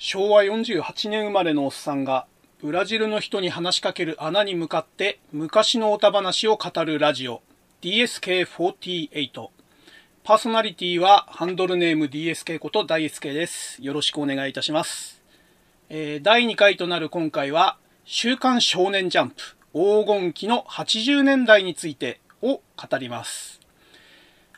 昭和48年生まれのおっさんがブラジルの人に話しかける穴に向かって昔のおた話を語るラジオ DSK48 パーソナリティはハンドルネーム DSK こと大輔です。よろしくお願いいたします、えー、第2回となる今回は週刊少年ジャンプ黄金期の80年代についてを語ります。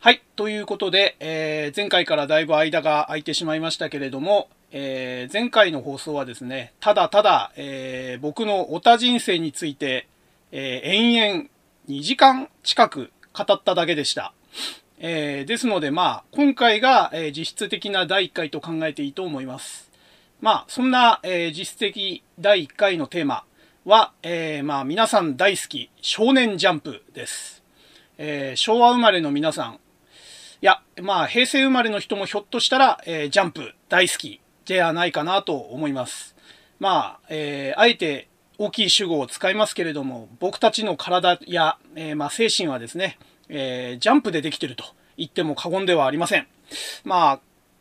はい。ということで、えー、前回からだいぶ間が空いてしまいましたけれども、えー、前回の放送はですね、ただただ、えー、僕のオタ人生について、えー、延々2時間近く語っただけでした。えー、ですので、まあ、今回が、えー、実質的な第1回と考えていいと思います。まあ、そんな、えー、実質的第1回のテーマは、えー、まあ、皆さん大好き、少年ジャンプです。えー、昭和生まれの皆さん、いや、まあ、平成生まれの人もひょっとしたら、えー、ジャンプ大好きではないかなと思います。まあ、えー、あえて大きい主語を使いますけれども、僕たちの体や、えー、まあ、精神はですね、えー、ジャンプでできてると言っても過言ではありません。まあ、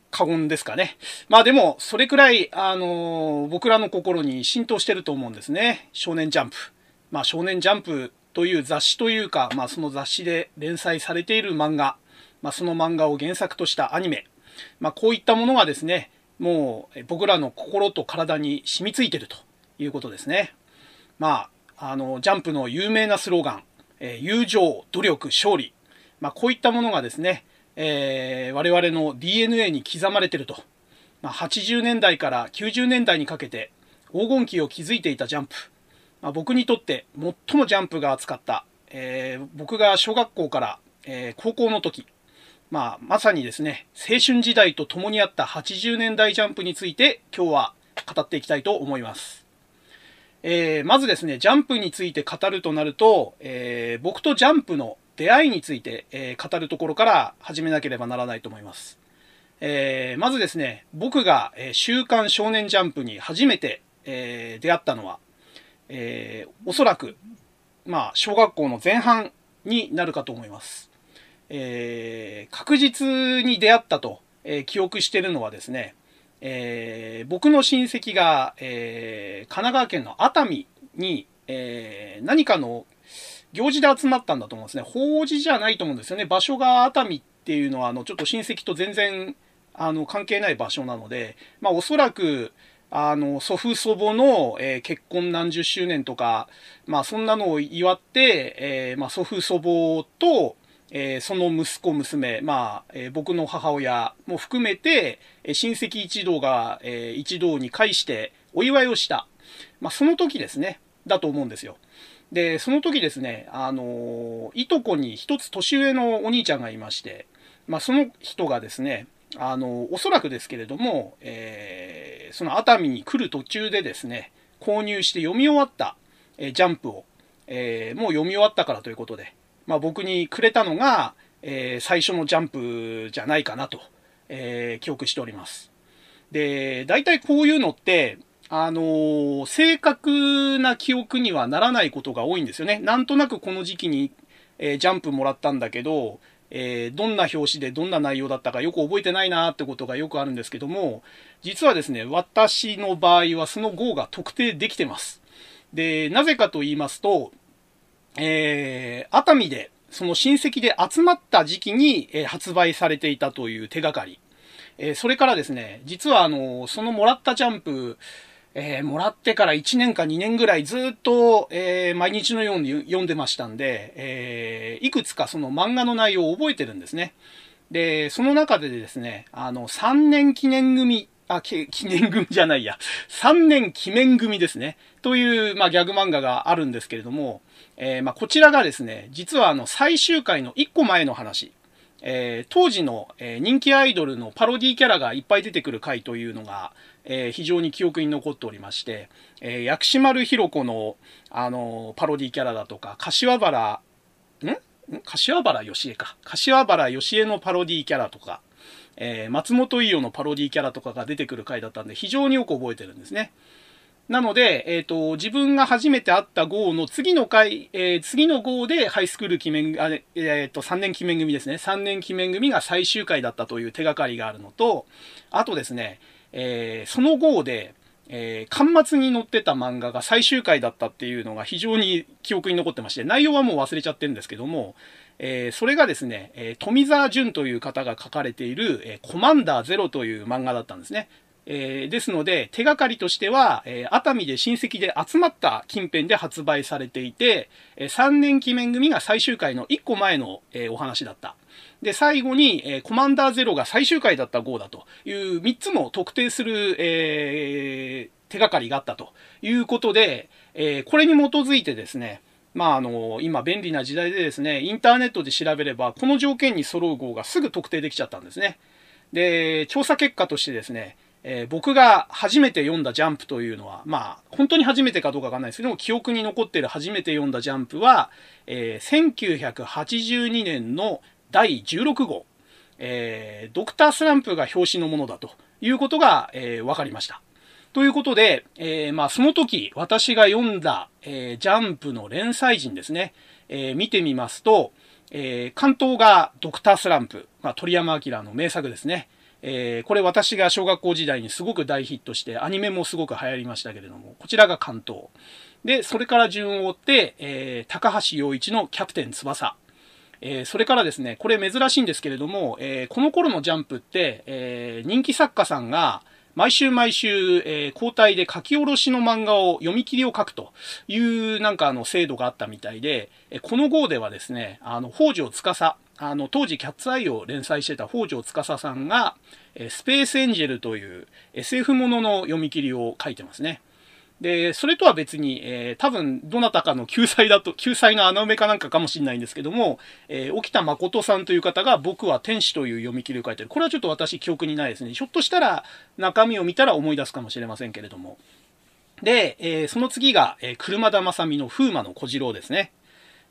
過言ですかね。まあでも、それくらい、あの僕らの心に浸透してると思うんですね。少年ジャンプ。まあ、少年ジャンプという雑誌というか、まあ、その雑誌で連載されている漫画、まあ、その漫画を原作としたアニメ、まあ、こういったものがですね、もう僕らの心と体に染みついてるということですね。まあ、あの、ジャンプの有名なスローガン、え、友情、努力、勝利。まあ、こういったものがですね、えー、我々の DNA に刻まれてると。まあ、80年代から90年代にかけて黄金期を築いていたジャンプ。まあ、僕にとって最もジャンプが扱った、えー、僕が小学校から、えー、高校の時、まあ、まさにですね、青春時代と共にあった80年代ジャンプについて今日は語っていきたいと思います。えー、まずですね、ジャンプについて語るとなると、えー、僕とジャンプの出会いについて、えー、語るところから始めなければならないと思います。えまずですね、僕が、え週刊少年ジャンプに初めて、え出会ったのは、えおそらく、まあ、小学校の前半になるかと思います。えー、確実に出会ったと、えー、記憶してるのはですね、えー、僕の親戚が、え神奈川県の熱海に、え何かの行事で集まったんだと思うんですね。法事じゃないと思うんですよね。場所が熱海っていうのは、あの、ちょっと親戚と全然、あの、関係ない場所なので、まあ、おそらく、あの、祖父祖母の、えー、結婚何十周年とか、まあ、そんなのを祝って、えー、まあ、祖父祖母と、えー、その息子、娘、まあ、えー、僕の母親も含めて、えー、親戚一同が、え一同に会してお祝いをした。まあ、その時ですね、だと思うんですよ。で、その時ですね、あのいとこに一つ年上のお兄ちゃんがいまして、まあ、その人がですね、あのおそらくですけれども、えその熱海に来る途中でですね、購入して読み終わった、えジャンプを、えもう読み終わったからということで、まあ、僕にくれたのが、えー、最初のジャンプじゃないかなと、えー、記憶しております。で、大体こういうのって、あのー、正確な記憶にはならないことが多いんですよね。なんとなくこの時期に、えー、ジャンプもらったんだけど、えー、どんな表紙でどんな内容だったかよく覚えてないなってことがよくあるんですけども、実はですね、私の場合はその号が特定できてます。で、なぜかと言いますと、えー、熱海で、その親戚で集まった時期に、えー、発売されていたという手がかり。えー、それからですね、実はあの、そのもらったジャンプ、えー、もらってから1年か2年ぐらいずっと、えー、毎日のように読んでましたんで、えー、いくつかその漫画の内容を覚えてるんですね。で、その中でですね、あの、3年記念組あ、記念組じゃないや。3年記念組ですね。という、まあ、ギャグ漫画があるんですけれども、えー、まあ、こちらがですね、実はあの、最終回の1個前の話。えー、当時の、え、人気アイドルのパロディキャラがいっぱい出てくる回というのが、えー、非常に記憶に残っておりまして、え薬師丸ひろ子の、あのパロディキャラだとか、柏原、ん？柏原義恵か。柏原義恵のパロディキャラとか、えー、松本伊代のパロディキャラとかが出てくる回だったんで、非常によく覚えてるんですね。なので、えっ、ー、と、自分が初めて会った号の次の回、えー、次の号でハイスクール記念、あえっ、ー、と、3年記念組ですね。3年記念組が最終回だったという手がかりがあるのと、あとですね、え、その号で、えー、端末に載ってた漫画が最終回だったっていうのが非常に記憶に残ってまして、内容はもう忘れちゃってるんですけども、えー、それがですね、え富澤淳という方が書かれている、えコマンダーゼロという漫画だったんですね。えー、ですので、手がかりとしては、えー、熱海で親戚で集まった近辺で発売されていて、えー、3年記念組が最終回の1個前の、えお話だった。で、最後に、えコマンダーゼロが最終回だった号だという3つも特定する、え手がかりがあったということで、えこれに基づいてですね、まあ、あの、今便利な時代でですね、インターネットで調べれば、この条件に揃う号がすぐ特定できちゃったんですね。で、調査結果としてですね、えー、僕が初めて読んだジャンプというのは、まあ、本当に初めてかどうかわかんないですけども、記憶に残っている初めて読んだジャンプは、えー、1982年の第16号、えー、ドクタースランプが表紙のものだということが、えー、分かりました。ということで、えー、まあ、その時、私が読んだ、えー、ジャンプの連載陣ですね、えー、見てみますと、え、関東がドクタースランプ、まあ、鳥山明の名作ですね。え、これ私が小学校時代にすごく大ヒットして、アニメもすごく流行りましたけれども、こちらが関東。で、それから順を追って、え、高橋洋一のキャプテン翼。えー、それからですね、これ珍しいんですけれども、えー、この頃のジャンプって、えー、人気作家さんが、毎週毎週、えー、交代で書き下ろしの漫画を読み切りを書くというなんかあの制度があったみたいで、えこの号ではですね、あの、北条司、あの、当時キャッツアイを連載してた北条司さんが、えスペースエンジェルという SF ものの読み切りを書いてますね。で、それとは別に、えー、多分、どなたかの救済だと、救済の穴埋めかなんかかもしれないんですけども、えー、沖田誠さんという方が、僕は天使という読み切りを書いてる。これはちょっと私記憶にないですね。ひょっとしたら、中身を見たら思い出すかもしれませんけれども。で、えー、その次が、えー、車田正美の風魔の小次郎ですね。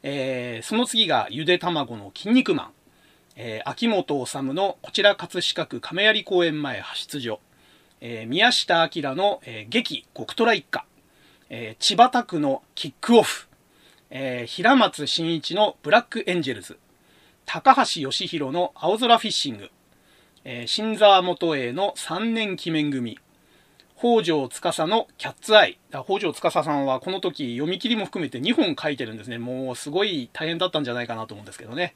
えー、その次が、ゆで卵の筋肉マン。えー、秋元治のこちら葛飾区亀有公園前派出所。えー、宮下明の、えー、劇極虎一家。えー、千葉田区のキックオフ。えー、平松真一のブラックエンジェルズ。高橋義弘の青空フィッシング。えー、新沢元栄の3年記念組。北条司のキャッツアイ。北条司さんはこの時読み切りも含めて2本書いてるんですね。もうすごい大変だったんじゃないかなと思うんですけどね。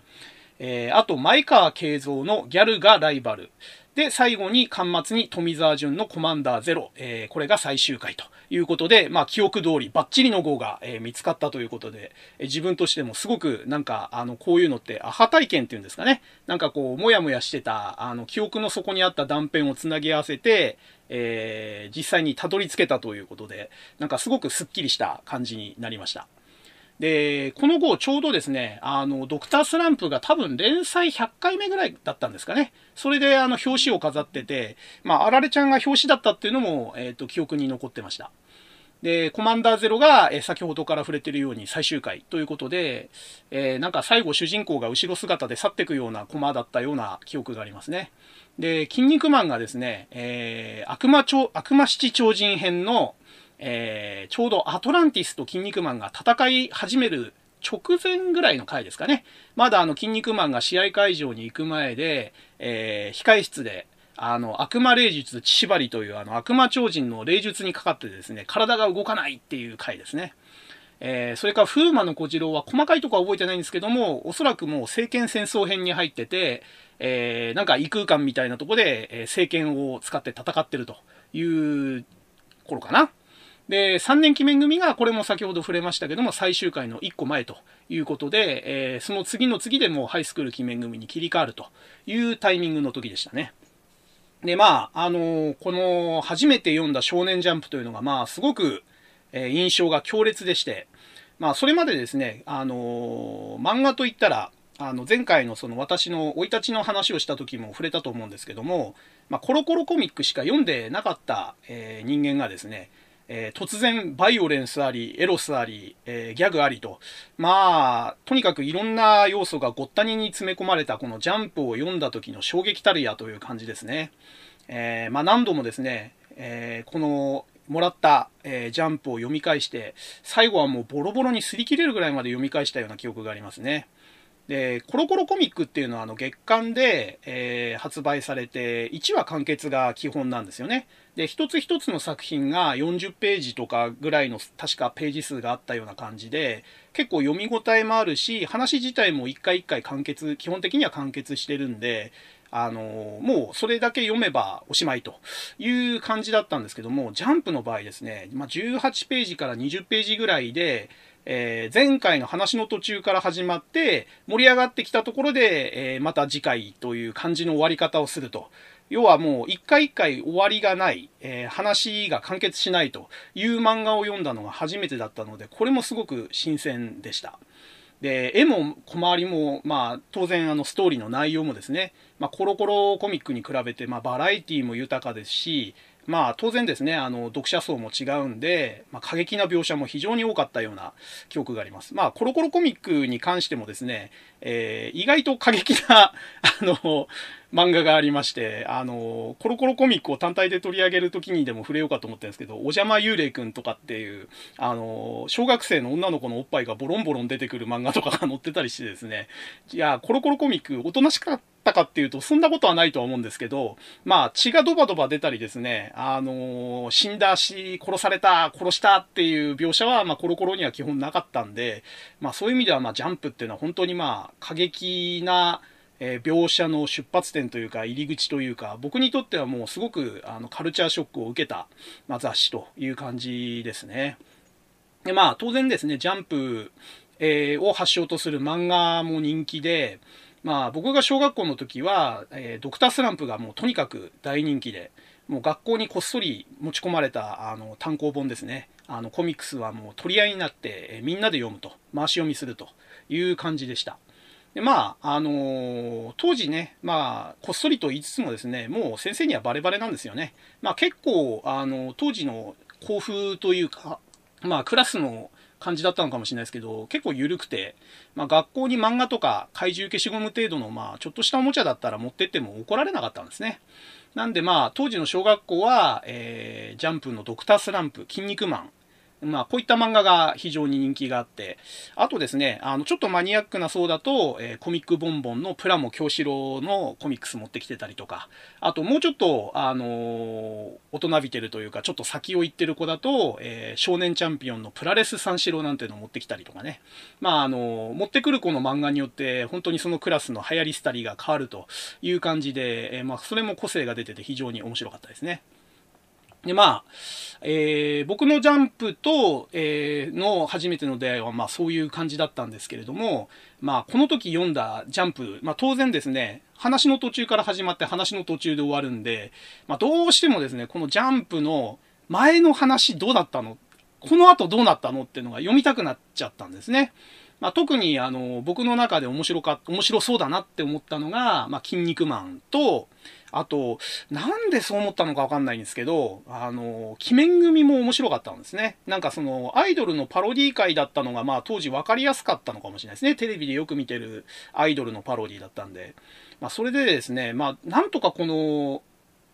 えー、あと、前川慶三のギャルがライバル。で、最後に、端末に富澤淳のコマンダーゼロ。えー、これが最終回ということで、まあ、記憶通り、バッチリの号が、えー、見つかったということで、えー、自分としてもすごく、なんか、あの、こういうのって、アハ体験っていうんですかね。なんかこう、もやもやしてた、あの、記憶の底にあった断片をつなぎ合わせて、えー、実際にたどり着けたということで、なんかすごくスッキリした感じになりました。で、この後ちょうどですね、あの、ドクタースランプが多分連載100回目ぐらいだったんですかね。それであの、表紙を飾ってて、まあ、あられちゃんが表紙だったっていうのも、えっ、ー、と、記憶に残ってました。で、コマンダーゼロが、え、先ほどから触れてるように最終回ということで、えー、なんか最後主人公が後ろ姿で去っていくようなコマだったような記憶がありますね。で、筋肉マンがですね、えー、悪魔超、悪魔七超人編の、えー、ちょうどアトランティスと筋肉マンが戦い始める直前ぐらいの回ですかね。まだあの、筋肉マンが試合会場に行く前で、えー、控室で、あの、悪魔霊術、血縛りというあの、悪魔超人の霊術にかかってですね、体が動かないっていう回ですね。えー、それから、風魔の小次郎は細かいとこは覚えてないんですけども、おそらくもう政権戦争編に入ってて、えー、なんか異空間みたいなとこで、え、政権を使って戦ってるという頃かな。で、3年記念組が、これも先ほど触れましたけども、最終回の1個前ということで、えー、その次の次でもうハイスクール記念組に切り替わるというタイミングの時でしたね。で、まあ、あのー、この初めて読んだ少年ジャンプというのが、まあ、すごく、えー、印象が強烈でして、まあ、それまでですね、あの漫画といったら、あの前回のその私の生い立ちの話をした時も触れたと思うんですけども、まあ、コロコロコミックしか読んでなかった、え、人間がですね、えー、突然バイオレンスあり、エロスあり、えー、ギャグありと、まあ、とにかくいろんな要素がごったにに詰め込まれたこのジャンプを読んだ時の衝撃たるやという感じですね。えー、まあ何度もですね、えこのもらった、えジャンプを読み返して、最後はもうボロボロに擦り切れるぐらいまで読み返したような記憶がありますね。で、コロコロコミックっていうのはあの月間で、え、発売されて、1話完結が基本なんですよね。で、一つ一つの作品が40ページとかぐらいの確かページ数があったような感じで、結構読み応えもあるし、話自体も一回一回完結、基本的には完結してるんで、あのもうそれだけ読めばおしまいという感じだったんですけども、ジャンプの場合ですね、まあ、18ページから20ページぐらいで、えー、前回の話の途中から始まって盛り上がってきたところで、えー、また次回という感じの終わり方をすると。要はもう一回一回終わりがない、えー、話が完結しないという漫画を読んだのが初めてだったので、これもすごく新鮮でした。で、絵も小回りも、まあ、当然あのストーリーの内容もですね、まあ、コロコロコミックに比べて、まあ、バラエティも豊かですし、まあ当然ですね、あの読者層も違うんで、まあ、過激な描写も非常に多かったような記憶があります。まあコロコロコミックに関してもですね、えー、意外と過激な、あの、漫画がありまして、あの、コロコロコミックを単体で取り上げる時にでも触れようかと思ってるんですけど、お邪魔幽霊くんとかっていう、あの、小学生の女の子のおっぱいがボロンボロン出てくる漫画とかが載ってたりしてですね、いや、コロコロコミック、おとなしかったかっていうと、そんなことはないとは思うんですけど、まあ、血がドバドバ出たりですね、あの、死んだし、殺された、殺したっていう描写は、まあ、コロコロには基本なかったんで、まあ、そういう意味では、まあ、ジャンプっていうのは本当にまあ、過激な、えー、描写の出発点というか入り口というか僕にとってはもうすごくあのカルチャーショックを受けた、まあ、雑誌という感じですね。でまあ当然ですねジャンプ、えー、を発祥とする漫画も人気でまあ僕が小学校の時は、えー、ドクタースランプがもうとにかく大人気でもう学校にこっそり持ち込まれたあの単行本ですねあのコミックスはもう取り合いになって、えー、みんなで読むと回し読みするという感じでした。でまあ、あのー、当時ね、まあ、こっそりと言いつつもですね、もう先生にはバレバレなんですよね。まあ結構、あの、当時の校風というか、まあクラスの感じだったのかもしれないですけど、結構緩くて、まあ学校に漫画とか怪獣消しゴム程度の、まあちょっとしたおもちゃだったら持ってっても怒られなかったんですね。なんでまあ当時の小学校は、えー、ジャンプのドクタースランプ、筋肉マン、まあ、こういった漫画が非常に人気があって、あとですね、あの、ちょっとマニアックな層だと、えー、コミックボンボンのプラモ京志郎のコミックス持ってきてたりとか、あともうちょっと、あのー、大人びてるというか、ちょっと先を行ってる子だと、えー、少年チャンピオンのプラレス三四郎なんていうのを持ってきたりとかね。まあ、あの持ってくる子の漫画によって、本当にそのクラスの流行り廃りが変わるという感じで、えまあ、それも個性が出てて非常に面白かったですね。で、まあ、えー、僕のジャンプと、えー、の初めての出会いは、まあそういう感じだったんですけれども、まあこの時読んだジャンプ、まあ当然ですね、話の途中から始まって話の途中で終わるんで、まあどうしてもですね、このジャンプの前の話どうだったの？この後どうなったの？っていうのが読みたくなっちゃったんですね。まあ、特にあの僕の中で面白か面白そうだなって思ったのが、まあ、筋肉マンと、あと、なんでそう思ったのかわかんないんですけど、あの、鬼面組も面白かったんですね。なんかその、アイドルのパロディ界だったのが、まあ当時分かりやすかったのかもしれないですね。テレビでよく見てるアイドルのパロディだったんで。まあそれでですね、まあなんとかこの、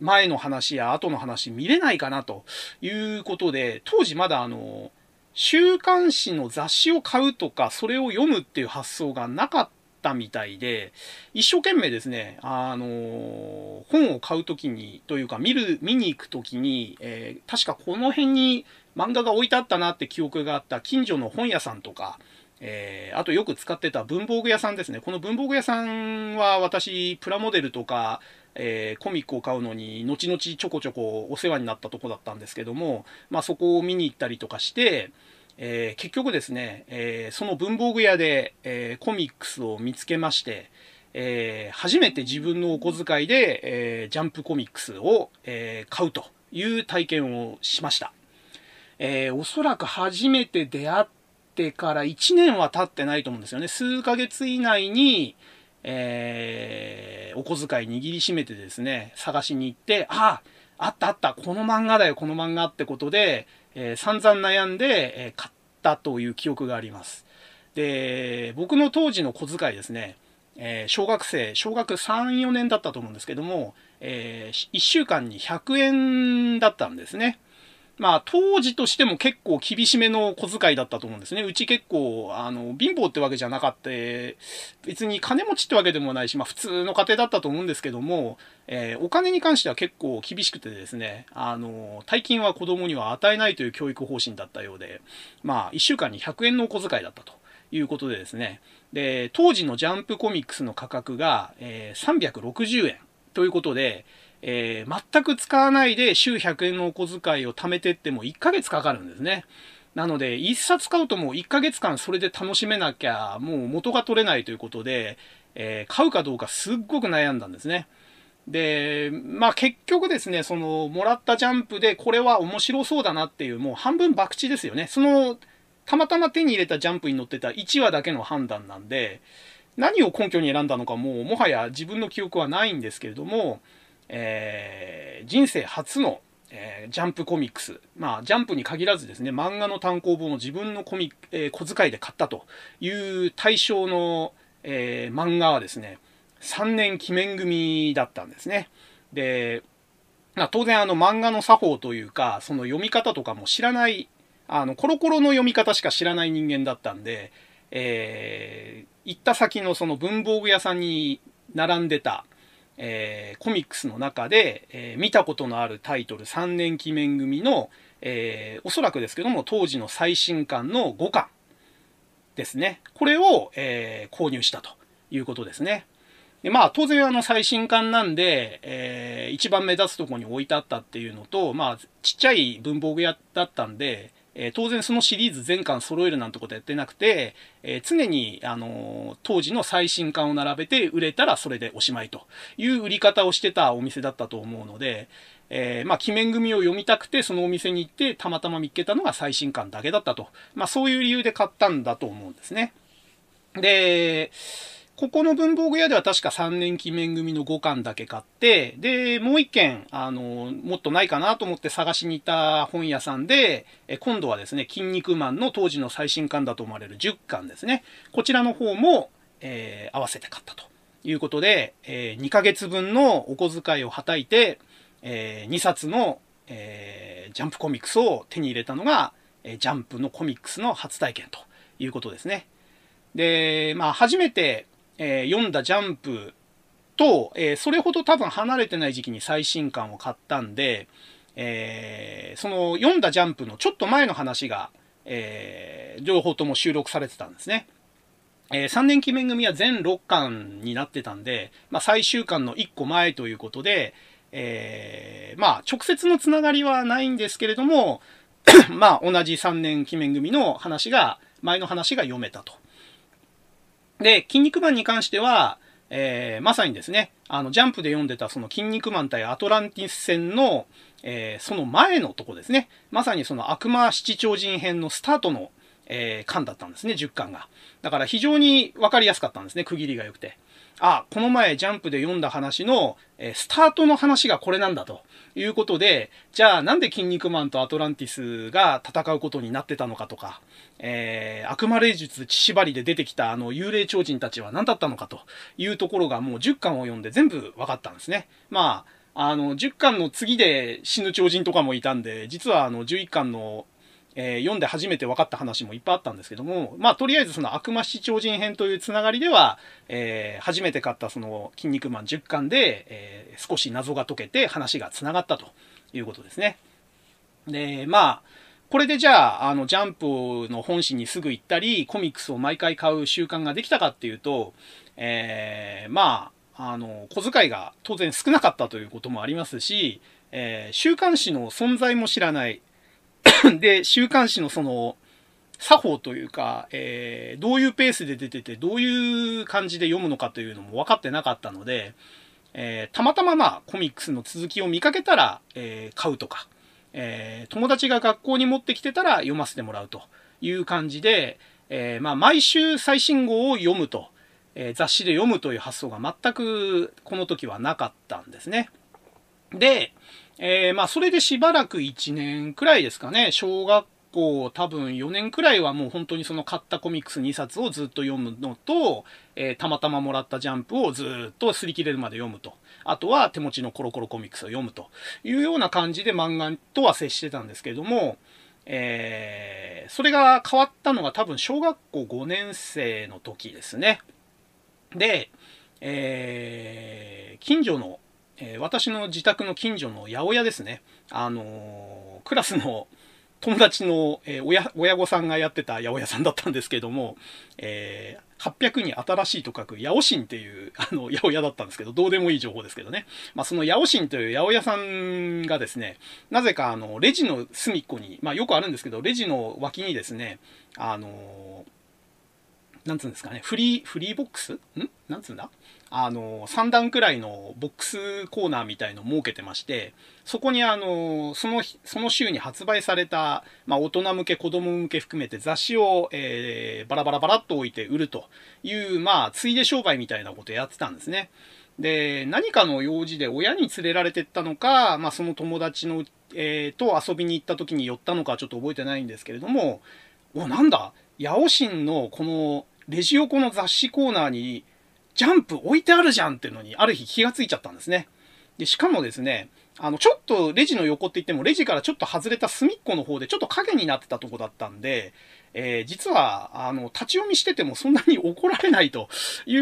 前の話や後の話見れないかなということで、当時まだあの、週刊誌の雑誌を買うとか、それを読むっていう発想がなかったみたいで、一生懸命ですね、あの、本を買うときに、というか見る、見に行くときに、えー、確かこの辺に漫画が置いてあったなって記憶があった近所の本屋さんとか、えー、あとよく使ってた文房具屋さんですね。この文房具屋さんは私、プラモデルとか、えー、コミックを買うのに、後々ちょこちょこお世話になったとこだったんですけども、まあそこを見に行ったりとかして、えー、結局ですね、えー、その文房具屋で、えー、コミックスを見つけまして、え初めて自分のお小遣いで、えジャンプコミックスを、え買うという体験をしました。えおそらく初めて出会ってから1年は経ってないと思うんですよね。数ヶ月以内に、えお小遣い握りしめてですね、探しに行って、ああ、あったあった、この漫画だよ、この漫画ってことで、えー、散々悩んで、えー、買ったという記憶があります。で、僕の当時の小遣いですね、えー、小学生、小学3、4年だったと思うんですけども、えー、1週間に100円だったんですね。まあ、当時としても結構厳しめの小遣いだったと思うんですね。うち結構、あの、貧乏ってわけじゃなかった、別に金持ちってわけでもないし、まあ、普通の家庭だったと思うんですけども、えー、お金に関しては結構厳しくてですね、あの、大金は子供には与えないという教育方針だったようで、まあ、1週間に100円のお小遣いだったということでですね、で、当時のジャンプコミックスの価格が、えー、360円ということで、えー、全く使わないで週100円のお小遣いを貯めてっても1ヶ月かかるんですね。なので、1冊買うともう1ヶ月間それで楽しめなきゃ、もう元が取れないということで、えー、買うかどうかすっごく悩んだんですね。で、まあ結局ですね、その、もらったジャンプでこれは面白そうだなっていう、もう半分博打ですよね。その、たまたま手に入れたジャンプに載ってた1話だけの判断なんで、何を根拠に選んだのかもうもはや自分の記憶はないんですけれども、えー、人生初の、えー、ジャンプコミックス。まあ、ジャンプに限らずですね、漫画の単行本を自分のコミ、えー、小遣いで買ったという対象の、えー、漫画はですね、3年記念組だったんですね。で、まあ、当然あの漫画の作法というか、その読み方とかも知らない、あの、コロコロの読み方しか知らない人間だったんで、えー、行った先のその文房具屋さんに並んでた、えー、コミックスの中で、えー、見たことのあるタイトル3年記念組の、えー、おそらくですけども当時の最新刊の5巻ですね。これを、えー、購入したということですね。でまあ当然あの最新刊なんで、えー、一番目立つとこに置いてあったっていうのと、まあちっちゃい文房具屋だったんで、え、当然そのシリーズ全巻揃えるなんてことやってなくて、え、常に、あの、当時の最新刊を並べて売れたらそれでおしまいという売り方をしてたお店だったと思うので、えまあ、記念組を読みたくてそのお店に行ってたまたま見つけたのが最新刊だけだったと。まあ、そういう理由で買ったんだと思うんですね。で、ここの文房具屋では確か3年記念組の5巻だけ買って、で、もう一軒、あの、もっとないかなと思って探しに行った本屋さんで、え今度はですね、筋肉マンの当時の最新刊だと思われる10巻ですね。こちらの方も、えー、合わせて買ったということで、えー、2ヶ月分のお小遣いをはたいて、えー、2冊の、え、ジャンプコミックスを手に入れたのが、え、ジャンプのコミックスの初体験ということですね。で、まあ、初めて、えー、読んだジャンプと、えー、それほど多分離れてない時期に最新刊を買ったんで、えー、その読んだジャンプのちょっと前の話が、えー、両方とも収録されてたんですね。えー、3年記念組は全6巻になってたんで、まあ、最終巻の1個前ということで、え、まあ、直接のつながりはないんですけれども、まあ、同じ3年記念組の話が、前の話が読めたと。で、筋肉マンに関しては、えー、まさにですね、あの、ジャンプで読んでたその筋肉マン対アトランティス戦の、えー、その前のとこですね。まさにその悪魔七超人編のスタートの、えー、巻だったんですね、10巻が。だから非常にわかりやすかったんですね、区切りが良くて。あ、この前ジャンプで読んだ話の、えー、スタートの話がこれなんだということで、じゃあなんで筋肉マンとアトランティスが戦うことになってたのかとか、えー、悪魔霊術血縛りで出てきたあの幽霊超人たちは何だったのかというところがもう10巻を読んで全部分かったんですね。まあ、あの、10巻の次で死ぬ超人とかもいたんで、実はあの11巻のえー、読んで初めて分かった話もいっぱいあったんですけども、まあ、とりあえずその悪魔七超人編というつながりでは、えー、初めて買ったその筋肉マン10巻で、え、少し謎が解けて話が繋がったということですね。で、まあ、これでじゃあ、あの、ジャンプの本誌にすぐ行ったり、コミックスを毎回買う習慣ができたかっていうと、えー、まあ、あの、小遣いが当然少なかったということもありますし、えー、週刊誌の存在も知らない、で、週刊誌のその、作法というか、えー、どういうペースで出てて、どういう感じで読むのかというのも分かってなかったので、えー、たまたままあコミックスの続きを見かけたら、えー、買うとか、えー、友達が学校に持ってきてたら読ませてもらうという感じで、えまあ、毎週最新号を読むと、え雑誌で読むという発想が全くこの時はなかったんですね。で、え、まあ、それでしばらく1年くらいですかね、小学校多分4年くらいはもう本当にその買ったコミックス2冊をずっと読むのと、えー、たまたまもらったジャンプをずっと擦り切れるまで読むと。あとは手持ちのコロコロコミックスを読むというような感じで漫画とは接してたんですけれども、えー、それが変わったのが多分小学校5年生の時ですね。で、えー、近所の、え、私の自宅の近所の八百屋ですね。あのクラスの友達の、え親親御さんがやってた八百屋さんだったんですけども、え800に新しいと書く、八百神っていう、あの、八百屋だったんですけど、どうでもいい情報ですけどね。まあ、その八百神という八百屋さんがですね、なぜか、あの、レジの隅っこに、まあ、よくあるんですけど、レジの脇にですね、あの、なんつうんですかね、フリー、フリーボックス？ん？なんつうんだ？あの、3段くらいのボックスコーナーみたいのを設けてまして、そこにあの、その日、その週に発売された、まあ、大人向け、子供向け含めて雑誌を、えー、バラバラバラっと置いて売るという、まあ、ついで商売みたいなことやってたんですね。で、何かの用事で親に連れられてったのか、まあ、その友達の、えー、と遊びに行った時に寄ったのかちょっと覚えてないんですけれども、お、なんだ、八百神のこのレジ横の雑誌コーナーにジャンプ置いてあるじゃんっていうのに、ある日気がついちゃったんですね。で、しかもですね、あの、ちょっとレジの横って言っても、レジからちょっと外れた隅っこの方で、ちょっと影になってたとこだったんで、えー、実は、あの、立ち読みしててもそんなに怒られないとい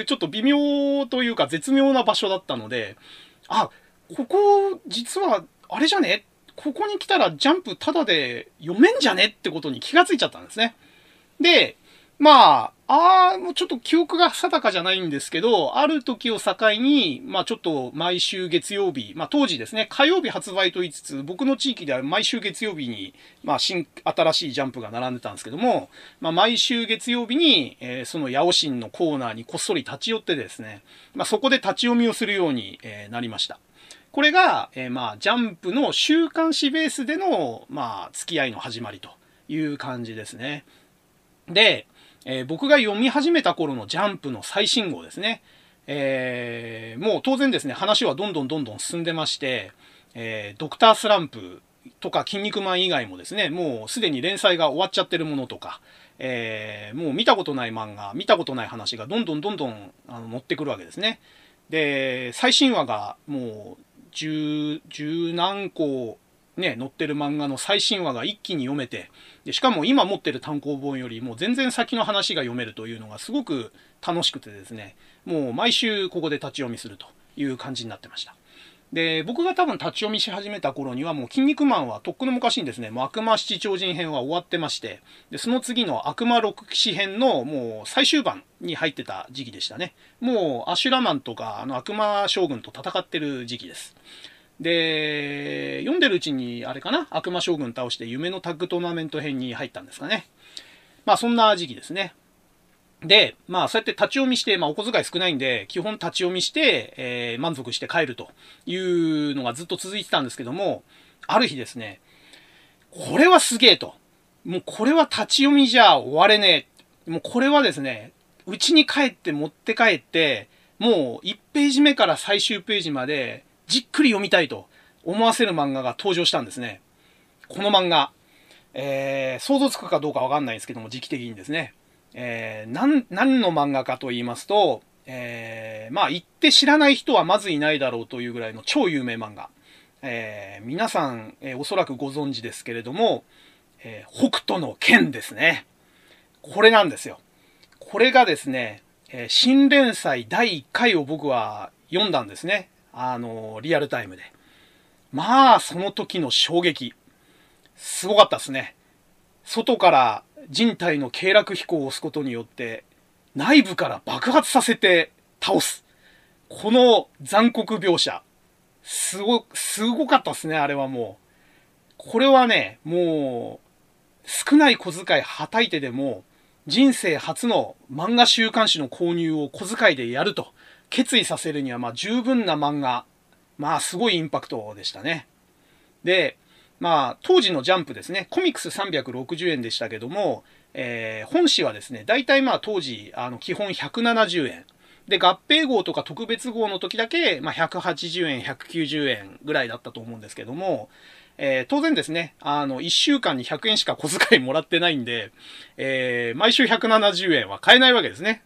う、ちょっと微妙というか絶妙な場所だったので、あ、ここ、実は、あれじゃね？ここに来たらジャンプタダで読めんじゃね？ってことに気がついちゃったんですね。で、まあ、ああ、もうちょっと記憶が定かじゃないんですけど、ある時を境に、まあちょっと毎週月曜日、まあ当時ですね、火曜日発売と言いつつ、僕の地域では毎週月曜日に、まあ新、新しいジャンプが並んでたんですけども、まあ毎週月曜日に、えー、そのヤオシンのコーナーにこっそり立ち寄ってですね、まあそこで立ち読みをするように、えー、なりました。これが、えー、まあジャンプの週刊誌ベースでの、まあ付き合いの始まりという感じですね。で、えー、僕が読み始めた頃のジャンプの最新号ですね。えー、もう当然ですね、話はどんどんどんどん進んでまして、えー、ドクタースランプとか筋肉マン以外もですね、もうすでに連載が終わっちゃってるものとか、えー、もう見たことない漫画、見たことない話がどんどんどんどんあの載ってくるわけですね。で、最新話がもう十、十何個ね、載ってる漫画の最新話が一気に読めて、でしかも今持ってる単行本よりも全然先の話が読めるというのがすごく楽しくてですね、もう毎週ここで立ち読みするという感じになってました。で、僕が多分立ち読みし始めた頃にはもう筋肉マンはとっくの昔にですね、もう悪魔七超人編は終わってまして、で、その次の悪魔六騎士編のもう最終版に入ってた時期でしたね。もうアシュラマンとかあの悪魔将軍と戦ってる時期です。で、読んでるうちに、あれかな、悪魔将軍倒して夢のタッグトーナメント編に入ったんですかね。まあそんな時期ですね。で、まあそうやって立ち読みして、まあお小遣い少ないんで、基本立ち読みして、えー、満足して帰るというのがずっと続いてたんですけども、ある日ですね、これはすげえと。もうこれは立ち読みじゃ終われねえ。もうこれはですね、うちに帰って持って帰って、もう1ページ目から最終ページまでじっくり読みたいと思わせる漫画が登場したんですね。この漫画、えー、想像つくかどうかわかんないんですけども、時期的にですね。えー、何、何の漫画かと言いますと、えー、まあ言って知らない人はまずいないだろうというぐらいの超有名漫画。えー、皆さん、えー、おそらくご存知ですけれども、えー、北斗の剣ですね。これなんですよ。これがですね、え、新連載第1回を僕は読んだんですね。あの、リアルタイムで。まあ、その時の衝撃。すごかったですね。外から人体の経絡飛行を押すことによって、内部から爆発させて倒す。この残酷描写。すご、すごかったですね、あれはもう。これはね、もう、少ない小遣いはたいてでも、人生初の漫画週刊誌の購入を小遣いでやると決意させるには、ま、十分な漫画。まあ、すごいインパクトでしたね。で、まあ、当時のジャンプですね、コミックス360円でしたけども、えー、本誌はですね、大体まあ当時、あの、基本170円。で、合併号とか特別号の時だけ、まあ、180円、190円ぐらいだったと思うんですけども、えー、当然ですね、あの、1週間に100円しか小遣いもらってないんで、えー、毎週170円は買えないわけですね。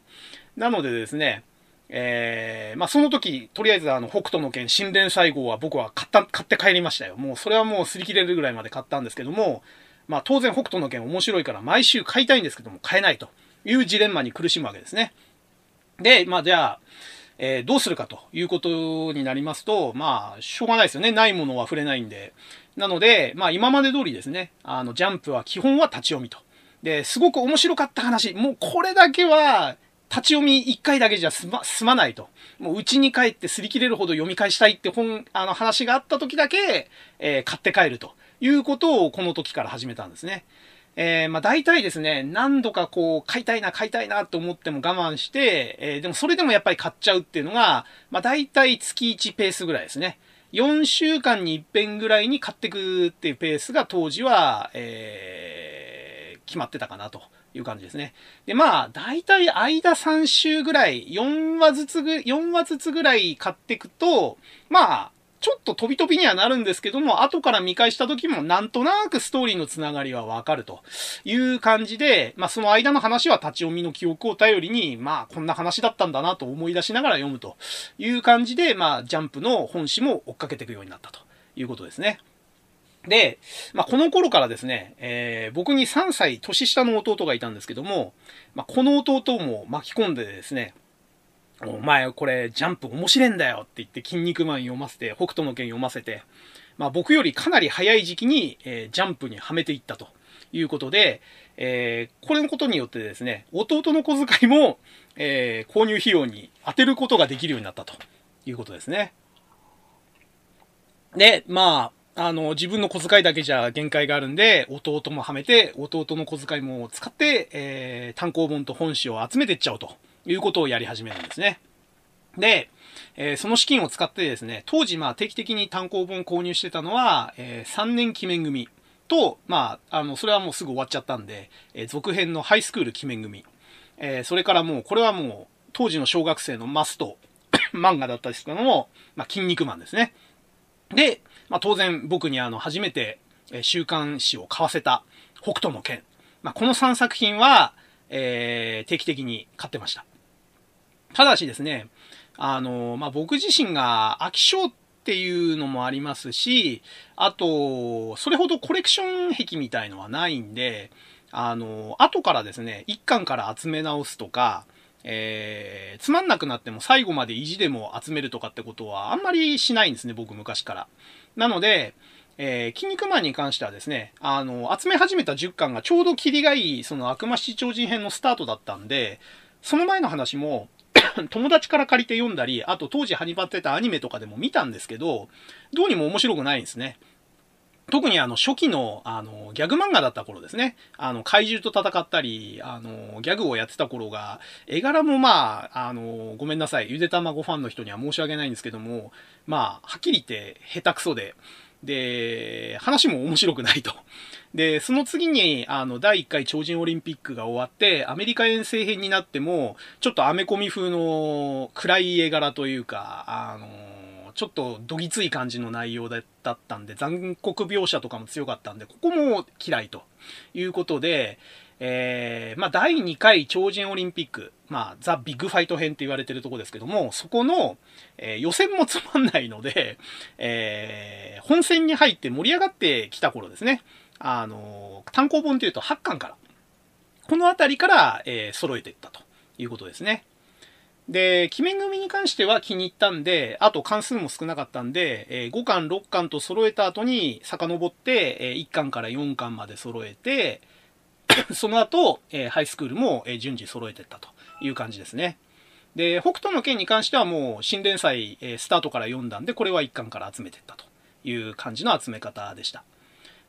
なのでですね、えー、まあ、その時、とりあえずあの、北斗の剣新連載号は僕は買った、買って帰りましたよ。もう、それはもう擦り切れるぐらいまで買ったんですけども、まあ、当然北斗の剣面白いから毎週買いたいんですけども、買えないというジレンマに苦しむわけですね。で、まあ、じゃあ、えー、どうするかということになりますと、まあ、しょうがないですよね。ないものは触れないんで。なので、まあ、今まで通りですね、あの、ジャンプは基本は立ち読みと。で、すごく面白かった話、もうこれだけは、立ち読み一回だけじゃ済ま、済まないと。もう家に帰って擦り切れるほど読み返したいって本、あの話があった時だけ、えー、買って帰るということをこの時から始めたんですね。えー、まあ大体ですね、何度かこう、買いたいな、買いたいなと思っても我慢して、えー、でもそれでもやっぱり買っちゃうっていうのが、まあ大体月1ペースぐらいですね。4週間に一遍ぐらいに買ってくっていうペースが当時は、えー、決まってたかなと。いう感じですね。で、まあ、だいたい間3週ぐらい、4話ずつぐ、4話ずつぐらい買っていくと、まあ、ちょっと飛び飛びにはなるんですけども、後から見返した時もなんとなくストーリーのつながりはわかるという感じで、まあその間の話は立ち読みの記憶を頼りに、まあこんな話だったんだなと思い出しながら読むという感じで、まあジャンプの本誌も追っかけていくようになったということですね。で、まあ、この頃からですね、えー、僕に3歳年下の弟がいたんですけども、まあ、この弟も巻き込んでですね、お前これジャンプ面白いんだよって言って筋肉マン読ませて、北斗の拳読ませて、まあ、僕よりかなり早い時期に、えー、ジャンプにはめていったということで、えー、これのことによってですね、弟の小遣いも、えー、購入費用に当てることができるようになったということですね。で、まあ、あの、自分の小遣いだけじゃ限界があるんで、弟もはめて、弟の小遣いも使って、えー、単行本と本誌を集めていっちゃおうということをやり始めるんですね。で、えー、その資金を使ってですね、当時まあ定期的に単行本購入してたのは、えー、3年記念組と、まあ、あの、それはもうすぐ終わっちゃったんで、えー、続編のハイスクール記念組。えー、それからもう、これはもう、当時の小学生のマスト 漫画だったですけども、まあ、筋肉マンですね。で、まあ、当然僕にあの、初めて、え週刊誌を買わせた北斗の拳。まあ、この3作品は、えー、定期的に買ってました。ただしですね、あの、まあ、僕自身が飽き性っていうのもありますし、あと、それほどコレクション癖みたいのはないんで、あの、後からですね、一巻から集め直すとか、えー、つまんなくなっても最後まで意地でも集めるとかってことはあんまりしないんですね、僕昔から。なので、えー、筋肉マンに関してはですね、あの、集め始めた10巻がちょうどキリがいい、その悪魔七超人編のスタートだったんで、その前の話も、友達から借りて読んだり、あと当時ハニバってたアニメとかでも見たんですけど、どうにも面白くないんですね。特にあの初期のあのギャグ漫画だった頃ですね。あの怪獣と戦ったり、あのギャグをやってた頃が、絵柄もまあ、あのごめんなさい。ゆで卵ファンの人には申し訳ないんですけども、まあ、はっきり言って下手くそで、で、話も面白くないと。で、その次に、あの、第1回超人オリンピックが終わって、アメリカ遠征編になっても、ちょっとアメコミ風の暗い絵柄というか、あのちょっとどぎつい感じの内容だったんで、残酷描写とかも強かったんで、ここも嫌いということで、えー、まあ、第2回超人オリンピック、まあ、ザ・ビッグファイト編って言われてるとこですけども、そこの、えー、予選もつまんないので、えー、本戦に入って盛り上がってきた頃ですね。あの、単行本っていうと8巻から、この辺りから、えー、揃えていったということですね。で、鬼面組に関しては気に入ったんで、あと関数も少なかったんで、えー、5巻、6巻と揃えた後に遡って、えー、1巻から4巻まで揃えて、その後、えー、ハイスクールも、え、順次揃えていったという感じですね。で、北斗の剣に関してはもう新連載、え、スタートから読んだんで、これは1巻から集めていったという感じの集め方でした。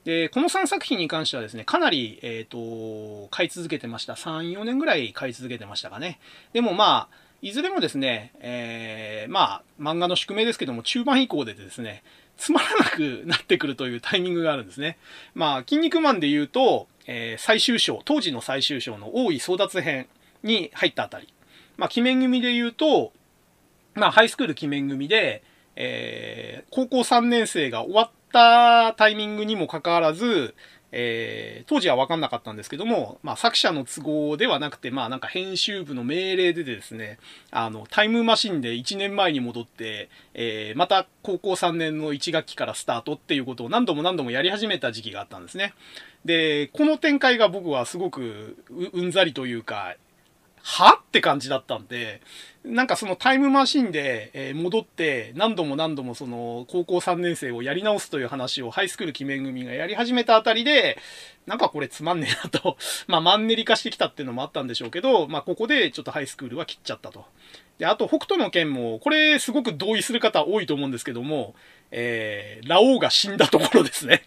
で、この3作品に関してはですね、かなり、えっ、と、買い続けてました。3、4年ぐらい買い続けてましたかね。でもまあ、いずれもですね、えー、まあ、漫画の宿命ですけども、中盤以降でですね、つまらなくなってくるというタイミングがあるんですね。まあ、筋肉マンで言うと、えー、最終章、当時の最終章の大井争奪編に入ったあたり。まあ、鬼面組で言うと、まあ、ハイスクール鬼面組で、えー、高校3年生が終わったタイミングにもかかわらず、えー、当時は分かんなかったんですけども、まあ、作者の都合ではなくて、まあ、なんか編集部の命令でですね、あの、タイムマシンで1年前に戻って、えー、また高校3年の1学期からスタートっていうことを何度も何度もやり始めた時期があったんですね。で、この展開が僕はすごくうんざりというか、は？って感じだったんで、なんかそのタイムマシンで、え戻って何度も何度もその高校3年生をやり直すという話をハイスクール記念組がやり始めたあたりで、なんかこれつまんねえなと、まあマンネリ化してきたっていうのもあったんでしょうけど、まあここでちょっとハイスクールは切っちゃったと。で、あと北斗の剣も、これすごく同意する方多いと思うんですけども、えー、ラオウが死んだところですね。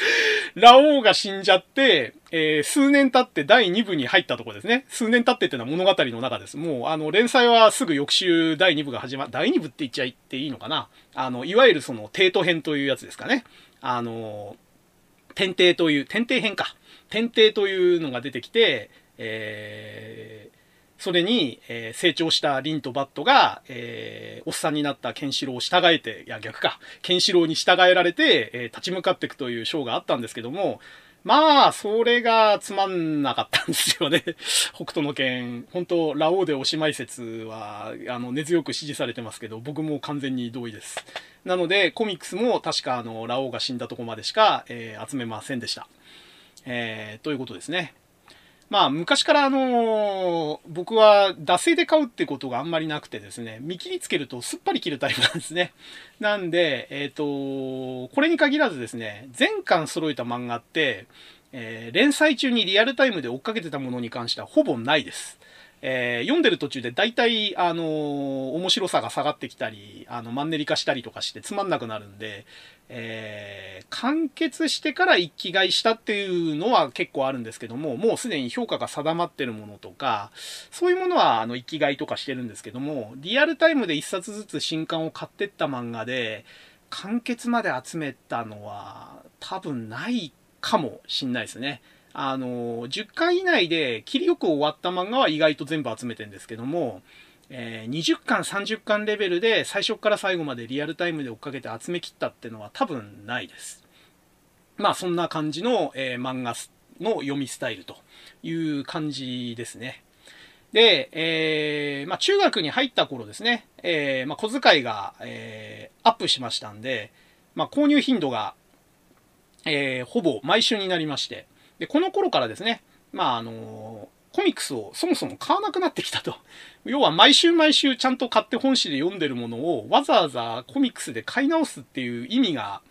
ラオウが死んじゃって、えー、数年経って第2部に入ったとこですね。数年経ってっていうのは物語の中です。もう、あの、連載はすぐ翌週第2部が始ま、第2部って言っちゃいっていいのかなあの、いわゆるその、帝都編というやつですかね。あの、天帝という、天帝編か。天帝というのが出てきて、えー、それに、えー、成長したリンとバットが、えー、おっさんになったケンシロウを従えて、いや逆か、ケンシロウに従えられて、えー、立ち向かっていくというショーがあったんですけども、まあ、それがつまんなかったんですよね。北斗の剣、本当ラオウでおしまい説は、あの、根強く支持されてますけど、僕も完全に同意です。なので、コミックスも確かあの、ラオウが死んだとこまでしか、えー、集めませんでした。えー、ということですね。まあ、昔からあの、僕は惰性で買うってことがあんまりなくてですね、見切りつけるとすっぱり切るタイプなんですね。なんで、えっ、と、これに限らずですね、全巻揃えた漫画って、え、連載中にリアルタイムで追っかけてたものに関してはほぼないです。えー、読んでる途中で大体、あのー、面白さが下がってきたり、あの、マンネリ化したりとかしてつまんなくなるんで、えー、完結してから一気買いしたっていうのは結構あるんですけども、もうすでに評価が定まってるものとか、そういうものはあの一気買いとかしてるんですけども、リアルタイムで一冊ずつ新刊を買ってった漫画で、完結まで集めたのは多分ないかもしんないですね。あの、10巻以内で切りよく終わった漫画は意外と全部集めてるんですけども、えー、20巻、30巻レベルで最初から最後までリアルタイムで追っかけて集め切ったってのは多分ないです。まあそんな感じの、えー、漫画の読みスタイルという感じですね。で、えー、まあ中学に入った頃ですね、え、まあ小遣いが、え、アップしましたんで、まあ購入頻度が、え、ほぼ毎週になりまして、で、この頃からですね、まああのコミックスをそもそも買わなくなってきたと。要は毎週毎週ちゃんと買って本誌で読んでるものをわざわざコミックスで買い直すっていう意味が、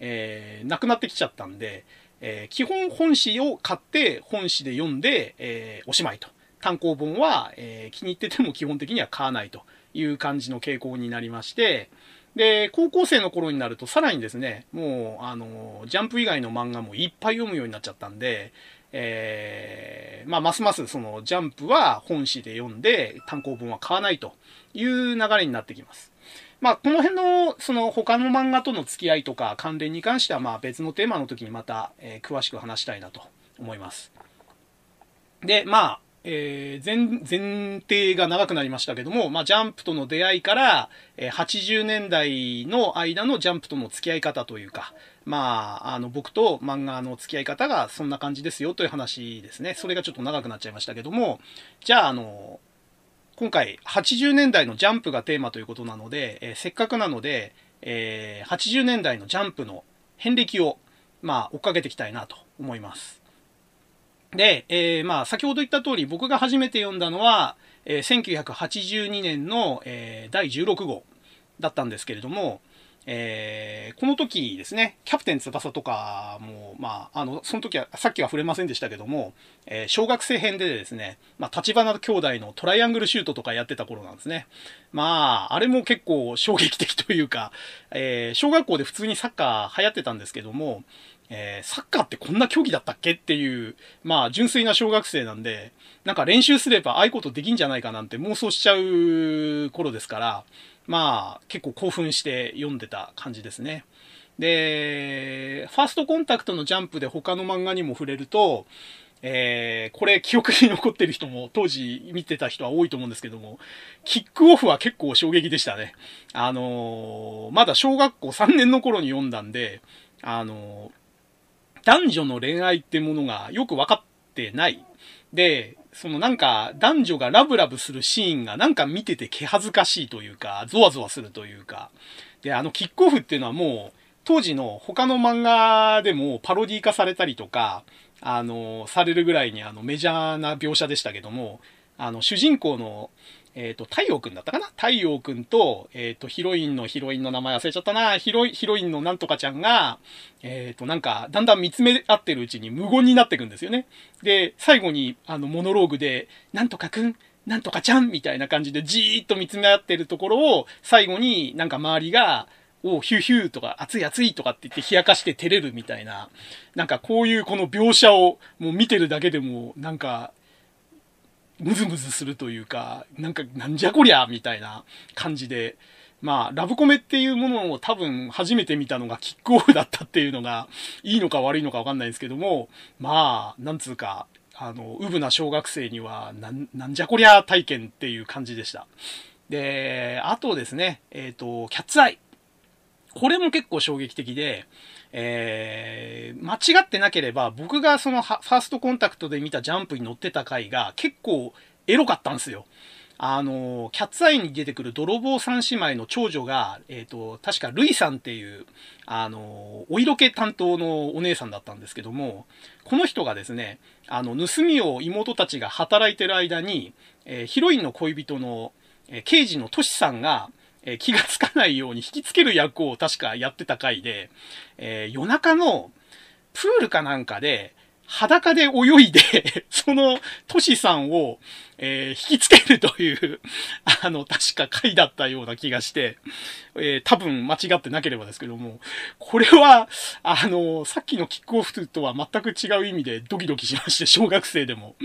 えー、なくなってきちゃったんで、えー、基本本誌を買って本誌で読んで、えー、おしまいと。単行本は、え、気に入ってても基本的には買わないという感じの傾向になりまして、で、高校生の頃になるとさらにですね、もう、あの、ジャンプ以外の漫画もいっぱい読むようになっちゃったんで、えー、まあ、ますますそのジャンプは本誌で読んで単行本は買わないという流れになってきます。まあ、この辺の、その他の漫画との付き合いとか関連に関しては、まあ別のテーマの時にまた、え、詳しく話したいなと思います。で、まあ、えー、前、前提が長くなりましたけども、まあ、ジャンプとの出会いから、えー、80年代の間のジャンプとの付き合い方というか、まあ、あの、僕と漫画の付き合い方がそんな感じですよという話ですね。それがちょっと長くなっちゃいましたけども、じゃあ、あの、今回80年代のジャンプがテーマということなので、えー、せっかくなので、えー、80年代のジャンプの遍歴を、まあ、追っかけていきたいなと思います。で、えー、まあ、先ほど言った通り、僕が初めて読んだのは、えー、1982年の、えー、第16号だったんですけれども、えー、この時ですね、キャプテン翼とかも、まあ、あの、その時は、さっきは触れませんでしたけども、えー、小学生編でですね、まあ、立花兄弟のトライアングルシュートとかやってた頃なんですね。まあ、あれも結構衝撃的というか、えー、小学校で普通にサッカー流行ってたんですけども、えー、サッカーってこんな競技だったっけっていう、まあ、純粋な小学生なんで、なんか練習すればああいうことできんじゃないかなんて妄想しちゃう頃ですから、まあ、結構興奮して読んでた感じですね。で、ファーストコンタクトのジャンプで他の漫画にも触れると、えー、これ記憶に残ってる人も当時見てた人は多いと思うんですけども、キックオフは結構衝撃でしたね。あのー、まだ小学校3年の頃に読んだんで、あの、男女の恋愛ってものがよく分かってない。で、そのなんか男女がラブラブするシーンがなんか見てて気恥ずかしいというか、ゾワゾワするというか。で、あのキックオフっていうのはもう、当時の他の漫画でもパロディ化されたりとか、あの、されるぐらいにあのメジャーな描写でしたけども、あの、主人公の、えっ、ー、と、太陽くんだったかな？太陽くんと、えっ、ー、と、ヒロインのヒロインの名前忘れちゃったな。ヒロヒロインのなんとかちゃんが、えっ、ー、と、なんか、だんだん見つめ合ってるうちに無言になっていくんですよね。で、最後に、あの、モノローグで、なんとかくん、なんとかちゃんみたいな感じでじーっと見つめ合ってるところを、最後になんか周りが、おヒューヒューとか、熱い熱いとかって言って冷やかして照れるみたいな、なんかこういうこの描写をもう見てるだけでも、なんか、ムズムズするというか、なんかなんじゃこりゃみたいな感じで、まあ、ラブコメっていうものを多分初めて見たのがキックオフだったっていうのが、いいのか悪いのかわかんないんですけども、まあ、なんつうか、あの、うぶな小学生には、なん、なんじゃこりゃ体験っていう感じでした。で、あとですね、えっ、ー、と、キャッツアイ。これも結構衝撃的で、えー、間違ってなければ、僕がそのファーストコンタクトで見たジャンプに乗ってた回が結構エロかったんですよ。あの、キャッツアイに出てくる泥棒三姉妹の長女が、えっ、ー、と、確かルイさんっていう、あの、お色気担当のお姉さんだったんですけども、この人がですね、あの、盗みを妹たちが働いてる間に、えー、ヒロインの恋人の、えー、刑事のトシさんが、え気がつかないように引きつける役を確かやってた回で、え、夜中のプールかなんかで、裸で泳いで その、トシさんを、えー、引きつけるというあの、確か回だったような気がして、えー、多分間違ってなければですけども、これは、あの、さっきのキックオフとは全く違う意味でドキドキしまして、小学生でも。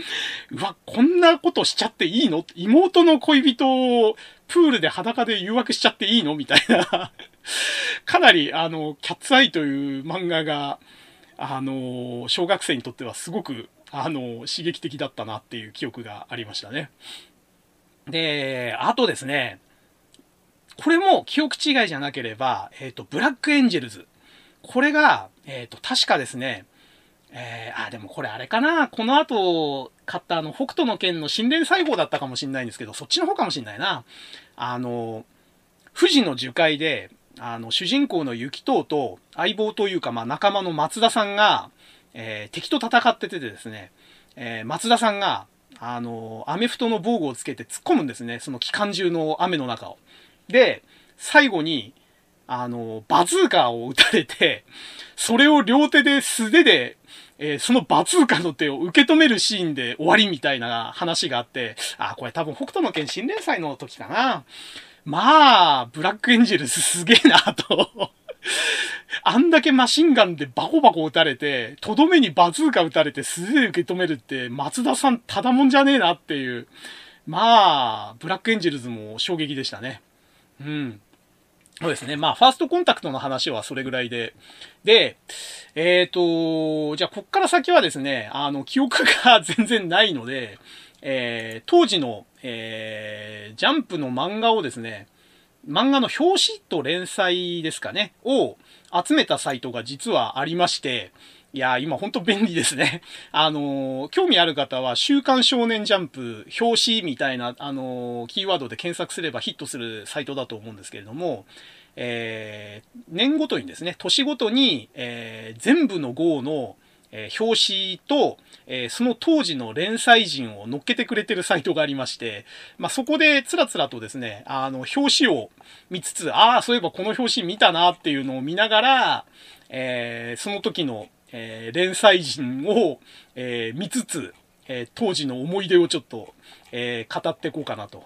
うわ、こんなことしちゃっていいの？妹の恋人をプールで裸で誘惑しちゃっていいの？みたいな かなり、あの、キャッツアイという漫画が、あの、小学生にとってはすごく、あの、刺激的だったなっていう記憶がありましたね。で、あとですね、これも記憶違いじゃなければ、えっ、ー、と、ブラックエンジェルズ。これが、えっ、ー、と、確かですね、えー、あ、でもこれあれかな。この後、買ったあの、北斗の剣の新連細胞だったかもしんないんですけど、そっちの方かもしんないな。あの、富士の樹海で、あの、主人公の雪藤と相棒というか、まあ仲間の松田さんが、えー、敵と戦っててですね、えー、松田さんが、あの、アメフトの防具をつけて突っ込むんですね。その機関銃の雨の中を。で、最後に、あの、バズーカーを撃たれて、それを両手で素手で、えー、そのバズーカの手を受け止めるシーンで終わりみたいな話があって、あ、これ多分北斗の剣新連載の時かな。まあ、ブラックエンジェルスすげえなと あんだけマシンガンでバコバコ撃たれて、とどめにバズーカ撃たれて素手で受け止めるって、松田さんただもんじゃねえなっていう。まあ、ブラックエンジェルズも衝撃でしたね。うん。そうですね。まあ、ファーストコンタクトの話はそれぐらいで。で、えっ、ー、と、じゃあ、こっから先はですね、あの、記憶が全然ないので、えー、当時の、えー、ジャンプの漫画をですね、漫画の表紙と連載ですかね、を集めたサイトが実はありまして、いや、今ほんと便利ですね。あのー、興味ある方は、週刊少年ジャンプ、表紙みたいな、あのー、キーワードで検索すればヒットするサイトだと思うんですけれども、えー、年ごとにですね、年ごとに、え、全部の号の、え、表紙と、え、その当時の連載人を乗っけてくれてるサイトがありまして、まあ、そこでつらつらとですね、あの、表紙を見つつ、ああ、そういえばこの表紙見たなっていうのを見ながら、え、その時のえー、連載人を、えー、見つつ、えー、当時の思い出をちょっと、えー、語っていこうかなと。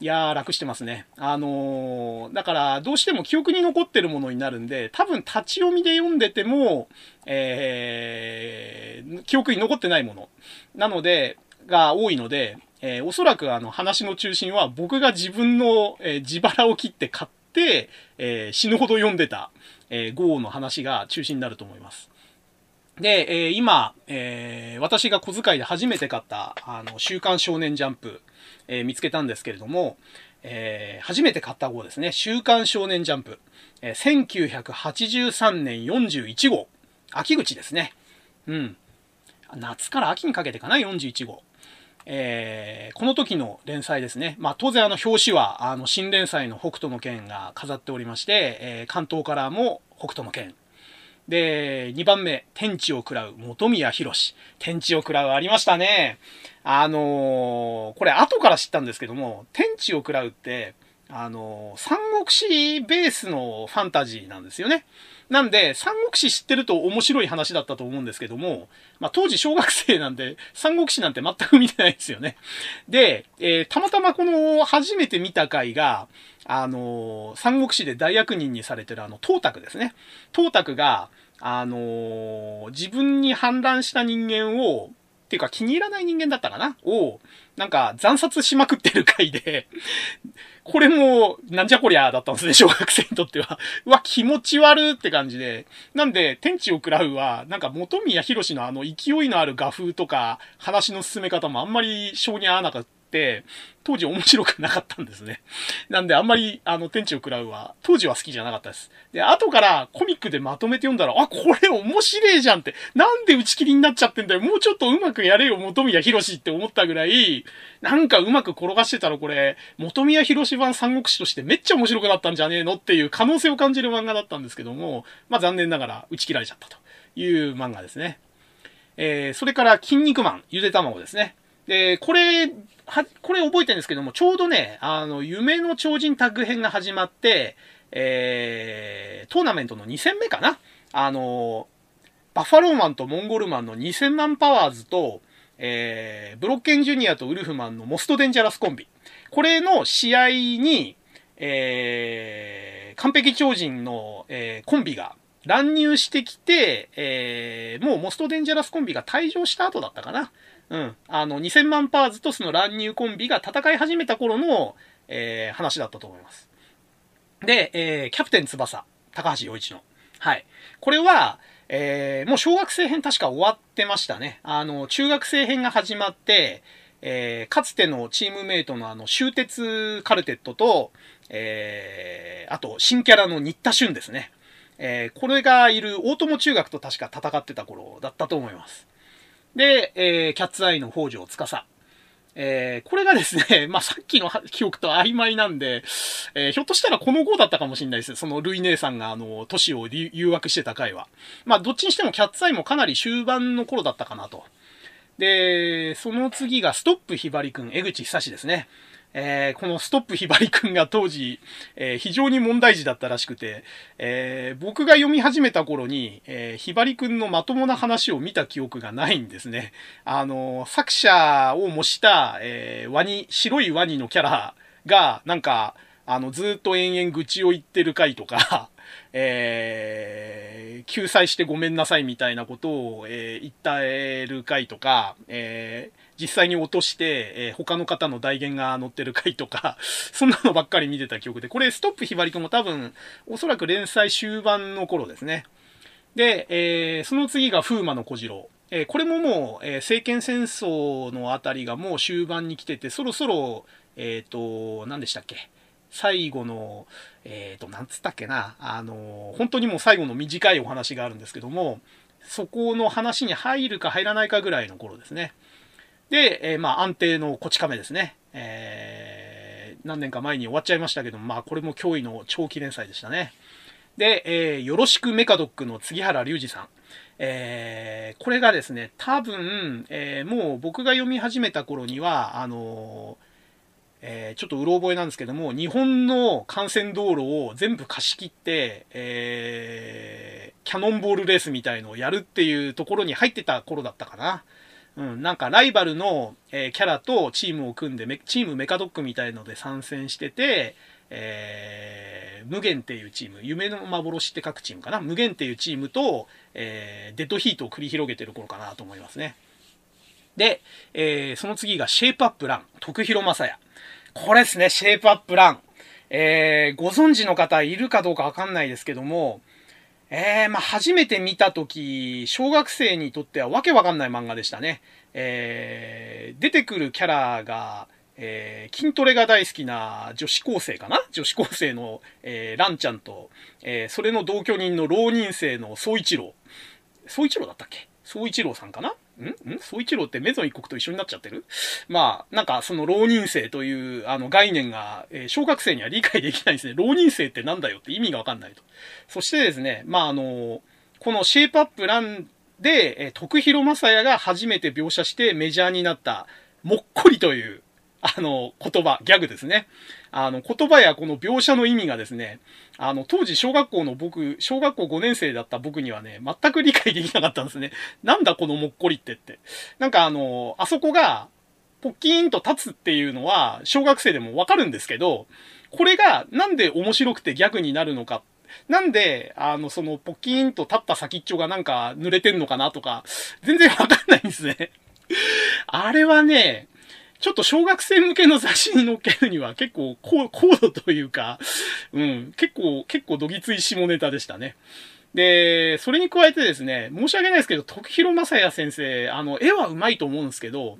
いやー、楽してますね。あのー、だから、どうしても記憶に残ってるものになるんで、多分立ち読みで読んでても、えー、記憶に残ってないもの。なので、が多いので、えー、おそらくあの話の中心は僕が自分の、えー、自腹を切って買って、えー、死ぬほど読んでた、えー、豪の話が中心になると思います。で、えー、今、えー、私が小遣いで初めて買った、あの、週刊少年ジャンプ、えー、見つけたんですけれども、え、初めて買った号ですね。週刊少年ジャンプ。え、1983年41号。秋口ですね。うん。夏から秋にかけてかな、41号。えー、この時の連載ですね。まあ、当然あの表紙は、あの、新連載の北斗の拳が飾っておりまして、えー、関東からも北斗の拳。で、2番目、天地を食らう、本宮博。天地を食らうありましたね。あのー、これ後から知ったんですけども、天地を食らうって、あのー、三国志ベースのファンタジーなんですよね。なんで、三国志知ってると面白い話だったと思うんですけども、まあ、当時小学生なんで、三国志なんて全く見てないですよね。で、えー、たまたまこの初めて見た回が、あの、三国志で大役人にされてるあの、東卓ですね。東卓が、あの、自分に反乱した人間を、っていうか気に入らない人間だったかな？を、なんか惨殺しまくってる回でこれも、なんじゃこりゃだったんですね、小学生にとっては。うわ、気持ち悪って感じで。なんで、天地を食らうは、なんか元宮博のあの勢いのある画風とか、話の進め方もあんまり性に合わなかった。、当時面白くなかったんですね。なんであんまり、あの、天地を食らうは、当時は好きじゃなかったです。で、後からコミックでまとめて読んだら、あ、これ面白いじゃんって、なんで打ち切りになっちゃってんだよ、もうちょっとうまくやれよ、元宮博士って思ったぐらい、なんかうまく転がしてたらこれ、元宮博士版三国志としてめっちゃ面白くなったんじゃねえのっていう可能性を感じる漫画だったんですけども、まあ残念ながら打ち切られちゃったという漫画ですね。えー、それから、筋肉マン、ゆで卵ですね。で、これ、は、これ覚えてるんですけども、ちょうどね、あの、夢の超人タッグ編が始まって、えー、トーナメントの2戦目かな？あの、バッファローマンとモンゴルマンの2000万パワーズと、えー、ブロッケンジュニアとウルフマンのモストデンジャラスコンビ。これの試合に、えー、完璧超人の、えー、コンビが乱入してきて、えー、もうモストデンジャラスコンビが退場した後だったかな？うん。あの、2000万パーズとその乱入コンビが戦い始めた頃の、えー、話だったと思います。で、えー、キャプテン翼、高橋洋一の。はい。これは、えー、もう小学生編確か終わってましたね。あの、中学生編が始まって、えー、かつてのチームメイトのあの、終鉄カルテットと、えー、あと、新キャラの新田俊ですね。えー、これがいる大友中学と確か戦ってた頃だったと思います。で、えー、キャッツアイの北条司。えー、これがですね、まあ、さっきの記憶と曖昧なんで、えー、ひょっとしたらこの号だったかもしれないです。そのルイ姉さんがあの、都市を誘惑してた回は。まあ、どっちにしてもキャッツアイもかなり終盤の頃だったかなと。で、その次がストップひばりくん、江口久志ですね。えー、このストップひばりくんが当時、えー、非常に問題児だったらしくて、えー、僕が読み始めた頃に、えひばりくんのまともな話を見た記憶がないんですね。あの、作者を模した、えワニ、白いワニのキャラが、なんか、あの、ずっと延々愚痴を言ってる回とか、えー、救済してごめんなさいみたいなことを、えー、言ったえる回とか、えー、実際に落として、えー、他の方の代言が載ってる回とか、そんなのばっかり見てた記憶で、これストップひばりくんも多分、おそらく連載終盤の頃ですね。で、えー、その次が風魔の小次郎。えー、これももう、えー、政権戦争のあたりがもう終盤に来てて、そろそろ、えっ、ー、と、何でしたっけ？最後の、えっ、ー、と、なんつったっけな、あの、本当にもう最後の短いお話があるんですけども、そこの話に入るか入らないかぐらいの頃ですね。で、えー、まあ安定のこち亀ですね。えー、何年か前に終わっちゃいましたけども、まあこれも驚異の長期連載でしたね。で、えー、よろしくメカドックの杉原隆二さん。えー、これがですね、多分、えー、もう僕が読み始めた頃には、あのーえー、ちょっとうろ覚えなんですけども、日本の幹線道路を全部貸し切って、えー、キャノンボールレースみたいのをやるっていうところに入ってた頃だったかな。うん、なんかライバルの、えー、キャラとチームを組んでチームメカドックみたいので参戦してて、えー、無限っていうチーム、夢の幻って書くチームかな？無限っていうチームと、えー、デッドヒートを繰り広げてる頃かなと思いますね。で、えー、その次がシェイプアップラン、徳弘正也。これですね、シェイプアップラン。えー、ご存知の方いるかどうかわかんないですけども、えー、まあ、初めて見たとき、小学生にとってはわけわかんない漫画でしたね。えー、出てくるキャラが、えー、筋トレが大好きな女子高生かな？女子高生の、えー、ランちゃんと、えー、それの同居人の浪人生の総一郎。総一郎だったっけ？総一郎さんかな？ん？ん？総一郎ってメゾン一国と一緒になっちゃってる？まあ、なんかその浪人生というあの概念が、えー、小学生には理解できないですね。浪人生ってなんだよって意味がわかんないと。そしてですね、まああの、このシェイプアップランで、えー、徳弘正也が初めて描写してメジャーになった、もっこりという、あの、言葉、ギャグですね。あの、言葉やこの描写の意味がですね、あの、当時小学校の僕、小学校5年生だった僕にはね、全く理解できなかったんですね。なんだこのもっこりってって。なんかあの、あそこが、ポッキーンと立つっていうのは、小学生でもわかるんですけど、これがなんで面白くてギャグになるのか。なんで、あの、その、ポッキーンと立った先っちょがなんか濡れてんのかなとか、全然わかんないんですね。あれはね、ちょっと小学生向けの雑誌に載っけるには結構高度というか、うん、結構、結構どぎつい下ネタでしたね。で、それに加えてですね、申し訳ないですけど、徳弘正也先生、あの、絵は上手いと思うんですけど、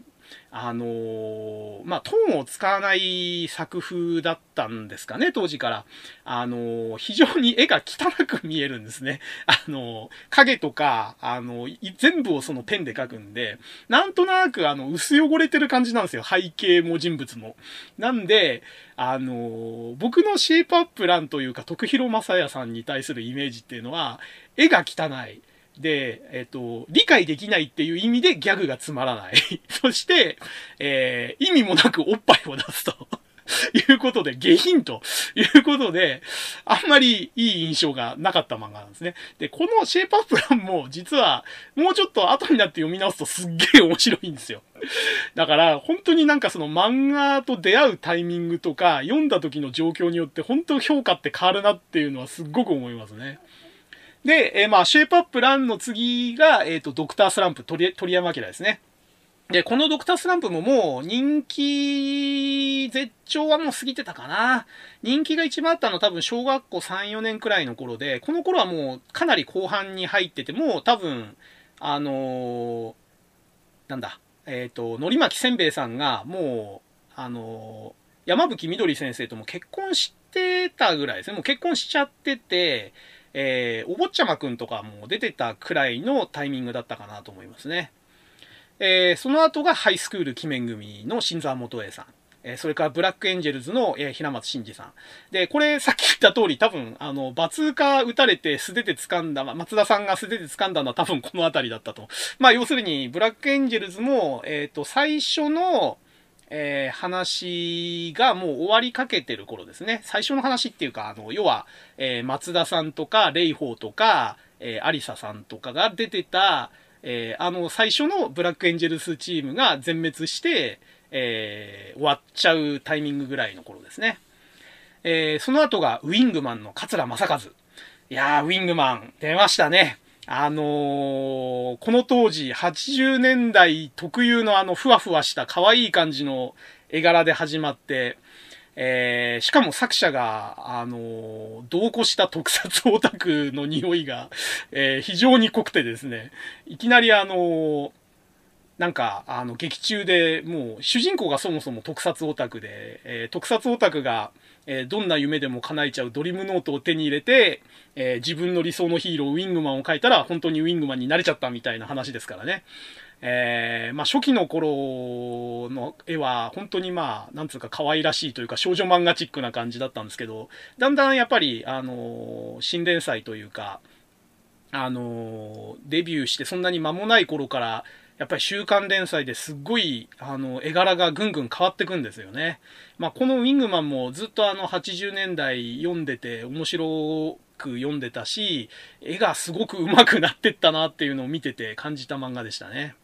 あのー、まあ、トーンを使わない作風だったんですかね、当時から。あのー、非常に絵が汚く見えるんですね。あのー、影とか、あの全部をそのペンで描くんで、なんとなくあの、薄汚れてる感じなんですよ。背景も人物も。なんで、あの僕のシェイプアップランというか、徳弘正也さんに対するイメージっていうのは、絵が汚い。で、えっ、と、理解できないっていう意味でギャグがつまらない。そして、えー、意味もなくおっぱいを出すと。いうことで、下品ということで、あんまりいい印象がなかった漫画なんですね。で、このシェイプアップランも実は、もうちょっと後になって読み直すとすっげえ面白いんですよ。だから、本当になんかその漫画と出会うタイミングとか、読んだ時の状況によって本当評価って変わるなっていうのはすっごく思いますね。で、えー、まあ、シェイプアップランの次が、えっ、ー、と、ドクタースランプ、鳥鳥山明ですね。で、このドクタースランプももう人気絶頂はもう過ぎてたかな。人気が一番あったのは多分小学校3、4年くらいの頃で、この頃はもうかなり後半に入ってて、もう多分、あのー、なんだ、えっ、ー、と、のり巻せんべいさんがもう、あのー、山吹みどり先生とも結婚してたぐらいですね。もう結婚しちゃってて、えー、お坊ちゃまくんとかも出てたくらいのタイミングだったかなと思いますね。えー、その後がハイスクール鬼面組の新沢元栄さん。えー、それからブラックエンジェルズの、え、平松真二さん。で、これさっき言った通り多分、あの、バツーカ打たれて素手で掴んだ、松田さんが素手で掴んだのは多分この辺りだったと。まあ要するに、ブラックエンジェルズも、えっ、と、最初の、えー、話がもう終わりかけてる頃ですね。最初の話っていうか、あの、要は、えー、松田さんとか、レイホーとか、えー、アリサさんとかが出てた、えー、あの、最初のブラックエンジェルスチームが全滅して、えー、終わっちゃうタイミングぐらいの頃ですね。えー、その後がウィングマンの桂正和。いやー、ウィングマン出ましたね。あのー、この当時、80年代特有のあの、ふわふわした可愛い感じの絵柄で始まって、えー、しかも作者が、あのー、同行した特撮オタクの匂いが、えー、非常に濃くてですね、いきなりあのー、なんか、あの、劇中でもう、主人公がそもそも特撮オタクで、えー、特撮オタクが、えー、どんな夢でも叶えちゃうドリームノートを手に入れて、えー、自分の理想のヒーロー、ウィングマンを描いたら、本当にウィングマンになれちゃったみたいな話ですからね。えー、まあ、初期の頃の絵は、本当にまあ、なんつうか可愛らしいというか、少女漫画チックな感じだったんですけど、だんだんやっぱり、あの新連載というか、あのデビューしてそんなに間もない頃から、やっぱり週刊連載ですっごい、あの、絵柄がぐんぐん変わってくんですよね。まあ、このウィングマンもずっとあの、80年代読んでて面白く読んでたし、絵がすごく上手くなってったなっていうのを見てて感じた漫画でしたね。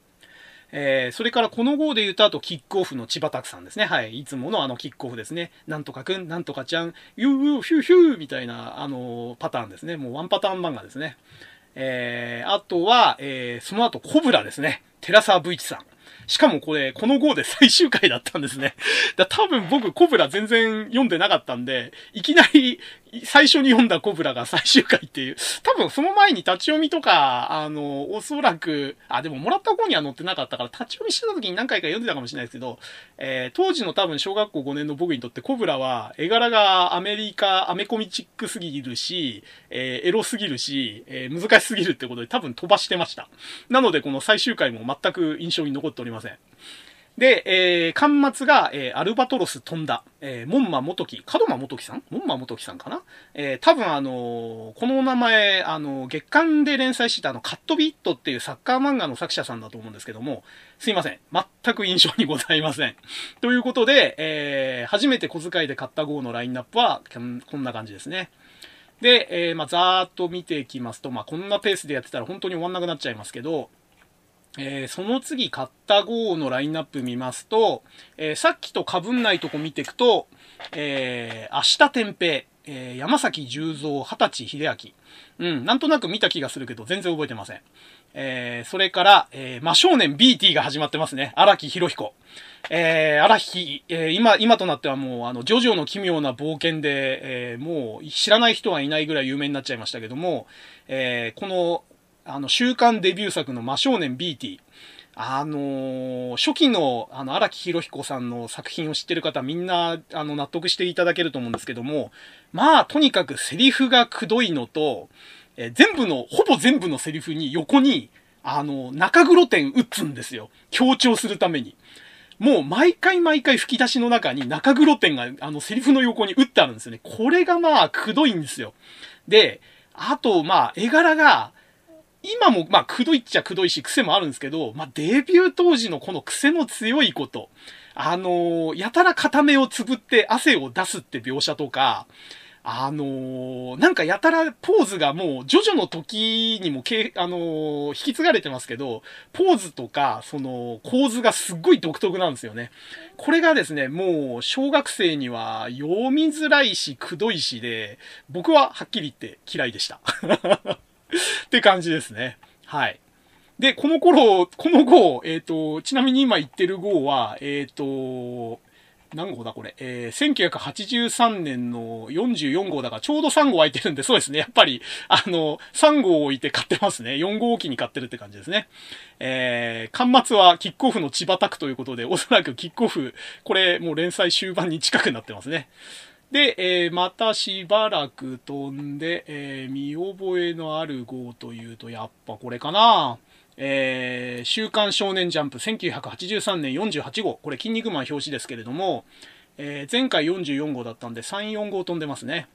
えー、それからこの号で言うと、あとキックオフの千葉拓さんですね。はい。いつものあのキックオフですね。なんとかくん、なんとかちゃん、ユーヒューヒューみたいな、あのパターンですね。もうワンパターン漫画ですね。えー、あとは、えー、その後コブラですね。寺沢武一さん。しかもこれ、この号で最終回だったんですね。だ多分僕、コブラ全然読んでなかったんで、いきなり最初に読んだコブラが最終回っていう、多分その前に立ち読みとか、あの、おそらく、あ、でももらった号には載ってなかったから、立ち読みしてた時に何回か読んでたかもしれないですけど、えー、当時の多分小学校5年の僕にとってコブラは、絵柄がアメリカ、アメコミチックすぎるし、えー、エロすぎるし、えー、難しすぎるってことで多分飛ばしてました。なのでこの最終回も全く印象に残っておりません。で、えー、巻末が、えー、アルバトロス飛んだ、えー、門馬元樹、門馬元樹さん？門馬元樹さんかな？えー、多分あのー、この名前、あのー、月刊で連載してたあの、カットビットっていうサッカー漫画の作者さんだと思うんですけども、すいません。全く印象にございません。ということで、えー、初めて小遣いで買った号のラインナップは、こんな感じですね。で、えー、まあ、ざーっと見ていきますと、まあ、こんなペースでやってたら本当に終わんなくなっちゃいますけど、えー、その次買った号のラインナップ見ますと、えー、さっきと被んないとこ見ていくと、えー、明日天平、えー、山崎十三、二十歳秀明。うん、なんとなく見た気がするけど、全然覚えてません。えー、それから、えー、真少年 BT が始まってますね。荒木博彦。えー、荒木、えー、今、今となってはもう、あの、ジョジョの奇妙な冒険で、えー、もう、知らない人はいないぐらい有名になっちゃいましたけども、えー、この、あの、週刊デビュー作の真少年 BT。あのー、初期の、あの、荒木博彦さんの作品を知ってる方、みんな、あの、納得していただけると思うんですけども、まあ、とにかくセリフがくどいのと、えー、全部の、ほぼ全部のセリフに横に、あの、中黒点打つんですよ。強調するために。もう毎回毎回吹き出しの中に中黒点があのセリフの横に打ってあるんですよね。これがまあくどいんですよ。で、あとまあ絵柄が今も、まあ、くどいっちゃくどいし、癖もあるんですけど、まあ、デビュー当時のこの癖の強いこと、あのー、やたら片目をつぶって汗を出すって描写とか、あのー、なんかやたらポーズがもう、ジョジョの時にもけ、あのー、引き継がれてますけど、ポーズとか、その、構図がすっごい独特なんですよね。これがですね、もう、小学生には読みづらいし、くどいしで、僕ははっきり言って嫌いでした。って感じですね。はい。で、この頃、この号、えっ、ー、と、ちなみに今言ってる号は、えっ、ー、と、何号だこれ？えー、1983年の44号だからちょうど3号空いてるんで、そうですね。やっぱり、あの、3号置いて買ってますね。4号機に買ってるって感じですね。えー、端末はキックオフの千葉拓ということで、おそらくキックオフ、これもう連載終盤に近くなってますね。で、えー、またしばらく飛んで、えー、見覚えのある号というと、やっぱこれかな。えー、週刊少年ジャンプ1983年48号。これ、筋肉マン表紙ですけれども、えー、前回44号だったんで3、4号飛んでますね。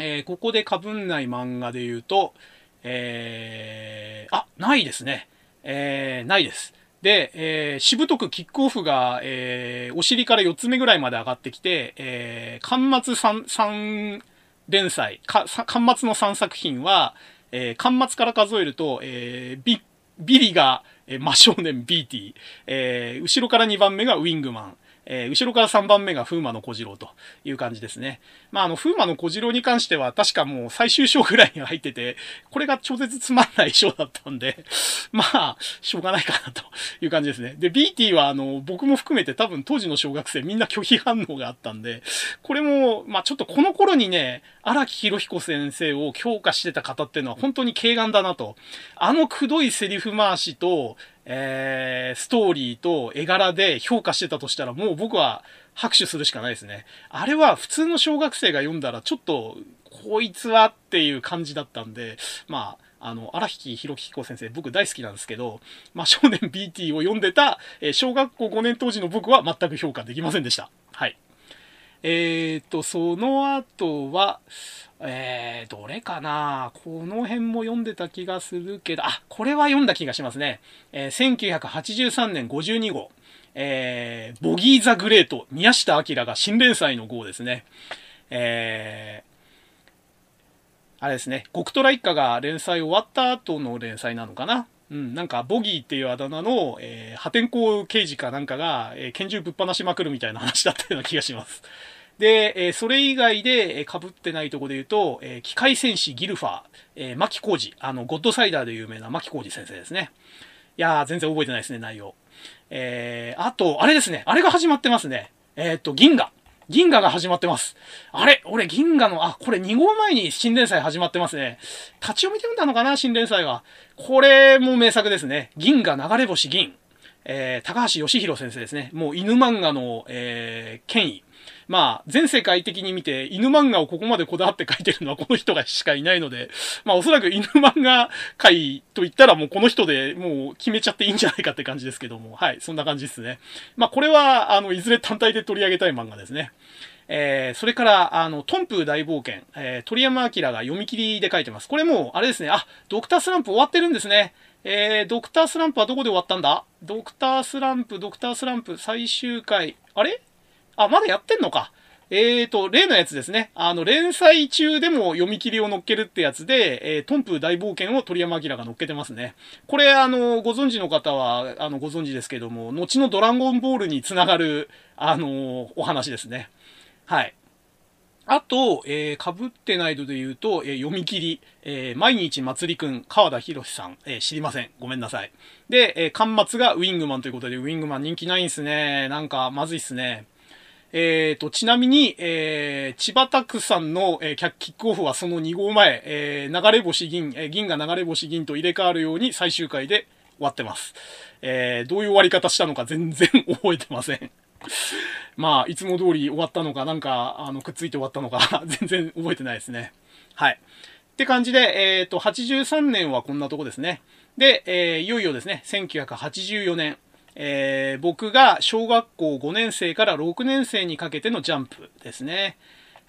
えー、ここでかぶんない漫画で言うと、えー、あ、ないですね。えー、ないです。で、えー、しぶとくキックオフが、えー、お尻から4つ目ぐらいまで上がってきて、えー、巻末 3, 3連載、か、巻末の3作品は、えー、巻末から数えると、えー、ビビリが、えー、真少年ビーティー、えー、後ろから2番目がウィングマン、えー、後ろから3番目が風魔の小次郎という感じですね。まあ、あの、風魔の小次郎に関しては確かもう最終章ぐらいに入ってて、これが超絶つまんない章だったんで、まあ、しょうがないかなという感じですね。で、BT はあの、僕も含めて多分当時の小学生みんな拒否反応があったんで、これも、まあちょっとこの頃にね、荒木博彦先生を強化してた方っていうのは本当に軽眼だなと。あのくどいセリフ回しと、えー、ストーリーと絵柄で評価してたとしたら、もう僕は拍手するしかないですね。あれは普通の小学生が読んだら、ちょっと、こいつはっていう感じだったんで、まあ、あの、荒引博彦先生、僕大好きなんですけど、まあ、少年 BT を読んでた、え、小学校5年当時の僕は全く評価できませんでした。はい。えーと、その後は、えー、どれかな？この辺も読んでた気がするけど、あ、これは読んだ気がしますね。えー、1983年52号、えー、ボギー・ザ・グレート、宮下明が新連載の号ですね。えー、あれですね、極虎一家が連載終わった後の連載なのかな？うん、なんか、ボギーっていうあだ名の、えー、破天荒刑事かなんかが、えー、拳銃ぶっ放しまくるみたいな話だったような気がします。で、えー、それ以外で、えー、被ってないとこで言うと、えー、機械戦士ギルファー、えー、牧浩二、あの、ゴッドサイダーで有名な牧浩二先生ですね。いやー、全然覚えてないですね、内容。えー、あと、あれですね。あれが始まってますね。えー、っと、銀河。銀河が始まってます。あれ？俺、銀河の、あ、これ2号前に新連載始まってますね。立ち読みで読んだのかな？新連載は。これも名作ですね。銀河流れ星銀。えー、高橋義弘先生ですね。もう犬漫画の、えー、権威。まあ、全世界的に見て、犬漫画をここまでこだわって書いてるのはこの人がしかいないので、まあおそらく犬漫画界と言ったらもうこの人でもう決めちゃっていいんじゃないかって感じですけども、はい、そんな感じですね。まあこれは、あの、いずれ単体で取り上げたい漫画ですね。えー、それから、あの、トンプ大冒険、えー、鳥山明が読み切りで書いてます。これもう、あれですね、あ、ドクタースランプ終わってるんですね。えー、ドクタースランプはどこで終わったんだ？ドクタースランプ、ドクタースランプ最終回、あれ？あ、まだやってんのか。えーと、例のやつですね。あの、連載中でも読み切りを乗っけるってやつで、えー、トンプ大冒険を鳥山明が乗っけてますね。これ、あの、ご存知の方は、あの、ご存知ですけども、後のドラゴンボールにつながる、あの、お話ですね。はい。あと、えー、被ってないので言うと、えー、読み切り、えー、毎日祭りくん、川田博さん、えー、知りません。ごめんなさい。で、えー、末がウィングマンということで、ウィングマン人気ないんすね。なんか、まずいっすね。えーと、ちなみに、えー、千葉拓さんの、えー、キックオフはその2号前、えー、流れ星銀、えー、銀が流れ星銀と入れ替わるように最終回で終わってます。えー、どういう終わり方したのか全然 覚えてません。まあ、いつも通り終わったのか、なんか、あの、くっついて終わったのか 全然覚えてないですね。はい。って感じで、えっ、ー、と、83年はこんなとこですね。で、えー、いよいよですね、1984年、えー、僕が小学校5年生から6年生にかけてのジャンプですね。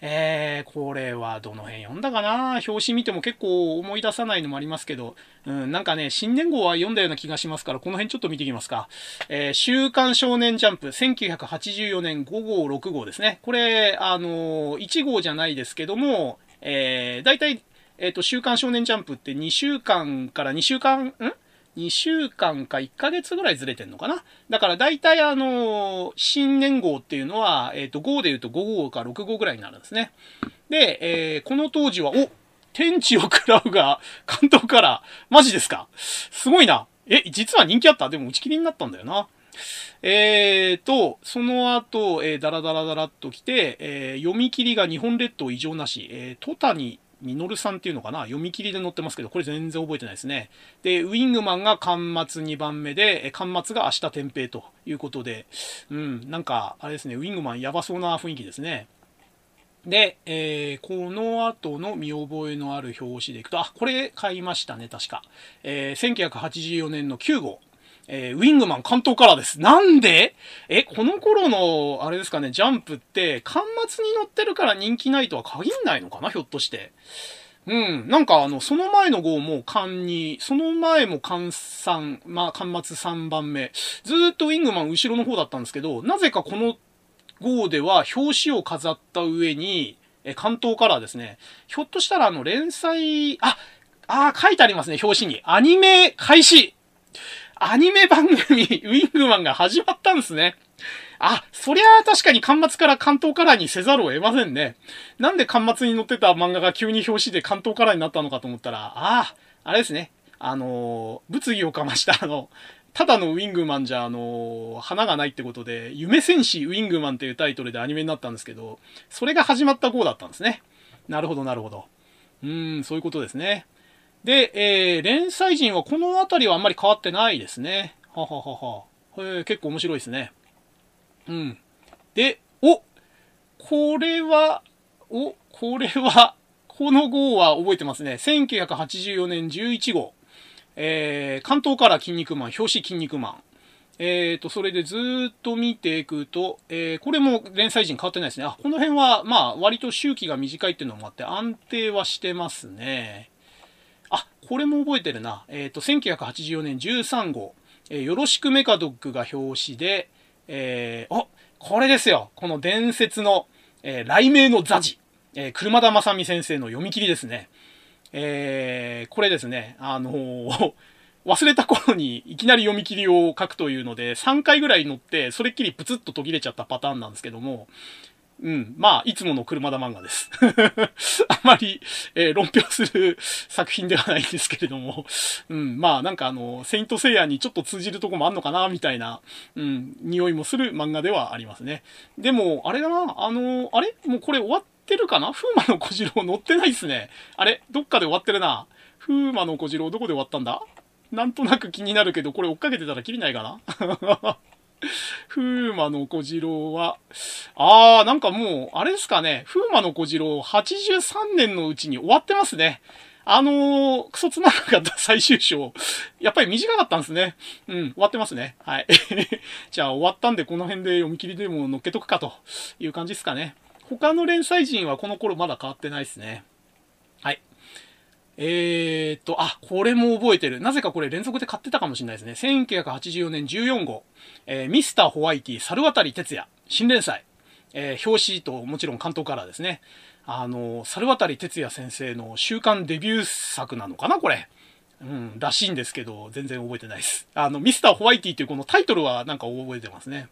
えー、これはどの辺読んだかな？表紙見ても結構思い出さないのもありますけど、うん、なんかね、新年号は読んだような気がしますから、この辺ちょっと見ていきますか。えー、週刊少年ジャンプ、1984年5号、6号ですね。これ、あのー、1号じゃないですけども、えー、大体、えっ、と、週刊少年ジャンプって2週間から2週間、ん？2週間か1ヶ月ぐらいずれてんのかな？だから大体あの、新年号っていうのは、えっ、ー、と、5で言うと5号か6号ぐらいになるんですね。で、えー、この当時は、お天地を食らうが、関東から、マジですか？すごいな。え、実は人気あった？でも打ち切りになったんだよな。えーと、その後、えー、ダラダラダラっと来て、えー、読み切りが日本列島異常なし、えー、トタニミノルさんっていうのかな？読み切りで載ってますけど、これ全然覚えてないですね。で、ウィングマンが端末2番目で、端末が明日天平ということで、うん、なんか、あれですね、ウィングマンやばそうな雰囲気ですね。で、えー、この後の見覚えのある表紙でいくと、あ、これ買いましたね、確か。えー、1984年の9号。えー、ウィングマン関東カラーです。なんで？え、この頃の、あれですかね、ジャンプって、端末に載ってるから人気ないとは限んないのかなひょっとして。うん。なんか、あの、その前の号も勘に、その前も勘3、まあ、巻末3番目。ずっとウィングマン後ろの方だったんですけど、なぜかこの号では表紙を飾った上に、え、関東カラーですね。ひょっとしたらあの、連載、ああ、あ書いてありますね、表紙に。アニメ開始アニメ番組、ウィングマンが始まったんですね。あ、そりゃあ確かに端末から関東カラーにせざるを得ませんね。なんで端末に載ってた漫画が急に表紙で関東カラーになったのかと思ったら、ああ、あれですね。あのー、物議をかましたあの、ただのウィングマンじゃ、あのー、花がないってことで、夢戦士ウィングマンっていうタイトルでアニメになったんですけど、それが始まった号だったんですね。なるほど、なるほど。うーん、そういうことですね。で、えー、連載陣はこの辺りはあんまり変わってないですね。はははは。え結構面白いですね。うん。で、おこれは、おこれは、この号は覚えてますね。1984年11号。えー、関東から筋肉マン、表紙筋肉マン。えーと、それでずっと見ていくと、えー、これも連載陣変わってないですね。あ、この辺は、まあ、割と周期が短いっていうのもあって安定はしてますね。あ、これも覚えてるな。えっ、ー、と、1984年13号、えー、よろしくメカドッグが表紙で、えー、お、これですよ。この伝説の、えー、雷鳴のザジ。えー、車田正美先生の読み切りですね。えー、これですね、あのー、忘れた頃にいきなり読み切りを書くというので、3回ぐらい乗って、それっきりプツッと途切れちゃったパターンなんですけども、うん。まあ、いつもの車田漫画です。あまり、えー、論評する作品ではないんですけれども、うん。まあ、なんかあの、セイントセイヤにちょっと通じるとこもあんのかな、みたいな、うん、匂いもする漫画ではありますね。でも、あれだな、あの、あれ？もうこれ終わってるかな？風魔の小次郎乗ってないっすね。あれ？どっかで終わってるな。風魔の小次郎どこで終わったんだ？なんとなく気になるけど、これ追っかけてたらきりないかな？風魔の小次郎は、あー、なんかもう、あれですかね、風魔の小次郎83年のうちに終わってますね。あのー、クソつまらなかった 最終章。やっぱり短かったんですね。うん、終わってますね。はい。じゃあ終わったんでこの辺で読み切りでも乗っけとくかという感じですかね。他の連載陣はこの頃まだ変わってないですね。えー、っと、あ、これも覚えてる。なぜかこれ連続で買ってたかもしれないですね。1984年14号、えー、ミスターホワイティ、猿渡哲也、新連載。えー、表紙ともちろん関東カラーですね。あの、猿渡哲也先生の週刊デビュー作なのかなこれ。うん、らしいんですけど、全然覚えてないです。あの、ミスターホワイティっていうこのタイトルはなんか覚えてますね。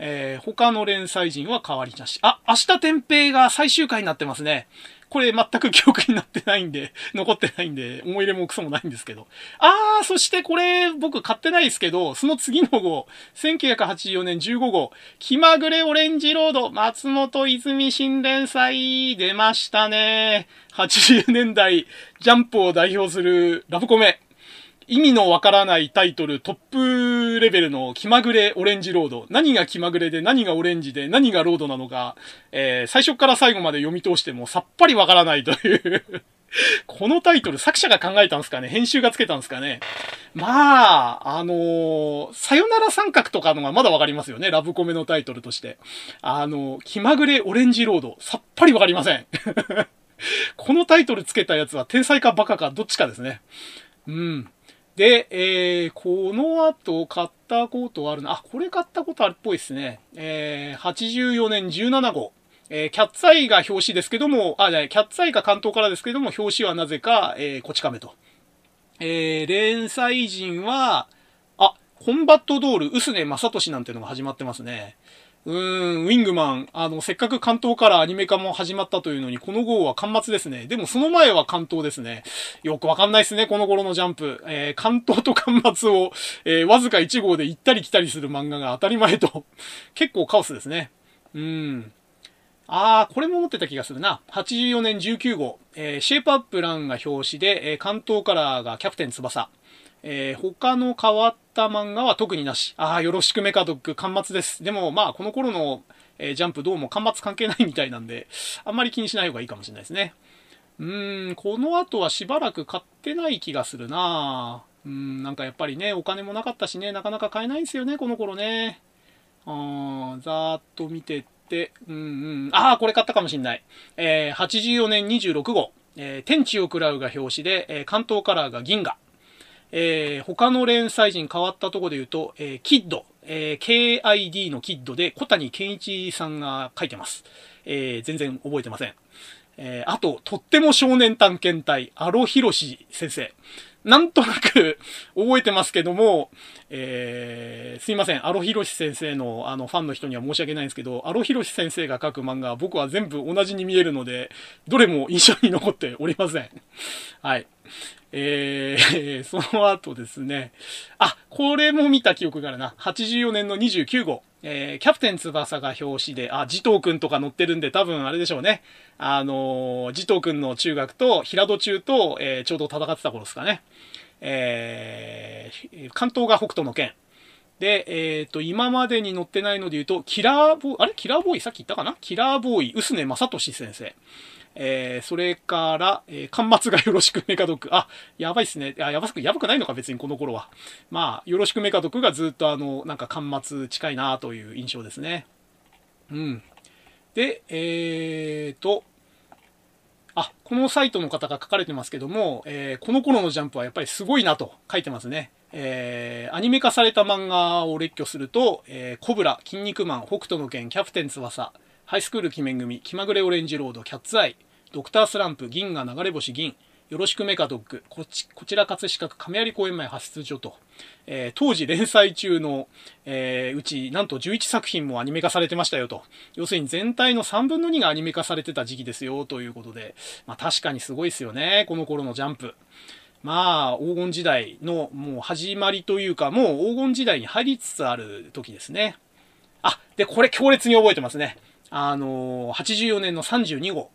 えー、他の連載陣は変わりなし。あ、明日天平が最終回になってますね。これ全く記憶になってないんで、残ってないんで、思い入れもクソもないんですけど。あー、そしてこれ僕買ってないですけど、その次の号、1984年15号、気まぐれオレンジロード、松本泉新連載出ましたね。80年代、ジャンプを代表するラブコメ。意味のわからないタイトル、トップレベルの気まぐれオレンジロード。何が気まぐれで何がオレンジで何がロードなのか、えー、最初から最後まで読み通してもさっぱりわからないという このタイトル作者が考えたんですかね？編集がつけたんですかね？まあ、あのー、さよなら三角とかのがまだわかりますよね？ラブコメのタイトルとして。あのー、気まぐれオレンジロード。さっぱりわかりません。このタイトルつけたやつは天才かバカかどっちかですね。うん。で、えー、この後買ったことあるな。あ、これ買ったことあるっぽいですね。えー、84年17号。えー、キャッツアイが表紙ですけども、あ、じゃキャッツアイが関東からですけども、表紙はなぜか、えー、こち亀と。えー、連載陣は、あ、コンバットドール、薄根正俊なんていうのが始まってますね。うーん、ウィングマン、あの、せっかく関東からアニメ化も始まったというのに、この号は関末ですね。でもその前は関東ですね。よくわかんないですね、この頃のジャンプ。えー、関東と関末を、えー、わずか1号で行ったり来たりする漫画が当たり前と、結構カオスですね。うん。あー、これも持ってた気がするな。84年19号、えー、シェイプアップランが表紙で、え、関東カラーがキャプテン翼。えー、他の変わった漫画は特になし。ああ、よろしくメカドック、端末です。でも、まあ、この頃の、えー、ジャンプどうも端末関係ないみたいなんで、あんまり気にしない方がいいかもしれないですね。うーん、この後はしばらく買ってない気がするなうん、なんかやっぱりね、お金もなかったしね、なかなか買えないんですよね、この頃ね。あーざーっと見てって、うんうん、ああ、これ買ったかもしんない。えー、84年26号、えー、天地を喰らうが表紙で、え、関東カラーが銀河。えー、他の連載陣変わったところで言うと、えー、キッド、えー、KID のキッドで小谷健一さんが書いてます。えー、全然覚えてません。えー、あと、とっても少年探検隊、アロヒロシ先生。なんとなく 覚えてますけども、えー、すいません。アロヒロシ先生のあのファンの人には申し訳ないんですけど、アロヒロシ先生が書く漫画は僕は全部同じに見えるので、どれも印象に残っておりません。はい。えー、その後ですね、あ、これも見た記憶があるな。84年の29号。えー、キャプテン翼が表紙で、あ、ジトーくんとか乗ってるんで、多分あれでしょうね。あのー、ジトーくんの中学と、平戸中と、えー、ちょうど戦ってた頃ですかね。えー、関東が北斗の剣。で、えっ、ー、と、今までに載ってないので言うと、キラーボーイ、あれ？キラーボーイ？さっき言ったかな？キラーボーイ、薄根正俊先生。えー、それから、えー、端末がよろしくメカドック。あ、やばいっすね。あ、やばく、やばくないのか別にこの頃は。まあ、よろしくメカドックがずっとあの、なんか端末近いなという印象ですね。うん。で、えーと、あ、このサイトの方が書かれてますけども、えー、この頃のジャンプはやっぱりすごいなと書いてますね。えー、アニメ化された漫画を列挙すると、えー、コブラ、筋肉マン、北斗の拳、キャプテン翼、ハイスクール鬼面組、気まぐれオレンジロード、キャッツアイ、ドクタースランプ、銀河流れ星銀、よろしくメカドッグ、こちこちら葛飾区亀有公園前発出所と、えー、当時連載中の、えー、うち、なんと11作品もアニメ化されてましたよと。要するに全体の3分の2がアニメ化されてた時期ですよ、ということで。まあ確かにすごいですよね、この頃のジャンプ。まあ、黄金時代のもう始まりというか、もう黄金時代に入りつつある時ですね。あ、で、これ強烈に覚えてますね。あのー、84年の32号。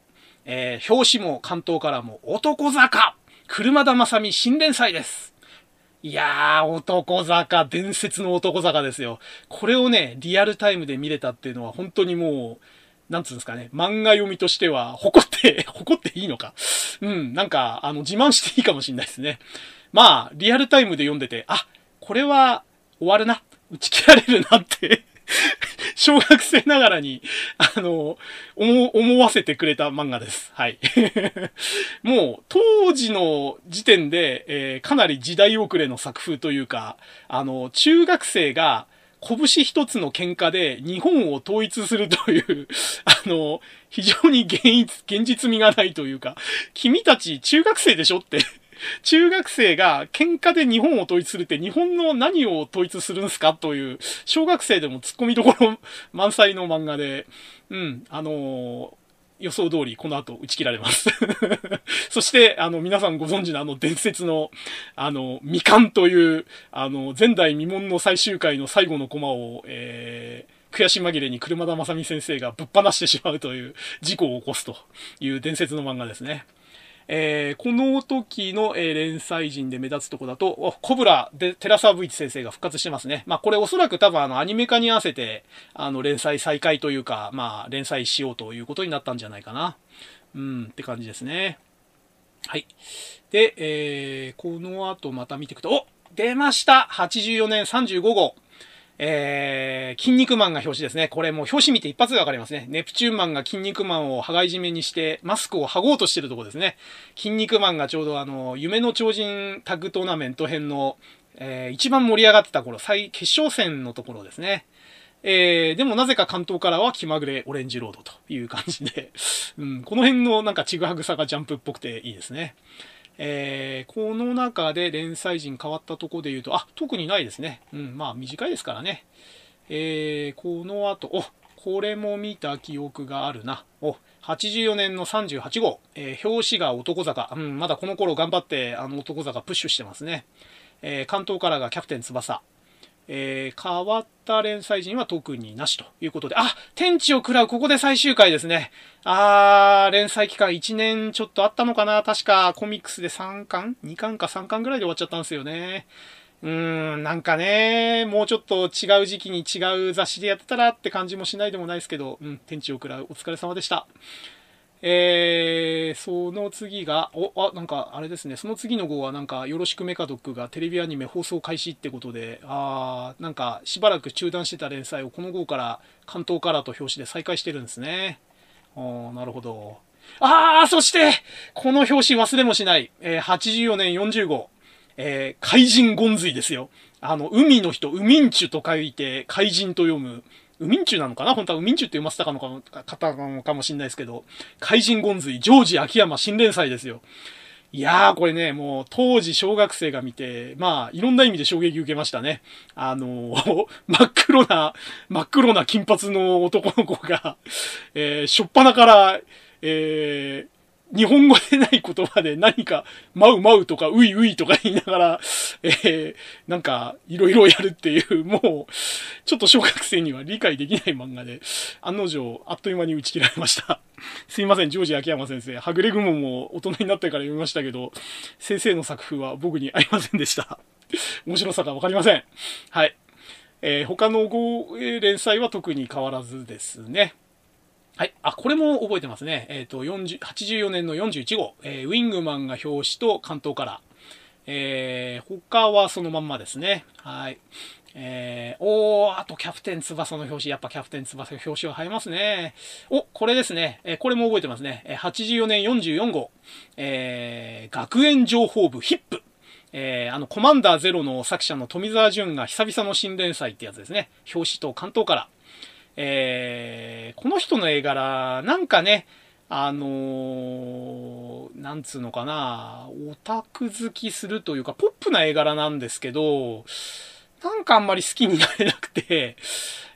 えー、表紙も関東からも男坂車田正美新連載です。いやー、男坂、伝説の男坂ですよ。これをね、リアルタイムで見れたっていうのは本当にもう、なんつうんですかね、漫画読みとしては、誇って、誇っていいのか。うん、なんか、あの、自慢していいかもしんないですね。まあ、リアルタイムで読んでて、あ、これは終わるな、打ち切られるなって 小学生ながらに、あの、思、思わせてくれた漫画です。はい。もう、当時の時点で、えー、かなり時代遅れの作風というか、あの、中学生が、拳一つの喧嘩で日本を統一するという あの、非常に現実味がないというか、君たち中学生でしょって中学生が喧嘩で日本を統一するって日本の何を統一するんすかという、小学生でも突っ込みどころ満載の漫画で、うん、あのー、予想通りこの後打ち切られます そして、あの、皆さんご存知のあの伝説の、あの、未完という、あの、前代未聞の最終回の最後のコマを、えー、悔し紛れに車田正美先生がぶっ放してしまうという事故を起こすという伝説の漫画ですね。えー、この時の、えー、連載陣で目立つとこだと、コブラで寺沢ブイチ先生が復活してますね。まあこれおそらく多分あのアニメ化に合わせて、あの連載再開というか、まあ連載しようということになったんじゃないかな。うん、って感じですね。はい。で、えー、この後また見ていくと、お出ました !84 年35号。えー、筋肉マンが表紙ですね。これもう表紙見て一発でわかりますね。ネプチューンマンが筋肉マンを羽交い締めにして、マスクを剥ごうとしてるとこですね。筋肉マンがちょうどあの、夢の超人タグトーナメント編の、えー、一番盛り上がってた頃、最、決勝戦のところですね。えー、でもなぜか関東からは気まぐれオレンジロードという感じで、うん、この辺のなんかちぐはぐさがジャンプっぽくていいですね。えー、この中で連載陣変わったとこで言うと、あ、特にないですね。うん、まあ短いですからね。えー、この後、お、これも見た記憶があるな。お、84年の38号、えー、表紙が男坂。うん、まだこの頃頑張って、あの男坂プッシュしてますね。えー、関東からがキャプテン翼。えー、変わった連載陣は特になしということで、あ天地を食らう、ここで最終回ですね。あー、連載期間1年ちょっとあったのかな確かコミックスで3巻 ?2 巻か3巻ぐらいで終わっちゃったんですよね。うーん、なんかね、もうちょっと違う時期に違う雑誌でやってたらって感じもしないでもないですけど、うん、天地を食らう、お疲れ様でした。えー、その次が、お、あ、なんか、あれですね、その次の号はなんか、よろしくメカドックがテレビアニメ放送開始ってことで、あー、なんか、しばらく中断してた連載をこの号から関東カラーと表紙で再開してるんですね。あー、なるほど。あー、そして、この表紙忘れもしない、えー、84年40号、えー、怪人ゴンズイですよ。あの、海の人、ウミンチュと書いて、怪人と読む、ウミンチュなのかな？本当はウミンチュって読ませたかのか方なのかもしれないですけど、怪人ゴンズイ、ジョージ秋山新連載ですよ。いやー、これね、もう、当時小学生が見て、まあ、いろんな意味で衝撃受けましたね。あのー、真っ黒な、真っ黒な金髪の男の子が、えー、しょっぱなから、えー、日本語でない言葉で何か、まうまうとか、ういういとか言いながら、えー、なんか、いろいろやるっていう、もう、ちょっと小学生には理解できない漫画で、案の定、あっという間に打ち切られました。すいません、ジョージ秋山先生。はぐれ雲も大人になってから読みましたけど、先生の作風は僕に合いませんでした。面白さがわかりません。はい。えー、他の5連載は特に変わらずですね。はい。あ、これも覚えてますね。えっ、ー、と、40、84年の41号、えー、ウィングマンが表紙と関東から。えー、他はそのまんまですね。はい。えー、おー、あとキャプテン翼の表紙。やっぱキャプテン翼の表紙は映えますね。お、これですね。えー、これも覚えてますね。えー、84年44号。えー、学園情報部ヒップ。えー、あの、コマンダーゼロの作者の富澤淳が久々の新連載ってやつですね。表紙と関東から。えー、この人の絵柄、なんかね、あのー、なんつうのかな、オタク好きするというか、ポップな絵柄なんですけど、なんかあんまり好きになれなくて、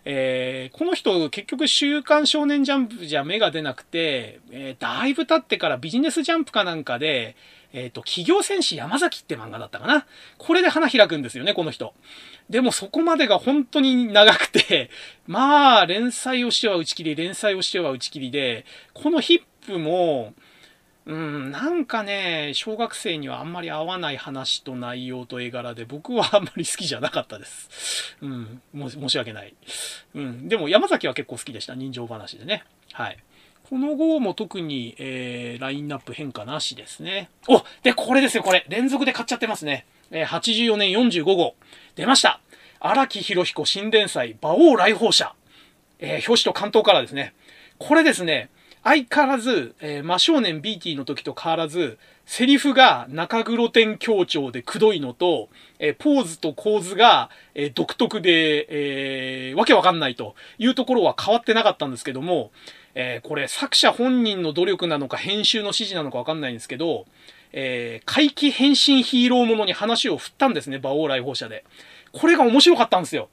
えー、この人結局週刊少年ジャンプじゃ目が出なくて、えー、だいぶ経ってからビジネスジャンプかなんかで、えっ、ー、と、企業戦士山崎って漫画だったかな。これで花開くんですよね、この人。でもそこまでが本当に長くて、まあ、連載をしては打ち切り、連載をしては打ち切りで、このヒップも、うん、なんかね、小学生にはあんまり合わない話と内容と絵柄で、僕はあんまり好きじゃなかったです。うん、申し訳ない。うん、でも山崎は結構好きでした、人情話でね。はい。この号も特に、えー、ラインナップ変化なしですね。おで、これですよ、これ。連続で買っちゃってますね。えー、84年45号。出ました。荒木博彦新連載、馬王来訪者。えー、表紙と関東からですね。これですね、相変わらず、えー、真少年 BT の時と変わらず、セリフが中黒点強調でくどいのと、えー、ポーズと構図が、えー、独特で、えー、わけわかんないというところは変わってなかったんですけども、えー、これ作者本人の努力なのか編集の指示なのかわかんないんですけど、えー、怪奇変身ヒーローものに話を振ったんですね、馬王来訪者で。これが面白かったんですよ。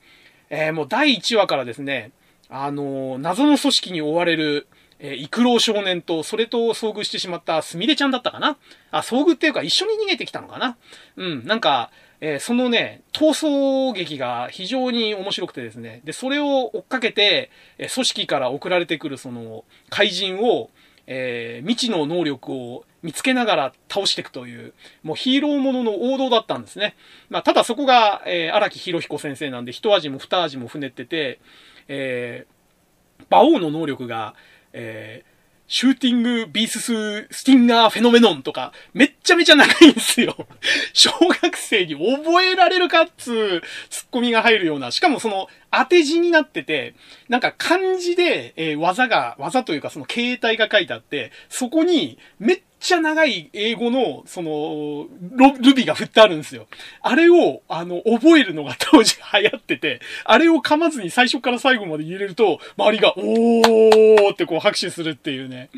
えー、もう第1話からですね、あのー、謎の組織に追われる、えー、イク少年と、それと遭遇してしまったすみれちゃんだったかな？あ、遭遇っていうか一緒に逃げてきたのかな？うん、なんか、えー、そのね、逃走劇が非常に面白くてですね、で、それを追っかけて、え、組織から送られてくるその怪人を、えー、未知の能力を見つけながら倒していくという、もうヒーローものの王道だったんですね。まあ、ただそこが、えー、荒木博彦先生なんで、一味も二味もふねってて、えー、馬王の能力が、えー、 shooting bees ス stinger phenomenon とか、めっちゃめちゃ長いんですよ。小学生に覚えられるかっつうツッコミが入るような、しかもその当て字になってて、なんか漢字で、えー、技が、技というかその形態が書いてあって、そこにめっちゃ長い英語の、その、ルビが振ってあるんですよ。あれを、あの、覚えるのが当時流行ってて、あれを噛まずに最初から最後まで言えると、周りが、おーってこう拍手するっていうね、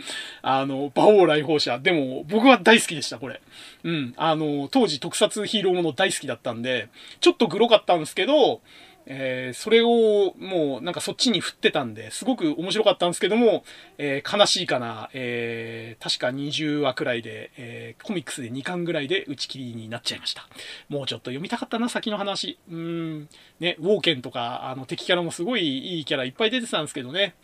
あの、馬王来訪者。でも、僕は大好きでした、これ。うん。あの、当時特撮ヒーローもの大好きだったんで、ちょっとグロかったんですけど、えー、それをもうなんかそっちに振ってたんで、すごく面白かったんですけども、えー、悲しいかな、えー、確か20話くらいで、えコミックスで2巻ぐらいで打ち切りになっちゃいました。もうちょっと読みたかったな、先の話。うん、ね、ウォーケンとか、あの敵キャラもすごいいいキャラいっぱい出てたんですけどね、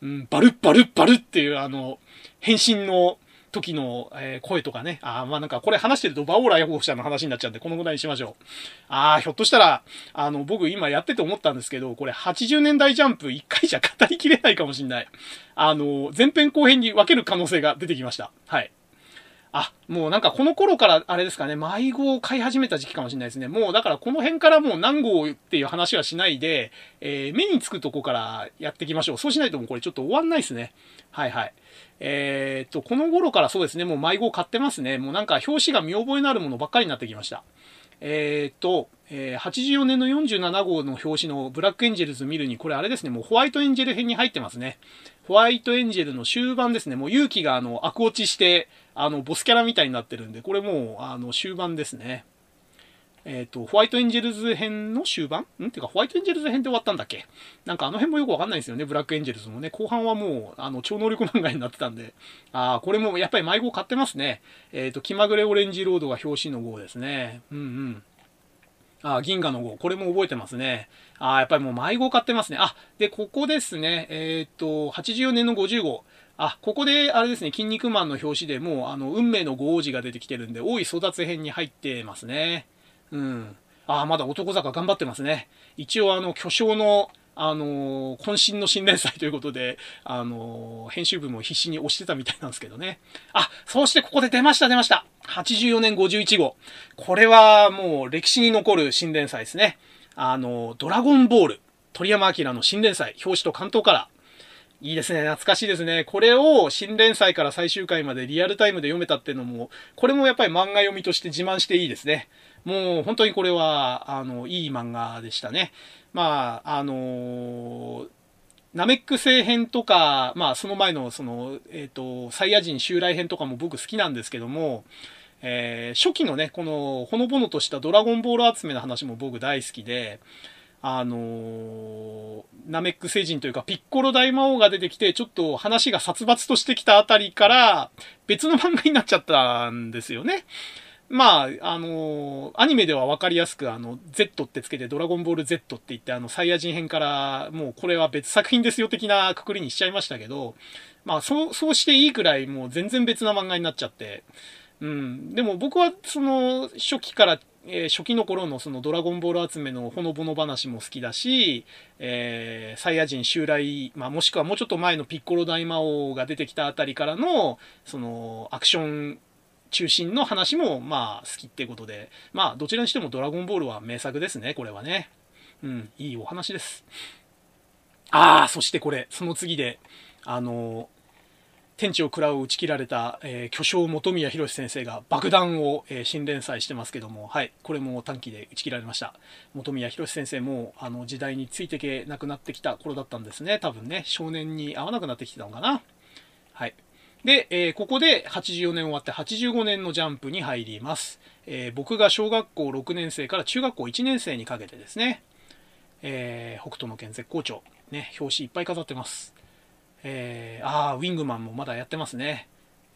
うん、バルッバルッバルッっていうあの、変身の、時の、え、声とかね。あまあなんかこれ話してるとバオーラヤホー者の話になっちゃうんで、このぐらいにしましょう。ああ、ひょっとしたら、あの、僕今やってて思ったんですけど、これ80年代ジャンプ1回じゃ語りきれないかもしんない。あの、前編後編に分ける可能性が出てきました。はい。あ、もうなんかこの頃からあれですかね、迷子を飼い始めた時期かもしれないですね。もうだからこの辺からもう何号っていう話はしないで、えー、目につくとこからやっていきましょう。そうしないともうこれちょっと終わんないですね。はいはい。えー、っと、この頃からそうですね、もう迷子を買ってますね。もうなんか表紙が見覚えのあるものばっかりになってきました。えー、っと、えー、84年の47号の表紙のブラックエンジェルズ見るに、これあれですね、もうホワイトエンジェル編に入ってますね。ホワイトエンジェルの終盤ですね、もう勇気があの、悪落ちして、あの、ボスキャラみたいになってるんで、これもう、あの、終盤ですね。えっ、ー、と、ホワイトエンジェルズ編の終盤？ん？てか、ホワイトエンジェルズ編で終わったんだっけ？なんかあの辺もよくわかんないんですよね。ブラックエンジェルズもね。後半はもう、あの、超能力漫画になってたんで。ああ、これもやっぱり迷子買ってますね。えっ、ー、と、気まぐれオレンジロードが表紙の号ですね。うんうん。あ、銀河の号。これも覚えてますね。あやっぱりもう迷子買ってますね。あ、で、ここですね。えっ、ー、と、84年の50号。あ、ここで、あれですね、筋肉マンの表紙でもう、あの、運命のご王子が出てきてるんで、大い争奪編に入ってますね。うん。ああ、まだ男坂頑張ってますね。一応、あの、巨匠の、あのー、渾身の新連載ということで、あのー、編集部も必死に押してたみたいなんですけどね。あ、そしてここで出ました出ました !84 年51号。これはもう歴史に残る新連載ですね。あの、ドラゴンボール。鳥山明の新連載。表紙と関東から。いいですね。懐かしいですね。これを新連載から最終回までリアルタイムで読めたっていうのも、これもやっぱり漫画読みとして自慢していいですね。もう本当にこれは、あの、いい漫画でしたね。まあ、あのー、ナメック星編とか、まあその前のその、えっ、ー、と、サイヤ人襲来編とかも僕好きなんですけども、えー、初期のね、このほのぼのとしたドラゴンボール集めの話も僕大好きで、あのー、ナメック星人というかピッコロ大魔王が出てきて、ちょっと話が殺伐としてきたあたりから、別の漫画になっちゃったんですよね。まあ、あのー、アニメでは分かりやすく、あの、Z ってつけて、ドラゴンボール Z って言って、あの、サイヤ人編から、もうこれは別作品ですよ的なくくりにしちゃいましたけど、まあ、そう、そうしていいくらい、もう全然別な漫画になっちゃって、うん。でも僕は、その、初期から、えー、初期の頃のそのドラゴンボール集めのほのぼの話も好きだし、えー、サイヤ人襲来、まあ、もしくはもうちょっと前のピッコロ大魔王が出てきたあたりからの、その、アクション中心の話も、まあ、好きってことで、まあ、どちらにしてもドラゴンボールは名作ですね、これはね。うん、いいお話です。ああ、そしてこれ、その次で、あの、天地を食らう打ち切られた、えー、巨匠本宮宏先生が爆弾を、えー、新連載してますけども、はい、これも短期で打ち切られました。本宮宏先生も、あの、時代についてけなくなってきた頃だったんですね。多分ね、少年に合わなくなってきてたのかな。はい。で、えー、ここで84年終わって85年のジャンプに入ります。えー、僕が小学校6年生から中学校1年生にかけてですね、えー、北斗の拳絶好調、ね、表紙いっぱい飾ってます。えー、あ、ウィングマンもまだやってますね。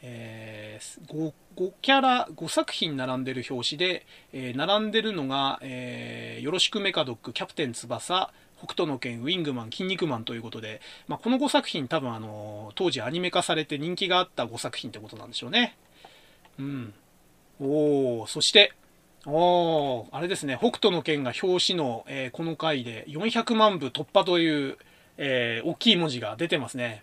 えー、5, 5キャラ、5作品並んでる表紙で、えー、並んでるのが、えー、よろしくメカドック、キャプテン翼、北斗の拳、ウィングマン、筋肉マンということで、まあ、この5作品多分あの、当時アニメ化されて人気があった5作品ってことなんでしょうね。うん。おー、そして、おー、あれですね、北斗の拳が表紙の、えー、この回で400万部突破という、えー、大きい文字が出てますね。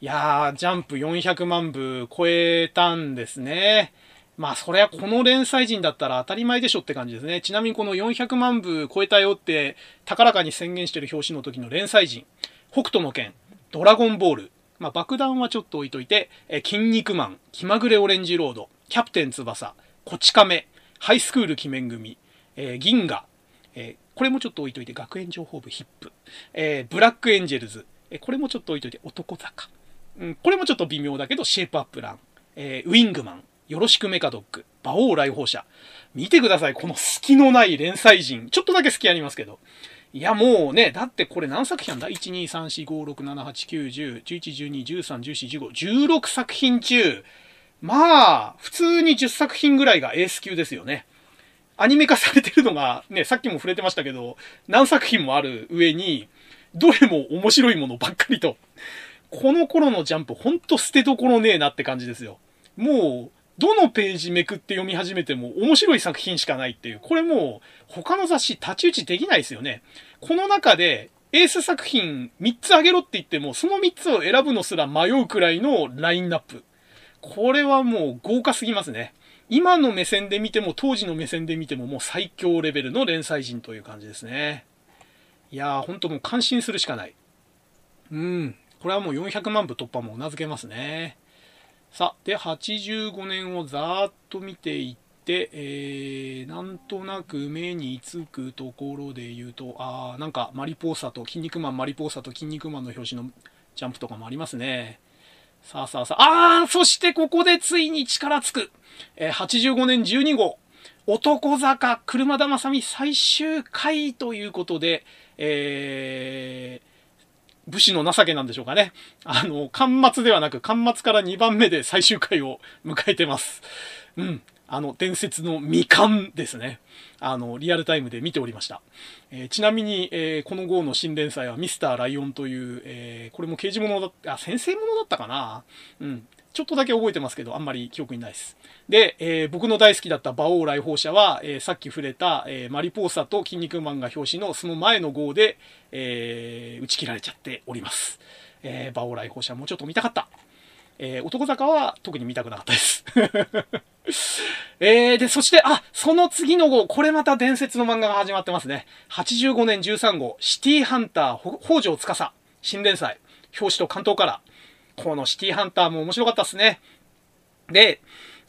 いやー、ジャンプ400万部超えたんですね。まあ、そりゃこの連載人だったら当たり前でしょって感じですね。ちなみにこの400万部超えたよって、高らかに宣言してる表紙の時の連載人、北斗の拳、ドラゴンボール、まあ、爆弾はちょっと置いといて、え筋肉マン、気まぐれオレンジロード、キャプテン翼、こち亀、ハイスクール鬼面組、えー、銀河、えー、これもちょっと置いといて、学園情報部ヒップ、えー、ブラックエンジェルズ、えこれもちょっと置いといて、男坂、うん、これもちょっと微妙だけど、シェイプアップラン、えウィングマン、よろしくメカドック、馬王来訪者。見てください、この隙のない連載人。ちょっとだけ隙ありますけど。いや、もうね、だってこれ何作品なんだ ?1、2、3、4、5、6、7、8、9、10、11、12、13、14、15、16作品中、まあ、普通に10作品ぐらいがエース級ですよね。アニメ化されてるのが、ね、さっきも触れてましたけど、何作品もある上に、どれも面白いものばっかりと。この頃のジャンプ、ほんと捨てどころねえなって感じですよ。もう、どのページめくって読み始めても面白い作品しかないっていう、これもう他の雑誌太刀打ちできないですよね。この中でエース作品3つあげろって言っても、その3つを選ぶのすら迷うくらいのラインナップ。これはもう豪華すぎますね。今の目線で見ても、当時の目線で見てももう最強レベルの連載人という感じですね。いやー、ほんともう感心するしかない。うん。これはもう400万部突破もうなずけますね。さあ、で、85年をざーっと見ていって、えー、なんとなく目につくところで言うと、あー、なんかマリポーサと、筋肉マンマリポーサと筋肉マンの表紙のジャンプとかもありますね。さあさあさあ、あー、そしてここでついに力つく。えー、85年12号。男坂車田正美最終回ということで、えー、武士の情けなんでしょうかね。あの、巻末ではなく、巻末から2番目で最終回を迎えてます。うん。あの、伝説の未完ですね。あの、リアルタイムで見ておりました。えー、ちなみに、えー、この号の新連載はミスターライオンという、えー、これも刑事物だった、あ、先生物だったかなうん。ちょっとだけ覚えてますけど、あんまり記憶にないです。で、えー、僕の大好きだった馬王来訪者は、えー、さっき触れた、えー、マリポーサと筋肉マンが表紙のその前の号で、え打ち切られちゃっております。え馬王来訪者もうちょっと見たかった。え男坂は特に見たくなかったです。えー、で、そして、あ、その次の号、これまた伝説の漫画が始まってますね。85年13号、シティハンター、北条司、新連載、表紙と関東から。このシティハンターも面白かったですね。で、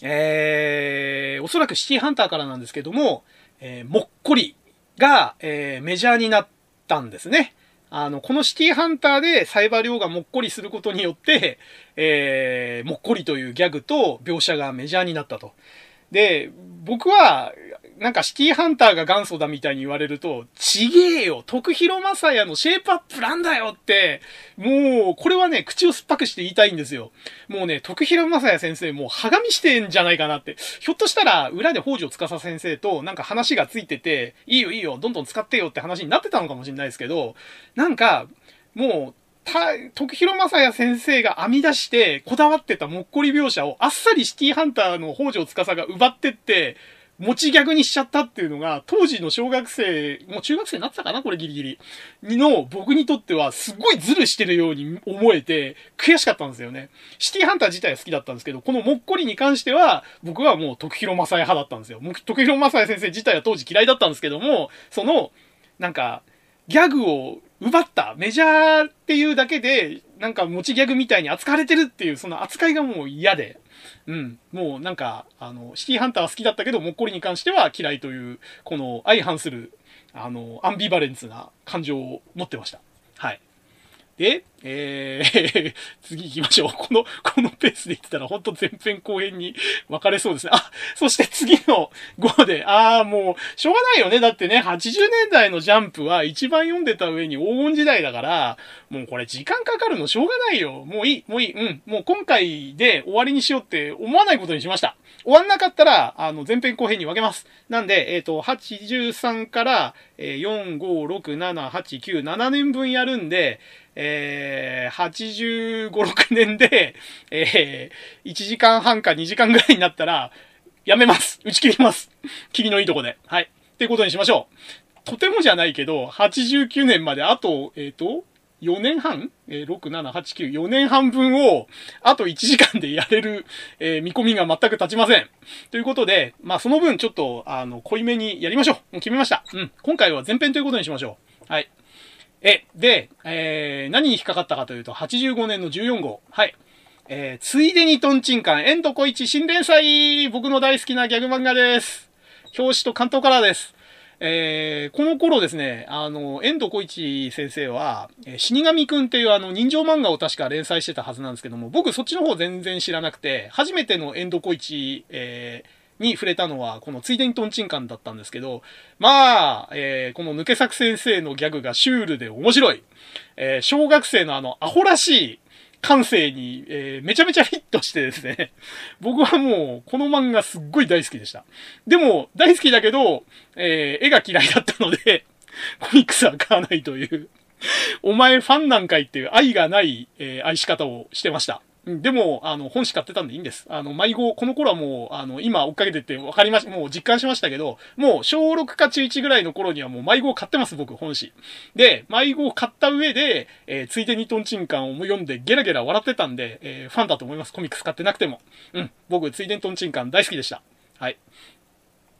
えー、おそらくシティハンターからなんですけども、えー、もっこりが、えー、メジャーになったんですね。あの、このシティハンターでサイバー量がもっこりすることによって、えー、もっこりというギャグと描写がメジャーになったと。で、僕は、なんかシティハンターが元祖だみたいに言われると、ちげえよ徳広正也のシェイプアップなんだよって、もう、これはね、口を酸っぱくして言いたいんですよ。もうね、徳広正也先生、もう、はがみしてんじゃないかなって。ひょっとしたら、裏で北条司先生と、なんか話がついてて、いいよいいよ、どんどん使ってよって話になってたのかもしれないですけど、なんか、もう、た、徳広正也先生が編み出して、こだわってたもっこり描写を、あっさりシティハンターの北条司が奪ってって、持ち逆にしちゃったっていうのが、当時の小学生、もう中学生になってたかなこれギリギリ。にの、僕にとっては、すっごいズルしてるように思えて、悔しかったんですよね。シティハンター自体は好きだったんですけど、このもっこりに関しては、僕はもう徳広正也派だったんですよ。徳広正也先生自体は当時嫌いだったんですけども、その、なんか、ギャグを奪った、メジャーっていうだけで、なんか持ちギャグみたいに扱われてるっていう、その扱いがもう嫌で。うん。もうなんか、あの、シティハンターは好きだったけど、もっこりに関しては嫌いという、この相反する、あの、アンビバレンスな感情を持ってました。で、えー、次行きましょう。この、このペースで言ってたら、ほんと前編後編に分かれそうですね。あ、そして次の5で、あーもう、しょうがないよね。だってね、80年代のジャンプは一番読んでた上に黄金時代だから、もうこれ時間かかるのしょうがないよ。もういい、もういい。うん。もう今回で終わりにしようって思わないことにしました。終わんなかったら、あの、前編後編に分けます。なんで、えっ、ー、と、83から、えー、4、5、6、7、8、9、7年分やるんで、えー、85、6年で、えー、1時間半か2時間ぐらいになったら、やめます。打ち切ります。霧のいいとこで。はい。っていうことにしましょう。とてもじゃないけど、89年まであと、えっ、ー、と、4年半？えー、6、7、8、9、4年半分を、あと1時間でやれる、えー、見込みが全く立ちません。ということで、まあその分ちょっと、あの、濃いめにやりましょう。もう決めました。うん。今回は前編ということにしましょう。はい。え、で、えー、何に引っかかったかというと、85年の14号。はい。えー、ついでにトンチンカン、エンドコイチ新連載僕の大好きなギャグ漫画です。表紙と関東カラーです。えー、この頃ですね、あの、遠藤小一先生は、え死神くんっていうあの、人情漫画を確か連載してたはずなんですけども、僕そっちの方全然知らなくて、初めての遠藤小一、えー、に触れたのは、このついでにトンチンカンだったんですけど、まあ、えー、この抜け作先生のギャグがシュールで面白い。えー、小学生のあの、アホらしい感性に、えー、めちゃめちゃヒットしてですね、僕はもう、この漫画すっごい大好きでした。でも、大好きだけど、えー、絵が嫌いだったので、コミックスは買わないという、お前ファンなんかいっていう愛がない、えー、愛し方をしてました。でも、あの、本誌買ってたんでいいんです。あの、迷子、この頃はもう、あの、今追っかけてて分かりまし、もう実感しましたけど、もう小6か中1ぐらいの頃にはもう迷子を買ってます、僕、本誌。で、迷子を買った上で、えー、ついでにトンチンカンを読んでゲラゲラ笑ってたんで、えー、ファンだと思います。コミックス買ってなくても。うん、僕、ついでにトンチンカン大好きでした。はい。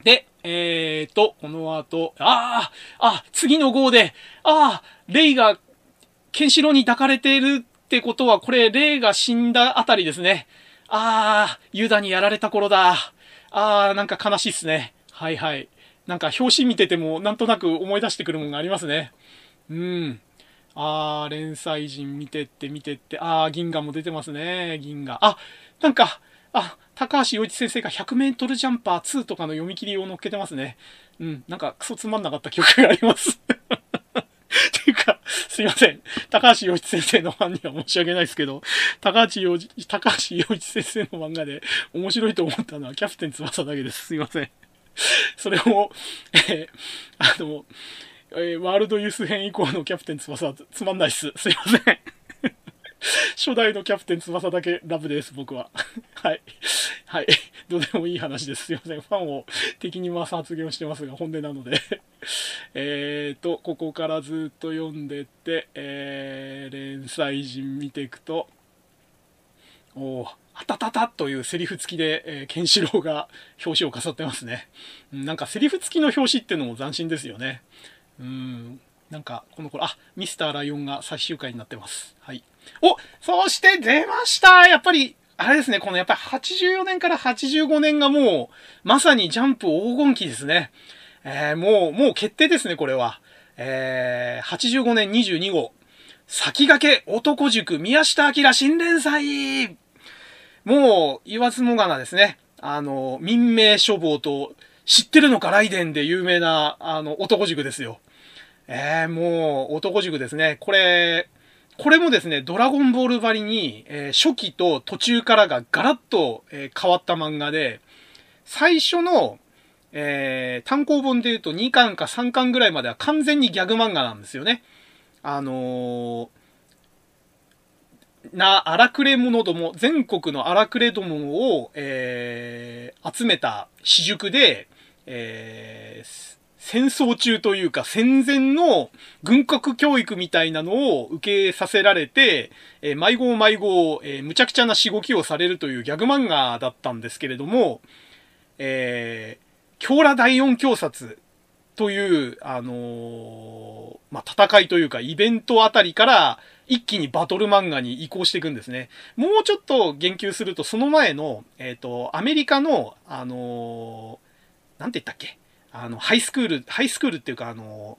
で、えーと、この後、ああ、あ、次の号で、ああ、レイが、ケンシロウに抱かれているってことは、これ、霊が死んだあたりですね。あー、ユダにやられた頃だ。あー、なんか悲しいっすね。はいはい。なんか表紙見てても、なんとなく思い出してくるものがありますね。うん。あー、連載陣見てって見てって、あー、銀河も出てますね、銀河。あ、なんか、あ、高橋洋一先生が100メートルジャンパー2とかの読み切りを載っけてますね。うん、なんかクソつまんなかった記憶があります。っていうか、すいません。高橋洋一先生のファンには申し訳ないですけど、高橋洋一、高橋洋一先生の漫画で面白いと思ったのはキャプテン翼だけです。すいません。それも、えー、あの、えー、ワールドユース編以降のキャプテン翼つまんないっす。すいません。初代のキャプテン翼だけラブです、僕は。はい。はい。どうでもいい話です。すいません。ファンを敵に回す発言をしてますが、本音なので えっと、ここからずっと読んでって、えー、連載陣見ていくと、おーあたたたというセリフ付きで、えー、ケンシロウが表紙を飾ってますね。なんかセリフ付きの表紙っていうのも斬新ですよね。うん。なんか、この頃、あ、ミスターライオンが最終回になってます。はい。おそして出ましたやっぱり、あれですね、このやっぱり84年から85年がもう、まさにジャンプ黄金期ですね。えー、もう、もう決定ですね、これは。えー、85年22号、先駆け男塾宮下明新連載もう言わずもがなですね。あの、民命処方と知ってるのかライデンで有名な、あの、男塾ですよ。えー、もう男塾ですね。これ、これもですね、ドラゴンボールばりに、えー、初期と途中からがガラッと、えー、変わった漫画で、最初の、えー、単行本で言うと2巻か3巻ぐらいまでは完全にギャグ漫画なんですよね。あの、な、荒くれ者ども、全国の荒くれどもを、えー、集めた私塾で、えー、戦争中というか戦前の軍国教育みたいなのを受けさせられて、えー、迷子迷子、えー、むちゃくちゃなしごきをされるというギャグ漫画だったんですけれども、えー、京羅第四教察という、あのー、まあ、戦いというかイベントあたりから一気にバトル漫画に移行していくんですね。もうちょっと言及すると、その前の、えっ、ー、と、アメリカの、あのー、なんて言ったっけ？あの、ハイスクール、ハイスクールっていうか、あの、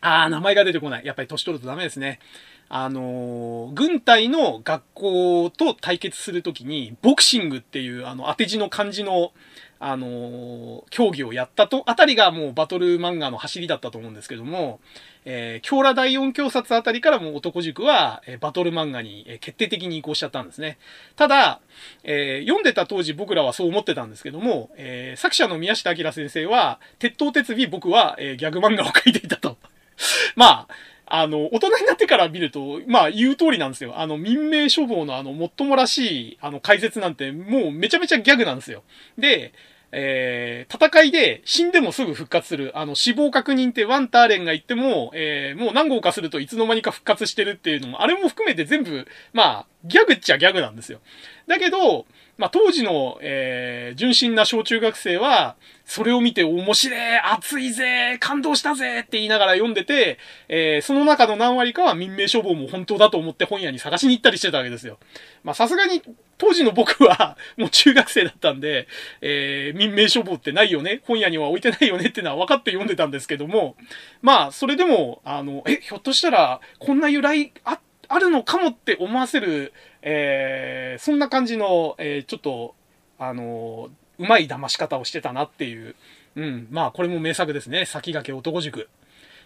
ああ、名前が出てこない。やっぱり年取るとダメですね。あの、軍隊の学校と対決するときに、ボクシングっていう、あの、当て字の漢字の、あの、競技をやったと、あたりがもうバトル漫画の走りだったと思うんですけども、えー、京羅第四教察あたりからも男塾は、え、バトル漫画に、決定的に移行しちゃったんですね。ただ、えー、読んでた当時僕らはそう思ってたんですけども、えー、作者の宮下明先生は、鉄頭鉄尾僕は、え、ギャグ漫画を描いていたと。まあ、あの、大人になってから見ると、まあ言う通りなんですよ。あの、民命処方のあの、もっともらしい、あの、解説なんて、もうめちゃめちゃギャグなんですよ。で、えー、戦いで死んでもすぐ復活する、あの、死亡確認ってワンターレンが言っても、えー、もう何号かするといつの間にか復活してるっていうのも、あれも含めて全部、まあ、ギャグっちゃギャグなんですよ。だけど、まあ、当時の、えー、純真な小中学生は、それを見て面白い、熱いぜ、感動したぜって言いながら読んでて、えー、その中の何割かは民命処方も本当だと思って本屋に探しに行ったりしてたわけですよ。まあ、さすがに、当時の僕は、もう中学生だったんで、えー、民命処方ってないよね、本屋には置いてないよねってのは分かって読んでたんですけども、まあ、それでも、あの、え、ひょっとしたら、こんな由来あ、あるのかもって思わせる、えー、そんな感じの、えー、ちょっと、あのうまい騙し方をしてたなっていう。うん。まあ、これも名作ですね。先駆け男塾。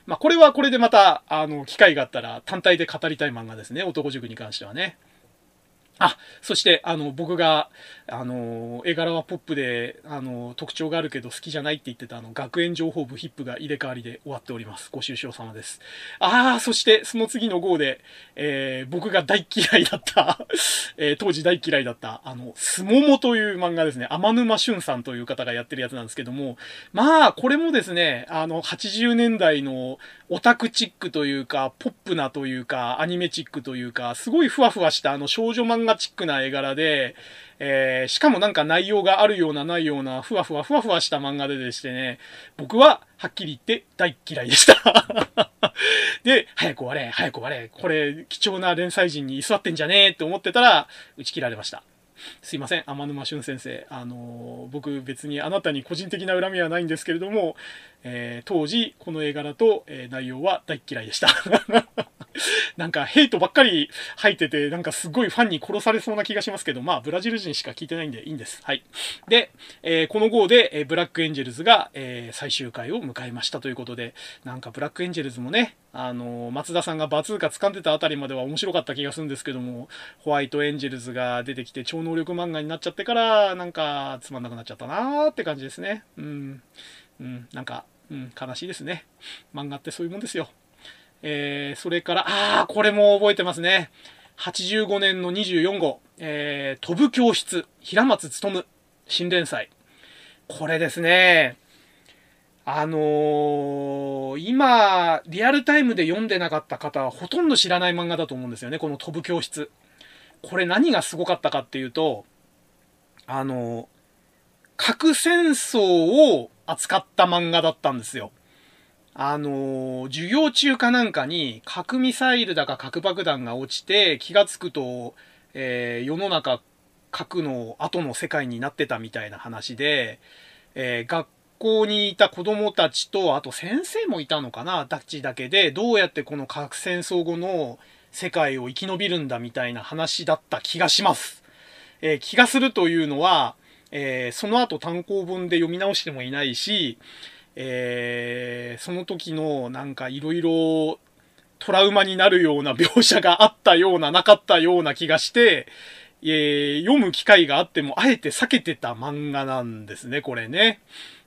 まあ、これはこれでまた、あの、機会があったら単体で語りたい漫画ですね。男塾に関してはね。あ、そして、あの、僕が、あの、絵柄はポップで、あの、特徴があるけど好きじゃないって言ってた、あの、学園情報部ヒップが入れ替わりで終わっております。ご愁傷様です。ああ、そして、その次の号で、えー、僕が大嫌いだった えー、当時大嫌いだった、あの、すももという漫画ですね。天沼俊さんという方がやってるやつなんですけども、まあ、これもですね、あの、80年代のオタクチックというか、ポップなというか、アニメチックというか、すごいふわふわしたあの少女漫画チックな絵柄で、えー、しかもなんか内容があるようなないような、ふわふわふわふわした漫画ででしてね、僕ははっきり言って大嫌いでした で、早く終われ、早く終われ、これ貴重な連載人に居座ってんじゃねえって思ってたら、打ち切られました。すいません、天沼俊先生。あのー、僕別にあなたに個人的な恨みはないんですけれども、えー、当時この映画だと、えー、内容は大嫌いでした。なんかヘイトばっかり言ってて、なんかすごいファンに殺されそうな気がしますけど、まあブラジル人しか聞いてないんでいいんです。はい。で、えー、この号で、え、ブラックエンジェルズが、え、最終回を迎えましたということで、なんかブラックエンジェルズもね、あの松田さんがバズーカ掴んでたあたりまでは面白かった気がするんですけども、ホワイトエンジェルズが出てきて超能力漫画になっちゃってから、なんかつまんなくなっちゃったなーって感じですね。うん。うん、なんか、うん、悲しいですね。漫画ってそういうもんですよ。えー、それから、ああ、これも覚えてますね。85年の24号、えー、飛ぶ教室、平松努、新連載。これですね、あのー、今、リアルタイムで読んでなかった方はほとんど知らない漫画だと思うんですよね、この飛ぶ教室。これ何がすごかったかっていうと、あのー、核戦争を扱った漫画だったんですよ。あのー、授業中かなんかに核ミサイルだか核爆弾が落ちて気がつくと、えー、世の中核の後の世界になってたみたいな話で、えー、学校にいた子供たちと、あと先生もいたのかな、たちだけで、どうやってこの核戦争後の世界を生き延びるんだみたいな話だった気がします。えー、気がするというのは、えー、その後単行本で読み直してもいないし、えー、その時のなんかいろいろトラウマになるような描写があったようななかったような気がして、えー、読む機会があってもあえて避けてた漫画なんですね、これね。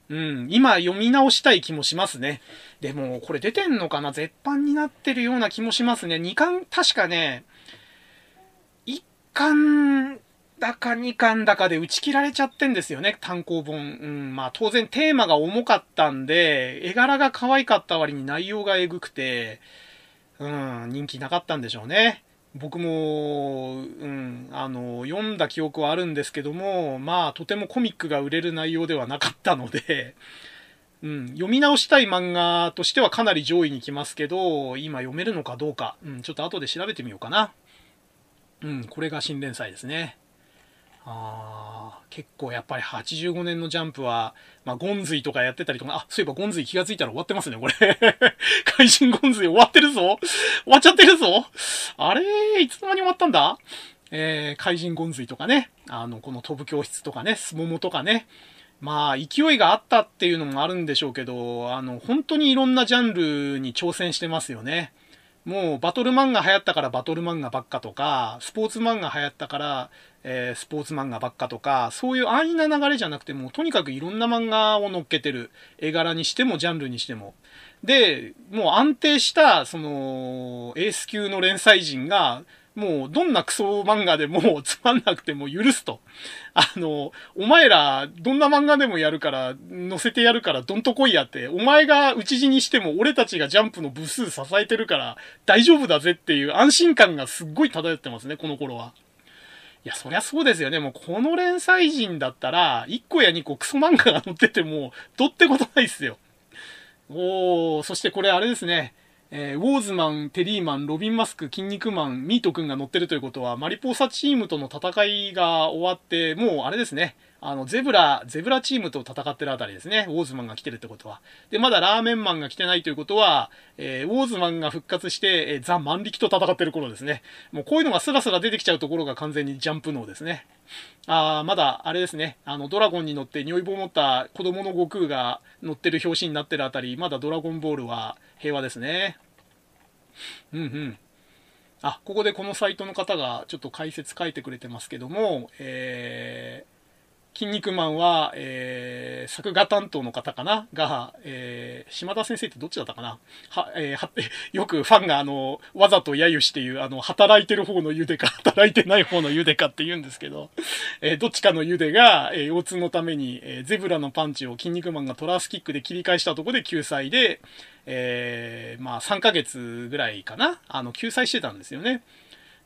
うん、今読み直したい気もしますね。でも、これ出てんのかな？絶版になってるような気もしますね。2巻、確かね、1巻だか2巻だかで打ち切られちゃってんですよね、単行本。うん、まあ当然テーマが重かったんで、絵柄が可愛かった割に内容がエグくて、うん、人気なかったんでしょうね。僕も、うん、あの、読んだ記憶はあるんですけども、まあ、とてもコミックが売れる内容ではなかったので、うん、読み直したい漫画としてはかなり上位に来ますけど、今読めるのかどうか、うん、ちょっと後で調べてみようかな。うん、これが新連載ですね。あ結構やっぱり85年のジャンプは、まあ、ゴンズイとかやってたりとか、あ、そういえばゴンズイ気がついたら終わってますね、これ。怪人ゴンズイ終わってるぞ。終わっちゃってるぞ。あれいつの間に終わったんだ？えー、怪人ゴンズイとかね、あの、この飛ぶ教室とかね、スモモとかね、まあ、勢いがあったっていうのもあるんでしょうけど、あの、本当にいろんなジャンルに挑戦してますよね。もうバトル漫画流行ったからバトル漫画ばっかとか、スポーツ漫画流行ったから、えー、スポーツ漫画ばっかとか、そういう安易な流れじゃなくてもう、とにかくいろんな漫画を乗っけてる。絵柄にしても、ジャンルにしても。で、もう安定した、その、エース級の連載人が、もうどんなクソ漫画でもつまんなくても許すと。あの、お前らどんな漫画でもやるから、載せてやるからどんと来いやって、お前が討ち死にしても俺たちがジャンプの部数支えてるから大丈夫だぜっていう安心感がすっごい漂ってますね、この頃は。いや、そりゃそうですよね。もうこの連載陣だったら、1個や2個クソ漫画が載ってても、どってことないっすよ。おー、そしてこれあれですね。えー、ウォーズマン、テリーマン、ロビンマスク、筋肉マン、ミートくんが乗ってるということは、マリポーサチームとの戦いが終わって、もうあれですね。あの、ゼブラ、ゼブラチームと戦ってるあたりですね。ウォーズマンが来てるってことは。で、まだラーメンマンが来てないということは、えー、ウォーズマンが復活して、えー、ザ・万力と戦ってる頃ですね。もうこういうのがスラスラ出てきちゃうところが完全にジャンプ脳ですね。あー、まだ、あれですね。あの、ドラゴンに乗って匂い棒持った子供の悟空が乗ってる表紙になってるあたり、まだドラゴンボールは平和ですね。うんうん。あ、ここでこのサイトの方がちょっと解説書いてくれてますけども、えー、筋肉マンは、えー、作画担当の方かな？が、えー、島田先生ってどっちだったかな？は、えー、は、よくファンがあの、わざと揶揄していう、あの、働いてる方のゆでか、働いてない方のゆでかって言うんですけど、えー、どっちかのゆでが、えー、腰痛のために、えー、ゼブラのパンチを筋肉マンがトラースキックで切り返したとこで救済で、えー、まあ3ヶ月ぐらいかな、あの、救済してたんですよね。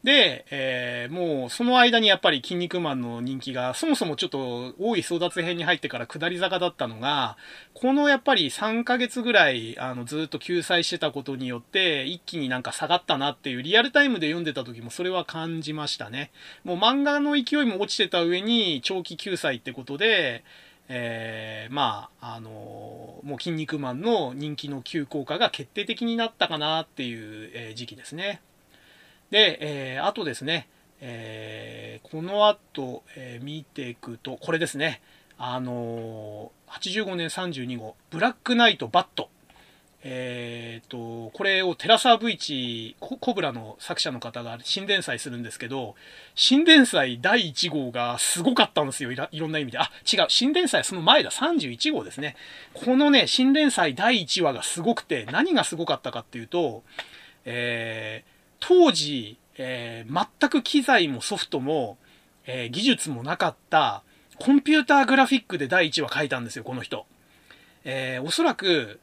で、えー、もうその間にやっぱり筋肉マンの人気がそもそもちょっと多い争奪編に入ってから下り坂だったのが、このやっぱり3ヶ月ぐらいあのずっと救済してたことによって一気になんか下がったなっていうリアルタイムで読んでた時もそれは感じましたね。もう漫画の勢いも落ちてた上に長期救済ってことで、えー、まあ、あのー、もう筋肉マンの人気の急降下が決定的になったかなっていう、えー、時期ですね。で、えー、あとですね、えー、この後、えー、見ていくと、これですね、あのー、85年32号、ブラックナイトバット。え、ー、と、これをテラサー V1 コブラの作者の方が新連載するんですけど、新連載第1号がすごかったんですよ。いろんな意味で。あ、違う。新連載その前だ。31号ですね。このね、新連載第1話がすごくて、何がすごかったかっていうと、えー、当時、えー、全く機材もソフトも、えー、技術もなかったコンピューターグラフィックで第1話書いたんですよ、この人。えー、おそらく、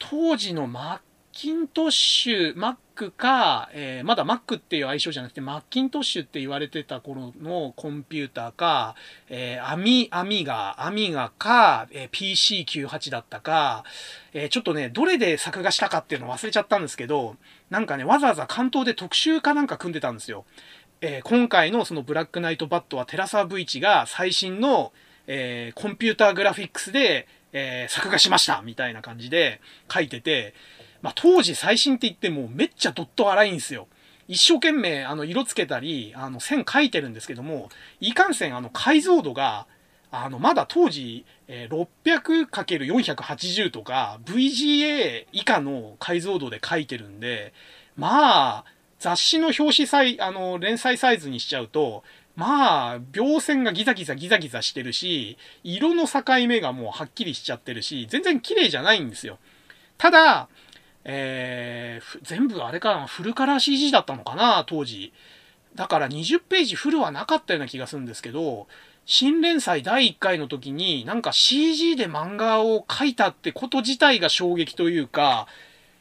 当時のマッキントッシュ、Mac か、えー、まだ Mac っていう愛称じゃなくて、マッキントッシュって言われてた頃のコンピューターか、えー、アミ、アミガ、アミガか、えー、PC98 だったか、え、ちょっとね、どれで作画したかっていうの忘れちゃったんですけど、なんかね、わざわざ関東で特集かなんか組んでたんですよ。えー、今回のそのブラックナイトバットはテラサー V1 が最新の、えー、コンピューターグラフィックスで、えー、作画しましたみたいな感じで書いてて、まあ、当時最新って言ってもめっちゃドット荒いんですよ。一生懸命、あの、色つけたり、あの、線書いてるんですけども、いかんせん、あの、解像度が、あの、まだ当時、え、600×480 とか、VGA 以下の解像度で書いてるんで、まあ、雑誌の表紙サイ、あの、連載サイズにしちゃうと、まあ、描線がギザギザギザギザしてるし、色の境目がもうはっきりしちゃってるし、全然綺麗じゃないんですよ。ただ、えー、全部あれかな、フルカラー CG だったのかな、当時。だから20ページフルはなかったような気がするんですけど、新連載第1回の時になんか CG で漫画を描いたってこと自体が衝撃というか、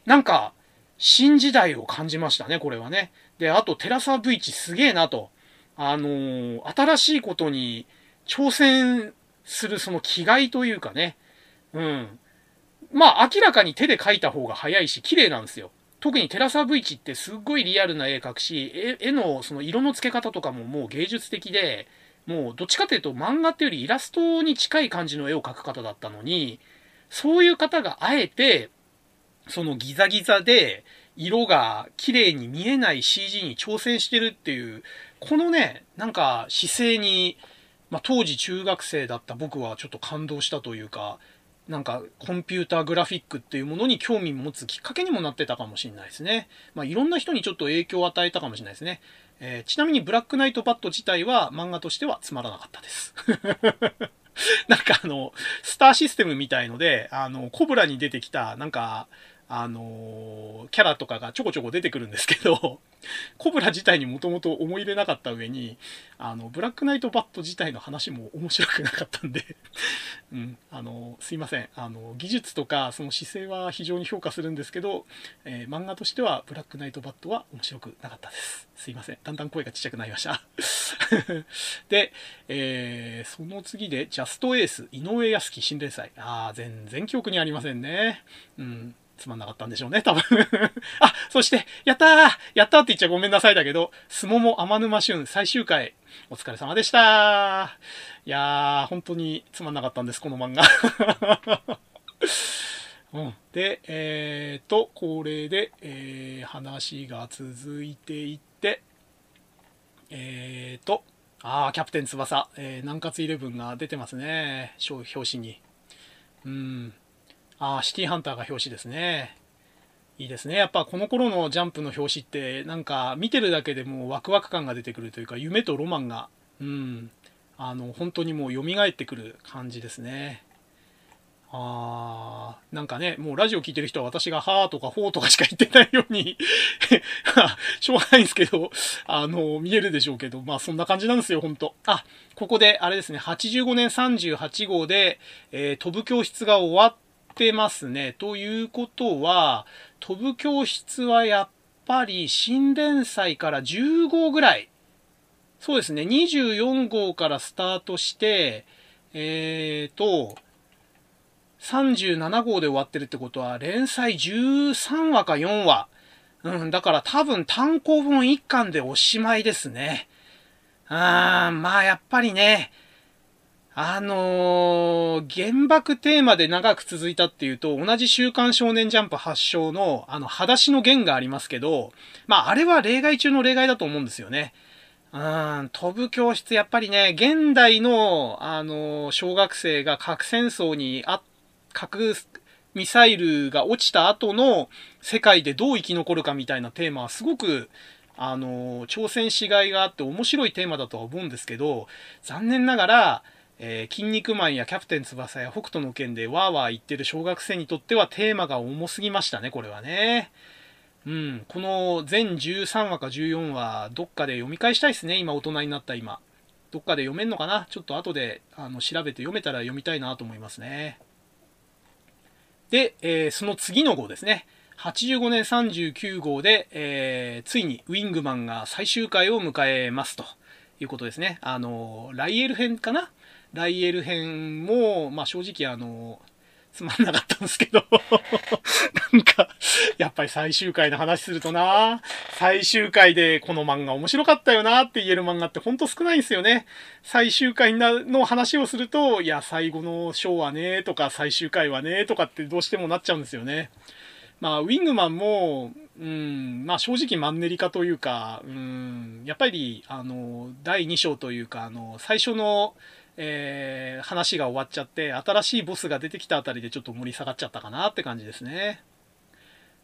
なんか新時代を感じましたね、これはね。で、あと、テラサ V チすげえなと。あのー、新しいことに挑戦するその気概というかね。うん。まあ、明らかに手で描いた方が早いし、綺麗なんですよ。特にテラサ V チってすっごいリアルな絵描くし、絵のその色の付け方とかももう芸術的で、もうどっちかというと漫画っていうよりイラストに近い感じの絵を描く方だったのに、そういう方があえて、そのギザギザで色が綺麗に見えない CG に挑戦してるっていう、このね、なんか姿勢に、まあ、当時中学生だった僕はちょっと感動したというか、なんかコンピューターグラフィックっていうものに興味持つきっかけにもなってたかもしれないですね。まあ、いろんな人にちょっと影響を与えたかもしれないですね。えー、ちなみにブラックナイトバット自体は漫画としてはつまらなかったです。なんかあの、スターシステムみたいので、あの、コブラに出てきた、なんか、あの、キャラとかがちょこちょこ出てくるんですけど、コブラ自体にもともと思い入れなかった上に、あの、ブラックナイトバット自体の話も面白くなかったんで うん、あの、すいません。あの、技術とかその姿勢は非常に評価するんですけど、えー、漫画としてはブラックナイトバットは面白くなかったです。すいません。だんだん声がちっちゃくなりました で、えー、その次で、ジャストエース、井上康樹新連載。ああ、全然記憶にありませんね。うん。つまんなかったんでしょうね、多分 あ、そして、やったーやったーって言っちゃごめんなさいだけど、すもも天沼旬最終回、お疲れ様でしたいやー、本当につまんなかったんです、この漫画 うん、で、えーと、これで、えー、話が続いていって、えーと、あー、キャプテン翼、えー、南葛イレブンが出てますね、表紙に。うん。ああ、シティハンターが表紙ですね。いいですね。やっぱこの頃のジャンプの表紙ってなんか見てるだけでもうワクワク感が出てくるというか夢とロマンが、うん、あの本当にもう蘇ってくる感じですね。あー、なんかね、もうラジオ聞いてる人は私がはーとかほーとかしか言ってないように しょうがないんですけど、あの、見えるでしょうけど、まあそんな感じなんですよ、ほんと。あ、ここであれですね、85年38号で、えー、飛ぶ教室が終わっってますね。ということは、飛ぶ教室はやっぱり新連載から10号ぐらい。そうですね。24号からスタートして、えーと、37号で終わってるってことは、連載13話か4話。うん、だから多分単行本1巻でおしまいですね。あー、まあやっぱりね、あのー、原爆テーマで長く続いたっていうと、同じ週刊少年ジャンプ発祥の、あの、裸足の弦がありますけど、まあ、あれは例外中の例外だと思うんですよね。うん、飛ぶ教室、やっぱりね、現代の、あのー、小学生が核戦争にあ、核ミサイルが落ちた後の世界でどう生き残るかみたいなテーマはすごく、あのー、挑戦しがいがあって面白いテーマだとは思うんですけど、残念ながら、えー、筋肉マンやキャプテン翼や北斗の拳でわーわー言ってる小学生にとってはテーマが重すぎましたね、これはね。うん、この全13話か14話、どっかで読み返したいですね、今大人になった今。どっかで読めんのかな？ちょっと後であの調べて読めたら読みたいなと思いますね。で、えー、その次の号ですね。85年39号で、えー、ついにウィングマンが最終回を迎えますということですね。あの、ライエル編かな？ライエル編も、まあ、正直あの、つまんなかったんですけど なんか、やっぱり最終回の話するとな、最終回でこの漫画面白かったよなって言える漫画ってほんと少ないんですよね。最終回の話をすると、いや、最後の章はね、とか最終回はね、とかってどうしてもなっちゃうんですよね。まあ、ウィングマンも、うん、まあ正直マンネリ化というか、うん、やっぱり、あの、第2章というか、あの、最初の、えー、話が終わっちゃって、新しいボスが出てきたあたりでちょっと盛り下がっちゃったかなって感じですね。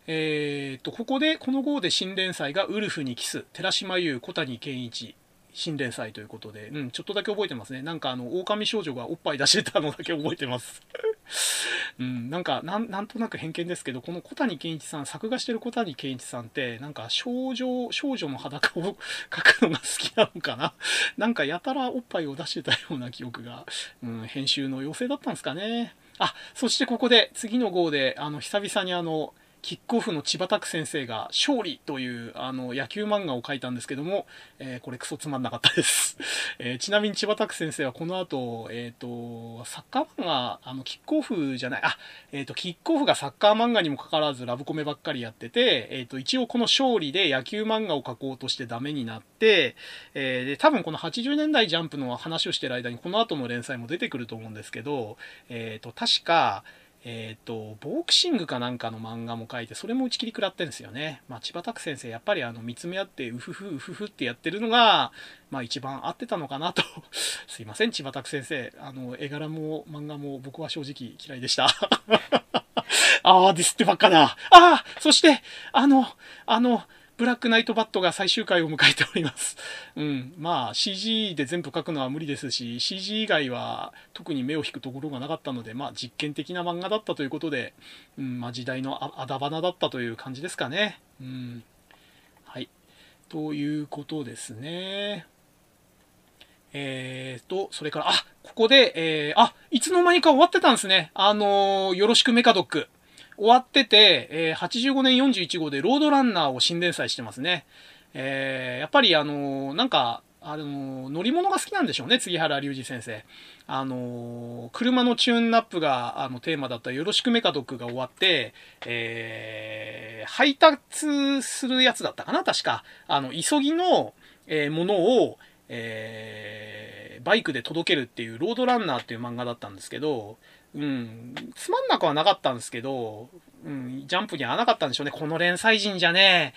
えー、と、ここで、この号で新連載がウルフにキス、寺島優、小谷健一、新連載ということで、うん、ちょっとだけ覚えてますね。なんかあの、狼少女がおっぱい出してたのだけ覚えてます。うん、なんかなん、なんとなく偏見ですけど、この小谷健一さん、作画してる小谷健一さんって、なんか少女、少女の裸を 描くのが好きなのかな？なんかやたらおっぱいを出してたような記憶が、うん、編集の要請だったんですかね。あ、そしてここで、次の号で、あの、久々にあの、キックオフの千葉拓先生が勝利というあの野球漫画を描いたんですけども、えー、これクソつまんなかったです。えー、ちなみに千葉拓先生はこの後、えっ、ー、と、サッカー漫画、あの、キックオフじゃない、あ、えっ、と、キックオフがサッカー漫画にもかかわらずラブコメばっかりやってて、えっ、と、一応この勝利で野球漫画を描こうとしてダメになって、えで、多分この80年代ジャンプの話をしてる間にこの後の連載も出てくると思うんですけど、えっ、と、確か、えっ、ー、と、ボクシングかなんかの漫画も書いて、それも打ち切り食らってるんですよね。まあ、千葉拓先生、やっぱりあの、見つめ合って、うふふ、うふふってやってるのが、まあ、一番合ってたのかなと。すいません、千葉拓先生。あの、絵柄も漫画も僕は正直嫌いでした。ああ、ディスってばっかだ。ああ、そして、あの、あの、ブラックナイトバットが最終回を迎えております。うん。まあ CG で全部書くのは無理ですし、CG 以外は特に目を引くところがなかったので、まあ実験的な漫画だったということで、うん、まあ時代のあだ花だったという感じですかね。うん。はい。ということですね。えーと、それから、あ、ここで、えー、あ、いつの間にか終わってたんですね。あのー、よろしくメカドック。終わってて、えー、85年41号でロードランナーを新連載してますね。えー、やっぱりあのー、なんか、あの乗り物が好きなんでしょうね、杉原隆二先生。あの車のチューンナップがあのテーマだったよろしくメカドックが終わって、えー、配達するやつだったかな、確か。あの、急ぎの、えー、ものを、えー、バイクで届けるっていうロードランナーっていう漫画だったんですけど、うん、つまんなくはなかったんですけど、うん、ジャンプに合わなかったんでしょうね。この連載陣じゃね、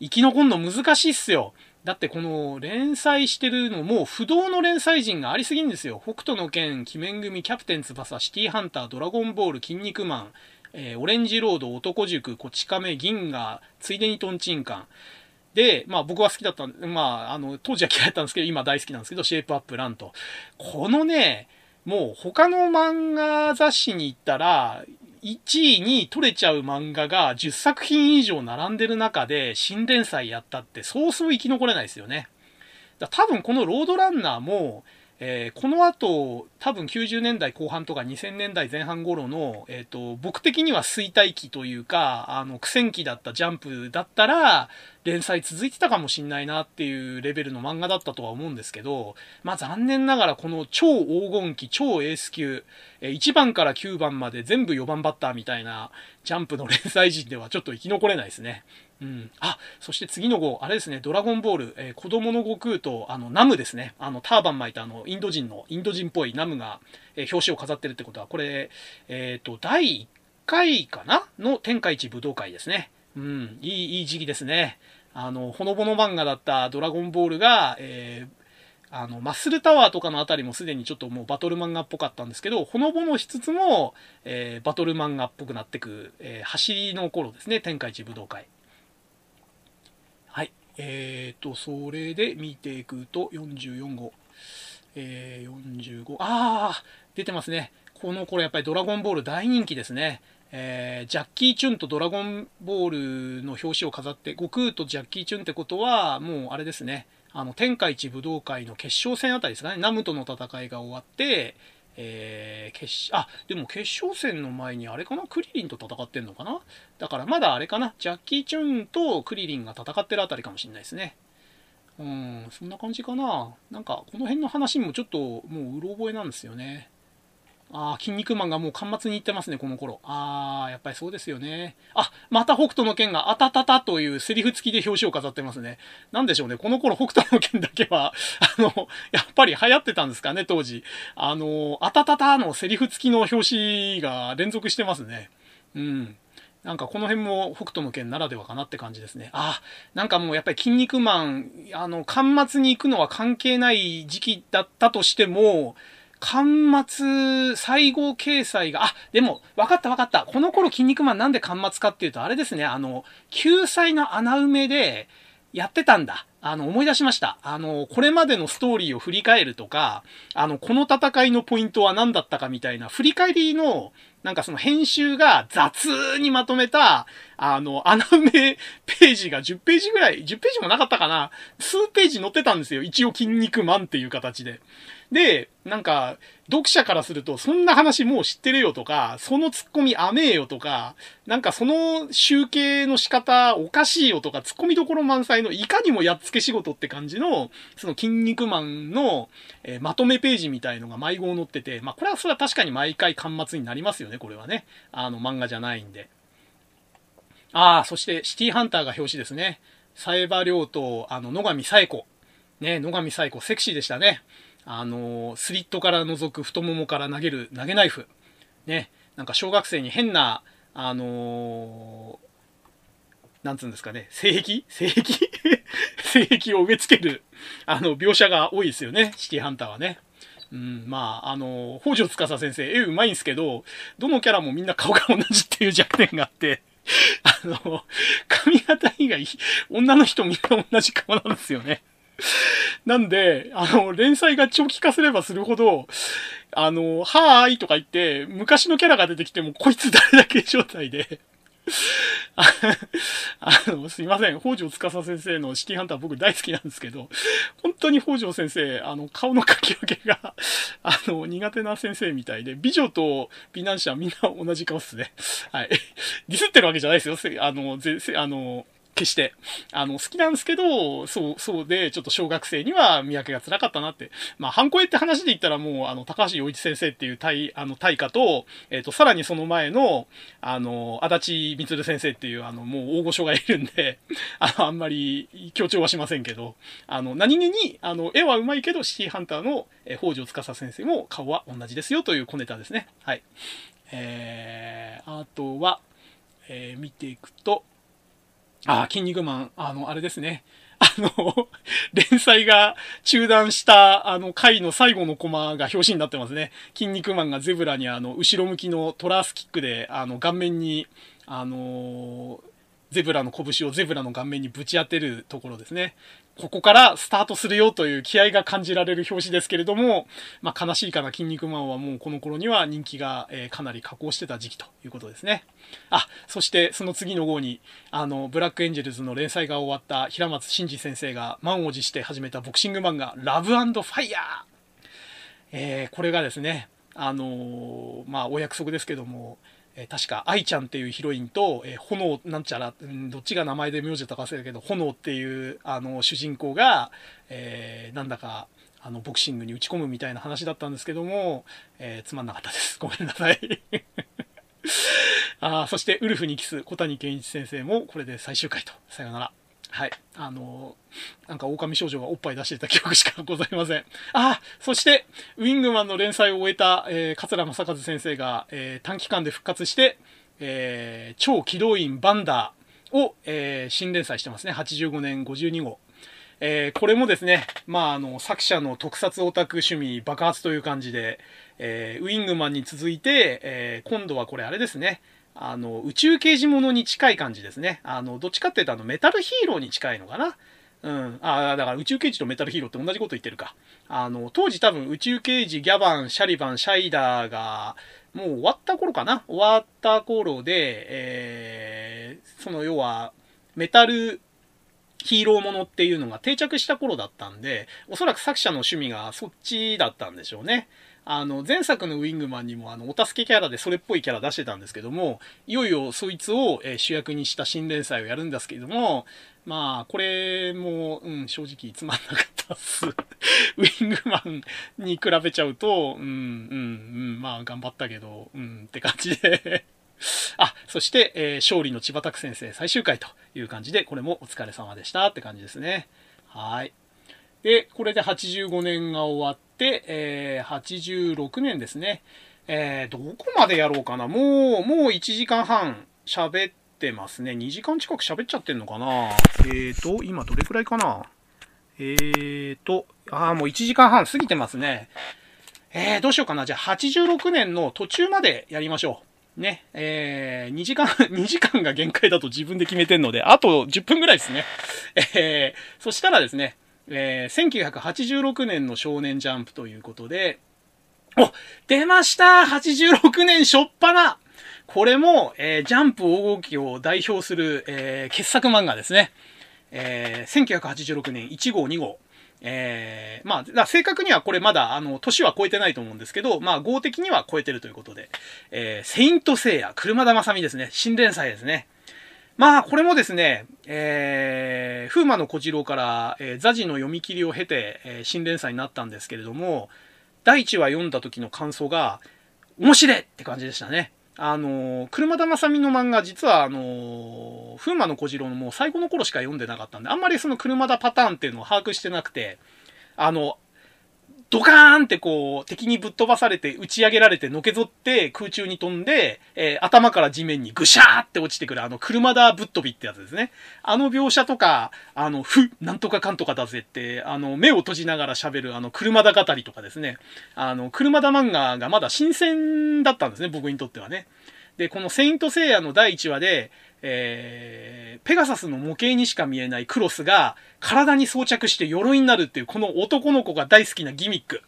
生き残るの難しいっすよ。だってこの連載してるのも不動の連載陣がありすぎんですよ。北斗の剣、鬼面組、キャプテン翼、シティハンター、ドラゴンボール、筋肉マン、えー、オレンジロード、男塾、こち亀、銀河、ついでにトンチンカン。で、まあ僕は好きだった、まああの、当時は嫌いだったんですけど、今大好きなんですけど、シェイプアップランと。このね、もう他の漫画雑誌に行ったら、1位に取れちゃう漫画が10作品以上並んでる中で新連載やったってそうそう生き残れないですよね。だ多分このロードランナーも、えー、この後、多分90年代後半とか2000年代前半頃の、えっ、ー、と、僕的には衰退期というか、あの、苦戦期だったジャンプだったら、連載続いてたかもしんないなっていうレベルの漫画だったとは思うんですけど、まあ残念ながらこの超黄金期、超エース級え、1番から9番まで全部4番バッターみたいなジャンプの連載陣ではちょっと生き残れないですね。うん。あ、そして次の号、あれですね、ドラゴンボール、えー、子供の悟空と、あの、ナムですね。あの、ターバン巻いたあの、インド人の、インド人っぽいナムが、えー、表紙を飾ってるってことは、これ、えっ、ー、と、第1回かな？の天下一武道会ですね。うん、いい、いい時期ですね。あの、ほのぼの漫画だったドラゴンボールが、えー、あの、マッスルタワーとかのあたりもすでにちょっともうバトル漫画っぽかったんですけど、ほのぼのしつつも、えー、バトル漫画っぽくなってく、えー、走りの頃ですね、天下一武道会。はい。えーと、それで見ていくと、44号。えー、45、ああ出てますね。この頃やっぱりドラゴンボール大人気ですね。えー、ジャッキー・チュンとドラゴンボールの表紙を飾って、悟空とジャッキー・チュンってことは、もうあれですね、あの、天下一武道会の決勝戦あたりですかね、ナムとの戦いが終わって、えー、決あ、でも決勝戦の前にあれかな？クリリンと戦ってんのかな？だからまだあれかな？ジャッキー・チューンとクリリンが戦ってるあたりかもしれないですね。うん、そんな感じかな。なんか、この辺の話もちょっともううろ覚えなんですよね。ああ、筋肉マンがもう端末に行ってますね、この頃。ああ、やっぱりそうですよね。あ、また北斗の剣があたたたというセリフ付きで表紙を飾ってますね。なんでしょうね、この頃北斗の剣だけは、あの、やっぱり流行ってたんですかね、当時。あの、あたたたのセリフ付きの表紙が連続してますね。うん。なんかこの辺も北斗の剣ならではかなって感じですね。あ、なんかもうやっぱり筋肉マン、あの、端末に行くのは関係ない時期だったとしても、端末、最後掲載が、あ、でも、分かった分かった。この頃、筋肉マンなんで端末かっていうと、あれですね、あの、救済の穴埋めで、やってたんだ。あの、思い出しました。あの、これまでのストーリーを振り返るとか、あの、この戦いのポイントは何だったかみたいな、振り返りの、なんかその編集が雑にまとめた、あの、穴埋めページが10ページぐらい、10ページもなかったかな数ページ載ってたんですよ。一応、筋肉マンっていう形で。で、なんか、読者からすると、そんな話もう知ってるよとか、そのツッコミ甘えよとか、なんかその集計の仕方おかしいよとか、ツッコミどころ満載のいかにもやっつけ仕事って感じの、その筋肉マンの、えー、まとめページみたいのが迷子を載ってて、まあこれはそれは確かに毎回端末になりますよね、これはね。あの漫画じゃないんで。ああ、そしてシティハンターが表紙ですね。サエバ亮と、あの、野上冴子。ね、野上冴子、セクシーでしたね。あの、スリットから覗く太ももから投げる投げナイフ。ね。なんか小学生に変な、あのなんつうんですかね、性癖？性癖？性癖を植え付ける、あの、描写が多いですよね、シティハンターはね。うん、まあ、あの、北条司先生、絵うまいんですけど、どのキャラもみんな顔が同じっていう弱点があって、あの、髪型以外、女の人みんな同じ顔なんですよね。なんで、あの、連載が長期化すればするほど、あの、はーいとか言って、昔のキャラが出てきても、こいつ誰だけ状態で あの、すいません。北条司先生のシティハンター僕大好きなんですけど、本当に北条先生、あの、顔の描き分けが、あの、苦手な先生みたいで、美女と美男子はみんな同じ顔っすね。はい。ディスってるわけじゃないですよ。あの、ぜ、あの、決して、あの、好きなんですけど、そう、そうで、ちょっと小学生には見分けが辛かったなって。まあ、ハンコエって話で言ったらもう、あの、高橋洋一先生っていう対、あの、対価と、えっ、ー、と、さらにその前の、あの、足立光先生っていう、あの、もう大御所がいるんで、あの、あんまり強調はしませんけど、あの、何気に、あの、絵は上手いけど、シティハンターの、えー、北条司先生も顔は同じですよという小ネタですね。はい。えー、あとは、えー、見ていくと、ああ、筋肉マン、あの、あれですね。あの、連載が中断した、あの、回の最後のコマが表紙になってますね。筋肉マンがゼブラに、あの、後ろ向きのトラースキックで、あの、顔面に、あのゼブラの拳をゼブラの顔面にぶち当てるところですね。ここからスタートするよという気合が感じられる表紙ですけれども、まあ、悲しいかな、筋肉マンはもうこの頃には人気が、え、かなり下降してた時期ということですね。あ、そしてその次の号に、あの、ブラックエンジェルズの連載が終わった平松真二先生が満を持して始めたボクシング漫画、ラブファイヤーえー、これがですね、あのー、まあ、お約束ですけども、え確か愛ちゃんっていうヒロインと、え、炎なんちゃら、うん、どっちが名前で名字だったか忘れたけど炎っていうあの主人公が、えー、なんだかあのボクシングに打ち込むみたいな話だったんですけども、えー、つまんなかったです。ごめんなさい。あそしてウルフにキス小谷健一先生もこれで最終回と。さよなら。はい。あのー、なんか狼少女がおっぱい出してた記憶しかございません。あそして、ウィングマンの連載を終えた、えー、桂正和先生が、えー、短期間で復活して、えー、超機動員バンダーを、えー、新連載してますね。85年52号。えー、これもですね、まあ、あの、作者の特撮オタク趣味爆発という感じで、えー、ウィングマンに続いて、えー、今度はこれあれですね、あの、宇宙刑事物に近い感じですね。あの、どっちかっていうと、あの、メタルヒーローに近いのかな。うん。ああだから宇宙刑事とメタルヒーローって同じこと言ってるか。あの、当時多分宇宙刑事、ギャバン、シャリバン、シャイダーが、もう終わった頃かな終わった頃で、えー、その要は、メタルヒーローものっていうのが定着した頃だったんで、おそらく作者の趣味がそっちだったんでしょうね。あの、前作のウィングマンにも、あの、お助けキャラでそれっぽいキャラ出してたんですけども、いよいよそいつを、え主役にした新連載をやるんですけども、まあ、これも、うん、正直つまんなかったっす。ウィングマンに比べちゃうと、うん、うん、うん、まあ、頑張ったけど、うん、って感じで あ、そして、えー、勝利の千葉拓先生最終回という感じで、これもお疲れ様でしたって感じですね。はい。で、これで85年が終わって、えー、86年ですね。えー、どこまでやろうかな。もう、もう1時間半喋ってますね。2時間近く喋っちゃってんのかな。えーと、今どれくらいかな。えーと、ああ、もう1時間半過ぎてますね。えー、どうしようかな。じゃあ86年の途中までやりましょう。ね。えー、2時間、2時間が限界だと自分で決めてんので、あと10分ぐらいですね。えー、そしたらですね、えー、1986年の少年ジャンプということで、お出ました !86 年初っ端これも、えー、ジャンプ黄金期を代表する、えー、傑作漫画ですね。えー、1986年1号2号。えー、まあ、正確にはこれまだ、あの、年は超えてないと思うんですけど、まあ、号的には超えてるということで、えー、セイントセイヤ、車田正美ですね。新連載ですね。まあ、これもですね、えー、風魔の小次郎から、えー、ザジの読み切りを経て、えー、新連載になったんですけれども、第1話読んだ時の感想が、面白いって感じでしたね。あの、車田正美の漫画、実は、あの、風魔の小次郎のもう最後の頃しか読んでなかったんで、あんまりその車田パターンっていうのを把握してなくて、あの、ドカーンってこう、敵にぶっ飛ばされて、打ち上げられて、のけぞって空中に飛んで、えー、頭から地面にぐしゃーって落ちてくる、あの、車だぶっ飛びってやつですね。あの描写とか、あの、ふ、なんとかかんとかだぜって、あの、目を閉じながら喋る、あの、車だ語りとかですね。あの、車だ漫画がまだ新鮮だったんですね、僕にとってはね。で、このセイントセイヤの第1話で、えー、ペガサスの模型にしか見えないクロスが体に装着して鎧になるっていうこの男の子が大好きなギミック。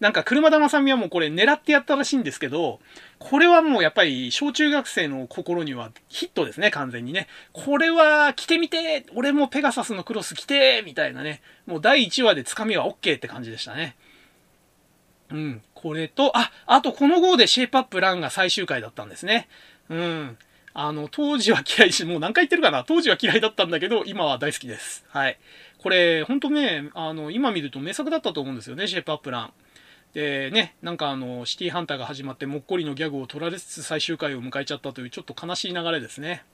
なんか車田正美はもうこれ狙ってやったらしいんですけど、これはもうやっぱり小中学生の心にはヒットですね、完全にね。これは着てみて俺もペガサスのクロス着てみたいなね。もう第1話でつかみは OK って感じでしたね。うん。これと、あ、あとこの号でシェイプアップランが最終回だったんですね。うん。あの、当時は嫌いし、もう何回言ってるかな？当時は嫌いだったんだけど、今は大好きです。はい。これ、ほんとね、あの、今見ると名作だったと思うんですよね、シェイプアップラン。でね、なんかあの、シティハンターが始まってもっこりのギャグを取られつつ最終回を迎えちゃったというちょっと悲しい流れですね。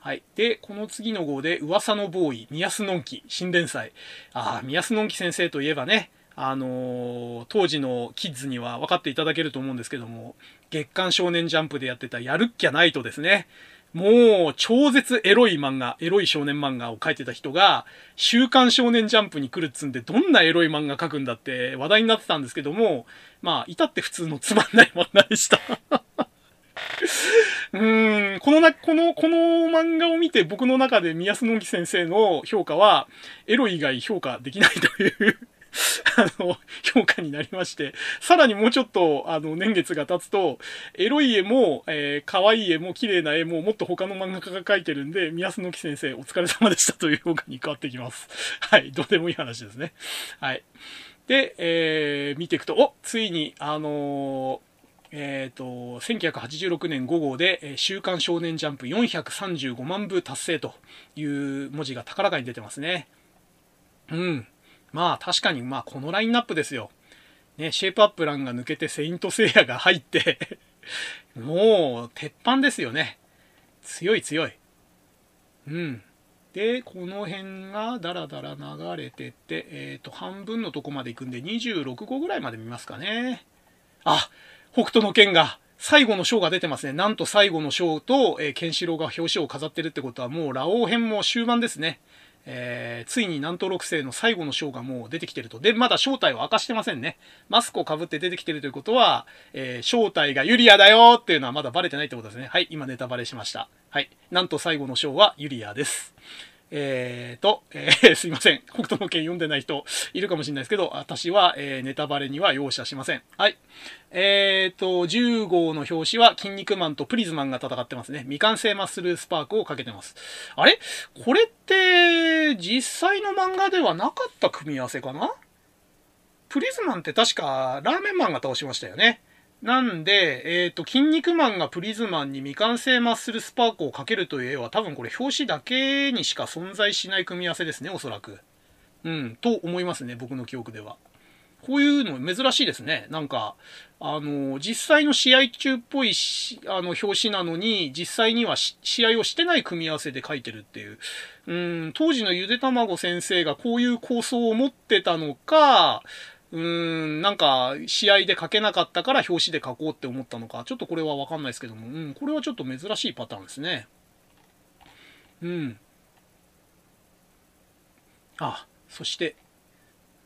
はい。で、この次の号で、噂のボーイ、宮須のんき、新連載。ああ、宮須のんき先生といえばね、あのー、当時のキッズには分かっていただけると思うんですけども、月刊少年ジャンプでやってたやるっきゃないとですね、もう超絶エロい漫画、エロい少年漫画を描いてた人が、週刊少年ジャンプに来るっつんで、どんなエロい漫画描くんだって話題になってたんですけども、まあ、至って普通のつまんない漫画でした。うん、このな、この、この漫画を見て僕の中で宮須の木先生の評価は、エロ以外評価できないという。あの、評価になりまして、さらにもうちょっと、あの、年月が経つと、エロい絵も、えー、可愛い絵も、綺麗な絵も、もっと他の漫画家が描いてるんで、宮須の木先生、お疲れ様でしたという評価に変わってきます。はい、どうでもいい話ですね。はい。で、えー、見ていくと、おついに、あのーえっ、ー、と、1986年5号で、え週刊少年ジャンプ435万部達成という文字が高らかに出てますね。うん。まあ確かにまあこのラインナップですよ。ね、シェイプアップランが抜けてセイントセイヤが入って もう鉄板ですよね。強い強い。うん。で、この辺がダラダラ流れてって、えっ、ー、と、半分のとこまで行くんで26号ぐらいまで見ますかね。あ、北斗の剣が最後の章が出てますね。なんと最後の章と、えー、ケンシロウが表紙を飾ってるってことはもうラオウ編も終盤ですね。えー、ついに南東六星の最後の章がもう出てきてると。で、まだ正体を明かしてませんね。マスクをかぶって出てきてるということは、えー、正体がユリアだよっていうのはまだバレてないってことですね。はい、今ネタバレしました。はい。なんと最後の章はユリアです。えーと、えー、すいません。北斗の拳読んでない人いるかもしれないですけど、私は、えー、ネタバレには容赦しません。はい。えーと、10号の表紙は、筋肉マンとプリズマンが戦ってますね。未完成マッスルスパークをかけてます。あれ？これって、実際の漫画ではなかった組み合わせかな？プリズマンって確か、ラーメンマンが倒しましたよね。なんで、えっ、ー、と、筋肉マンがプリズマンに未完成マッスルスパークをかけるという絵は多分これ表紙だけにしか存在しない組み合わせですね、おそらく。うん、と思いますね、僕の記憶では。こういうの珍しいですね。なんか、あの、実際の試合中っぽいあの、表紙なのに、実際には試合をしてない組み合わせで書いてるっていう。うん、当時のゆでたまご先生がこういう構想を持ってたのか、うーん、なんか、試合で書けなかったから表紙で書こうって思ったのか、ちょっとこれはわかんないですけども、うん、これはちょっと珍しいパターンですね。うん。あ、そして、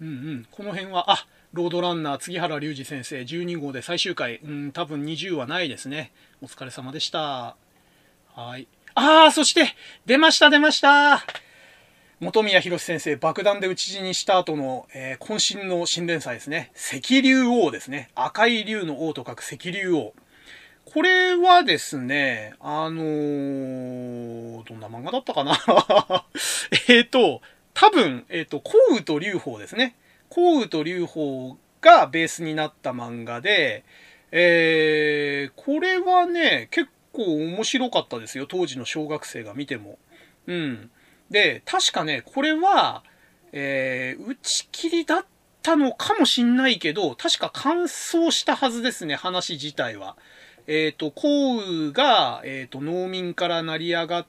うんうん、この辺は、あ、ロードランナー、杉原隆二先生、12号で最終回、うん、多分20はないですね。お疲れ様でした。はい。ああ、そして、出ました、出ました本宮博先生、爆弾で討ち死にした後の、えー、渾身の新連載ですね。赤竜王ですね。赤い竜の王と書く赤竜王。これはですね、あのー、どんな漫画だったかな？えっと、多分、えっ、ー、と、幸雨と龍鳳ですね。幸雨と龍鳳がベースになった漫画で、えー、これはね、結構面白かったですよ。当時の小学生が見ても。うん。で、確かね、これは、えー、打ち切りだったのかもしんないけど、確か完走したはずですね、話自体は。えっ、ー、と、降雨が、えっ、ー、と、農民から成り上がっ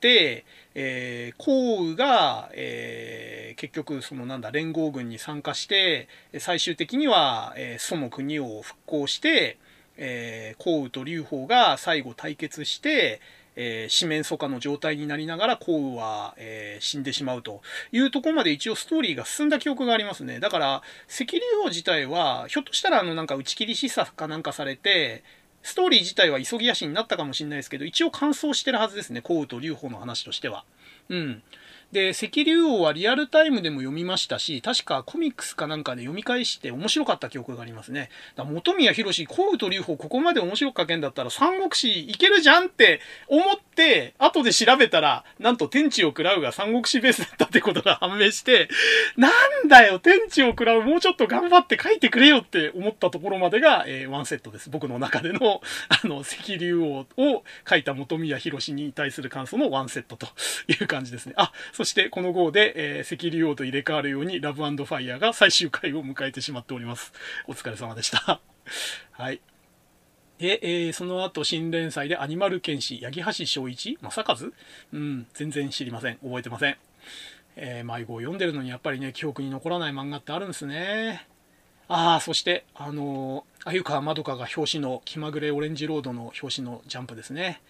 て、えー、降雨が、えー、結局、そのなんだ、連合軍に参加して、最終的には、えー、祖の国を復興して、えー、降雨と劉邦が最後対決して、えー、四面楚歌の状態になりながら幸運は、えー、死んでしまうというところまで一応ストーリーが進んだ記憶がありますね。だから、赤竜王自体は、ひょっとしたらあのなんか打ち切り示唆かなんかされて、ストーリー自体は急ぎ足になったかもしれないですけど、一応完走してるはずですね。幸運と劉邦の話としては。うん。で、赤竜王はリアルタイムでも読みましたし、確かコミックスかなんかで読み返して面白かった記憶がありますね。だ本宮博士、幸雨と劉邦ここまで面白く書けんだったら三国志いけるじゃんって思って、後で調べたら、なんと天地を食らうが三国志ベースだったってことが判明して、なんだよ、天地を食らうもうちょっと頑張って書いてくれよって思ったところまでが、えー、ワンセットです。僕の中での、あの、赤竜王を書いた本宮博士に対する感想のワンセットという感じですね。あ、そしてこの号で、えー、赤竜王と入れ替わるようにラブファイヤーが最終回を迎えてしまっております。お疲れ様でした。はい。で、えー、その後新連載でアニマル剣士、八木橋正一？正和？うん、全然知りません。覚えてません。えー、迷子を読んでるのにやっぱりね、記憶に残らない漫画ってあるんですね。ああ、そして、あのー、鮎川まどかが表紙の気まぐれオレンジロードの表紙のジャンプですね。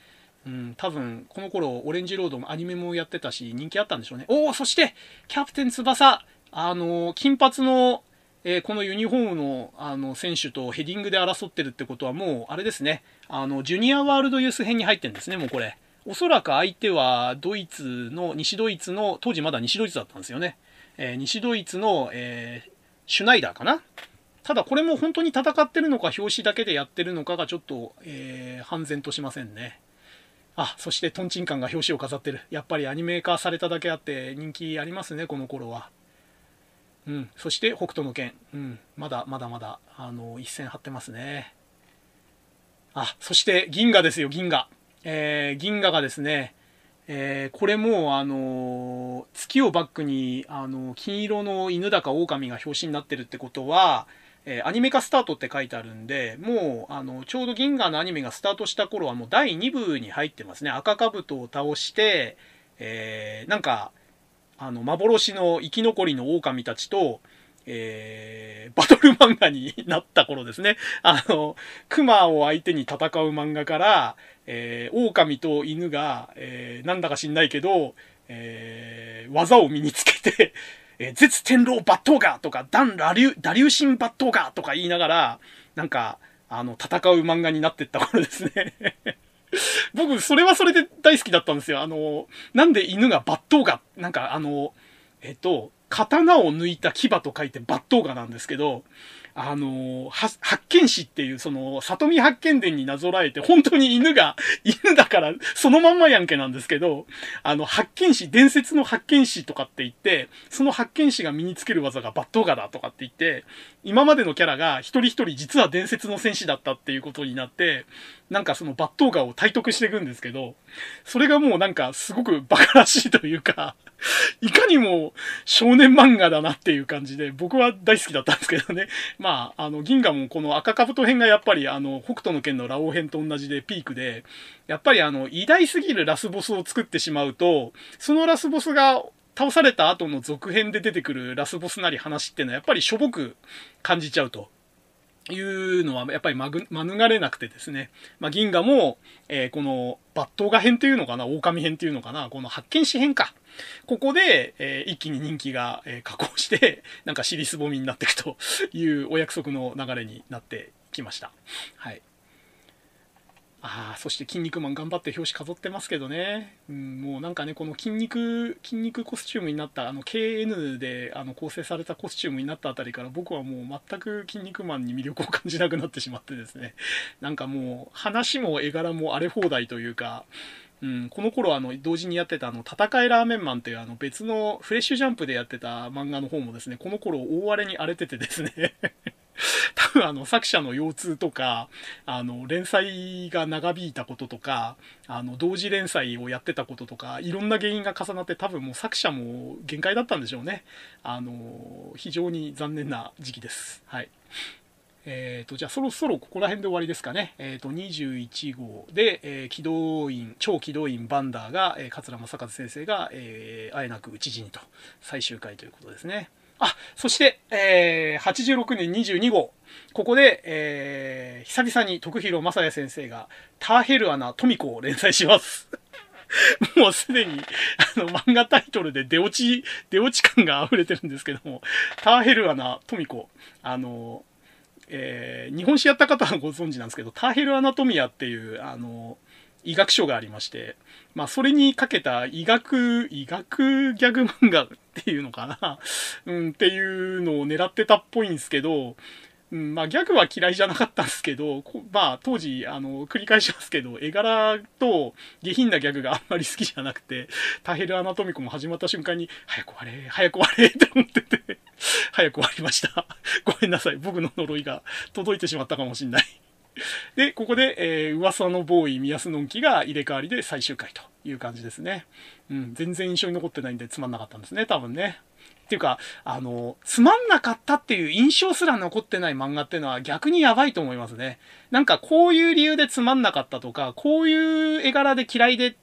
うん、多分、この頃、オレンジロードもアニメもやってたし、人気あったんでしょうね。おお、そして、キャプテン翼、あの、金髪の、えー、このユニフォームの、あの、選手とヘディングで争ってるってことはもう、あれですね、あの、ジュニアワールドユース編に入ってるんですね、もうこれ。おそらく相手は、ドイツの、西ドイツの、当時まだ西ドイツだったんですよね。えー、西ドイツの、えー、シュナイダーかなただこれも本当に戦ってるのか表紙だけでやってるのかがちょっと、えー、判然としませんね。あ、そしてトンチンカンが表紙を飾ってる。やっぱりアニメ化されただけあって人気ありますね、この頃は。うん。そして北斗の拳。うん。まだまだまだ、あの、一線張ってますね。あ、そして銀河ですよ、銀河。えー、銀河がですね、えー、これも、あの月をバックに、あの金色の犬だか狼が表紙になってるってことは、えー、アニメ化スタートって書いてあるんで、もう、あの、ちょうど銀河のアニメがスタートした頃はもう第2部に入ってますね。赤兜を倒して、えー、なんか、あの、幻の生き残りの狼たちと、えー、バトル漫画になった頃ですね。あの、熊を相手に戦う漫画から、えー、狼と犬が、えー、なんだか知んないけど、えー、技を身につけて、えー、絶天狼抜刀ガとか、ダンラリュ、ダリューシン抜刀ガとか言いながら、なんか、あの、戦う漫画になってった頃ですね 僕、それはそれで大好きだったんですよ。あの、なんで犬が抜刀ガなんかあの、えっと、刀を抜いた牙と書いて抜刀ガなんですけど、あの、発見士っていう、その、里見発見伝になぞらえて、本当に犬が、犬だから、そのまんまやんけなんですけど、あの、発見士、伝説の発見士とかって言って、その発見士が身につける技がバットガだとかって言って、今までのキャラが一人一人実は伝説の戦士だったっていうことになって、なんかそのバットガを体得していくんですけど、それがもうなんかすごく馬鹿らしいというか、いかにも少年漫画だなっていう感じで、僕は大好きだったんですけどね。まあ、あの、銀河もこの赤兜編がやっぱりあの、北斗の剣のラオウ編と同じでピークで、やっぱりあの、偉大すぎるラスボスを作ってしまうと、そのラスボスが倒された後の続編で出てくるラスボスなり話っていうのはやっぱりしょぼく感じちゃうと。いうのはやっぱりまぐ免れなくてですね。まあ、銀河も、えー、この抜刀画編というのかな狼編というのかなこの発見紙編か。ここで、えー、一気に人気が、えー、加工して、なんか尻すぼみになっていくというお約束の流れになってきました。はい。ああ、そして筋肉マン頑張って表紙飾ってますけどね。うん、もうなんかね、この筋肉、筋肉コスチュームになった、あの、KN であの構成されたコスチュームになったあたりから僕はもう全く筋肉マンに魅力を感じなくなってしまってですね。なんかもう、話も絵柄も荒れ放題というか、うん、この頃あの同時にやってたあの戦いラーメンマンというあの別のフレッシュジャンプでやってた漫画の方もですね、この頃大荒れに荒れててですね 多分あの作者の腰痛とか、あの連載が長引いたこととか、あの同時連載をやってたこととか、いろんな原因が重なって多分もう作者も限界だったんでしょうね。あの、非常に残念な時期です。はい。えーと、じゃあそろそろここら辺で終わりですかね。えーと、21号で、えー、機動員、超機動員バンダーが、えー、桂正和先生が、えー、あえなく討ち死にと、最終回ということですね。あ、そして、えー、86年22号。ここで、えー、久々に徳弘正也先生が、ターヘルアナトミコを連載します。もうすでに、あの、漫画タイトルで出落ち、出落ち感が溢れてるんですけども、ターヘルアナトミコ、あの、えー、日本史やった方はご存知なんですけど、ターヘルアナトミアっていう、あの、医学書がありまして、まあ、それにかけた医学、医学ギャグ漫画っていうのかな、うん、っていうのを狙ってたっぽいんですけど、うん、まあ、ギャグは嫌いじゃなかったんですけど、まあ、当時、あの、繰り返しますけど、絵柄と下品なギャグがあんまり好きじゃなくて、ターヘルアナトミコも始まった瞬間に、早く終われ、早く終われって思ってて、早く終わりました。ごめんなさい。僕の呪いが届いてしまったかもしんない。で、ここで、えー、噂のボーイ、宮須のんきが入れ替わりで最終回という感じですね。うん、全然印象に残ってないんでつまんなかったんですね、多分ね。っていうか、あの、つまんなかったっていう印象すら残ってない漫画っていうのは逆にやばいと思いますね。なんかこういう理由でつまんなかったとか、こういう絵柄で嫌いで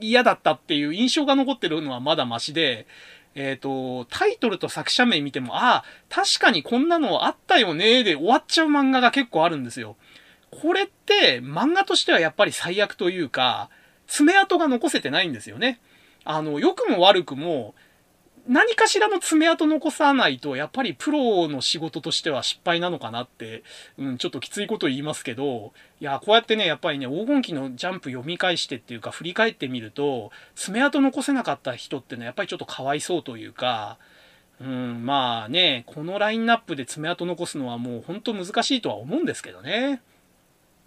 嫌だったっていう印象が残ってるのはまだマシで、えっ、ー、と、タイトルと作者名見ても、ああ、確かにこんなのあったよねで終わっちゃう漫画が結構あるんですよ。これって漫画としてはやっぱり最悪というか、爪痕が残せてないんですよね。あの、良くも悪くも、何かしらの爪痕残さないと、やっぱりプロの仕事としては失敗なのかなって、うん、ちょっときついこと言いますけど、いや、こうやってね、やっぱりね、黄金期のジャンプ読み返してっていうか、振り返ってみると、爪痕残せなかった人ってね、やっぱりちょっとかわいそうというか、うん、まあね、このラインナップで爪痕残すのはもう本当難しいとは思うんですけどね。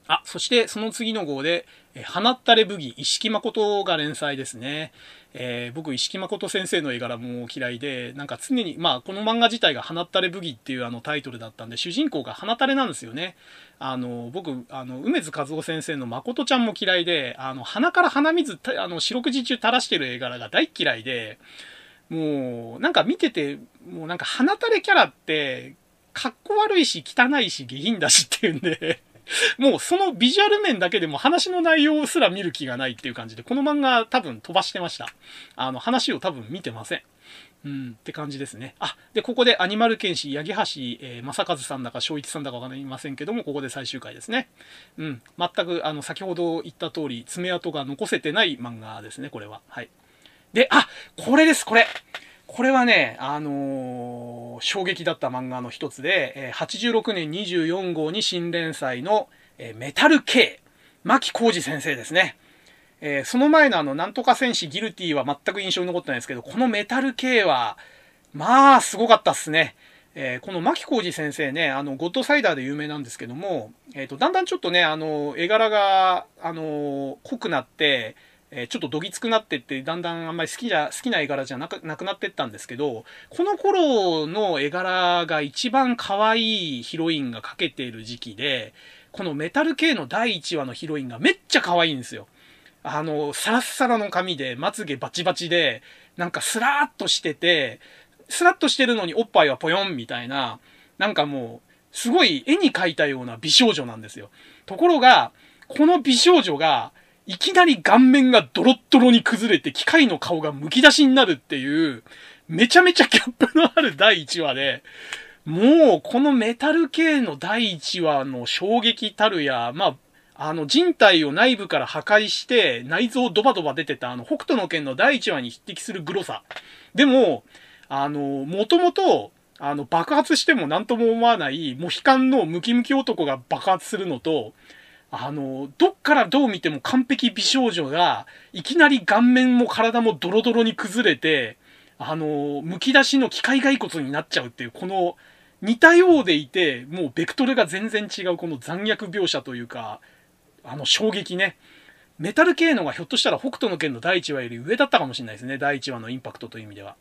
あ、そしてその次の号で、え放ったれ武技、石木誠が連載ですね。えー、僕、石木誠先生の絵柄も嫌いで、なんか常に、まあ、この漫画自体が放ったれ武技っていうあのタイトルだったんで、主人公が放たれなんですよね。あの、僕、あの、梅津和夫先生の誠ちゃんも嫌いで、あの、鼻から鼻水、あの、四六時中垂らしてる絵柄が大嫌いで、もう、なんか見てて、もうなんか放たれキャラって、かっこ悪いし、汚いし、下品だしっていうんで もうそのビジュアル面だけでも話の内容すら見る気がないっていう感じで、この漫画多分飛ばしてました。あの、話を多分見てません。うん、って感じですね。あ、で、ここでアニマル剣士、八木橋、えー、正和さんだか、正一さんだかわかりませんけども、ここで最終回ですね。うん、全く、あの、先ほど言った通り、爪痕が残せてない漫画ですね、これは。はい。で、あ、これです、これ。これはね、あのー、衝撃だった漫画の一つで、86年24号に新連載の、えメタル K、牧浩二先生ですね。えー、その前のあの、なんとか戦士ギルティは全く印象に残ってないですけど、このメタル K は、まあ、すごかったっすね。えー、この牧浩二先生ね、あの、ゴッドサイダーで有名なんですけども、えっ、ー、と、だんだんちょっとね、あの、絵柄が、あの、濃くなって、えー、ちょっとどぎつくなってって、だんだんあんまり好きじゃ、好きな絵柄じゃなくなくなってったんですけど、この頃の絵柄が一番可愛いヒロインが描けている時期で、このメタル系の第1話のヒロインがめっちゃ可愛いんですよ。あの、サラッサラの髪で、まつげバチバチで、なんかスラーっとしてて、スラッとしてるのにおっぱいはぽよんみたいな、なんかもう、すごい絵に描いたような美少女なんですよ。ところが、この美少女が、いきなり顔面がドロッドロに崩れて機械の顔が剥き出しになるっていう、めちゃめちゃギャップのある第1話で、もうこのメタル系の第1話の衝撃たるや、まあ、あの人体を内部から破壊して内臓ドバドバ出てたあの北斗の剣の第1話に匹敵するグロさ。でも、あの、もともと、あの、爆発しても何とも思わない、モヒカンのムキムキ男が爆発するのと、あの、どっからどう見ても完璧美少女が、いきなり顔面も体もドロドロに崩れて、あの、剥き出しの機械骸骨になっちゃうっていう、この、似たようでいて、もうベクトルが全然違うこの残虐描写というか、あの衝撃ね。メタル系のがひょっとしたら北斗の剣の第1話より上だったかもしれないですね。第1話のインパクトという意味では。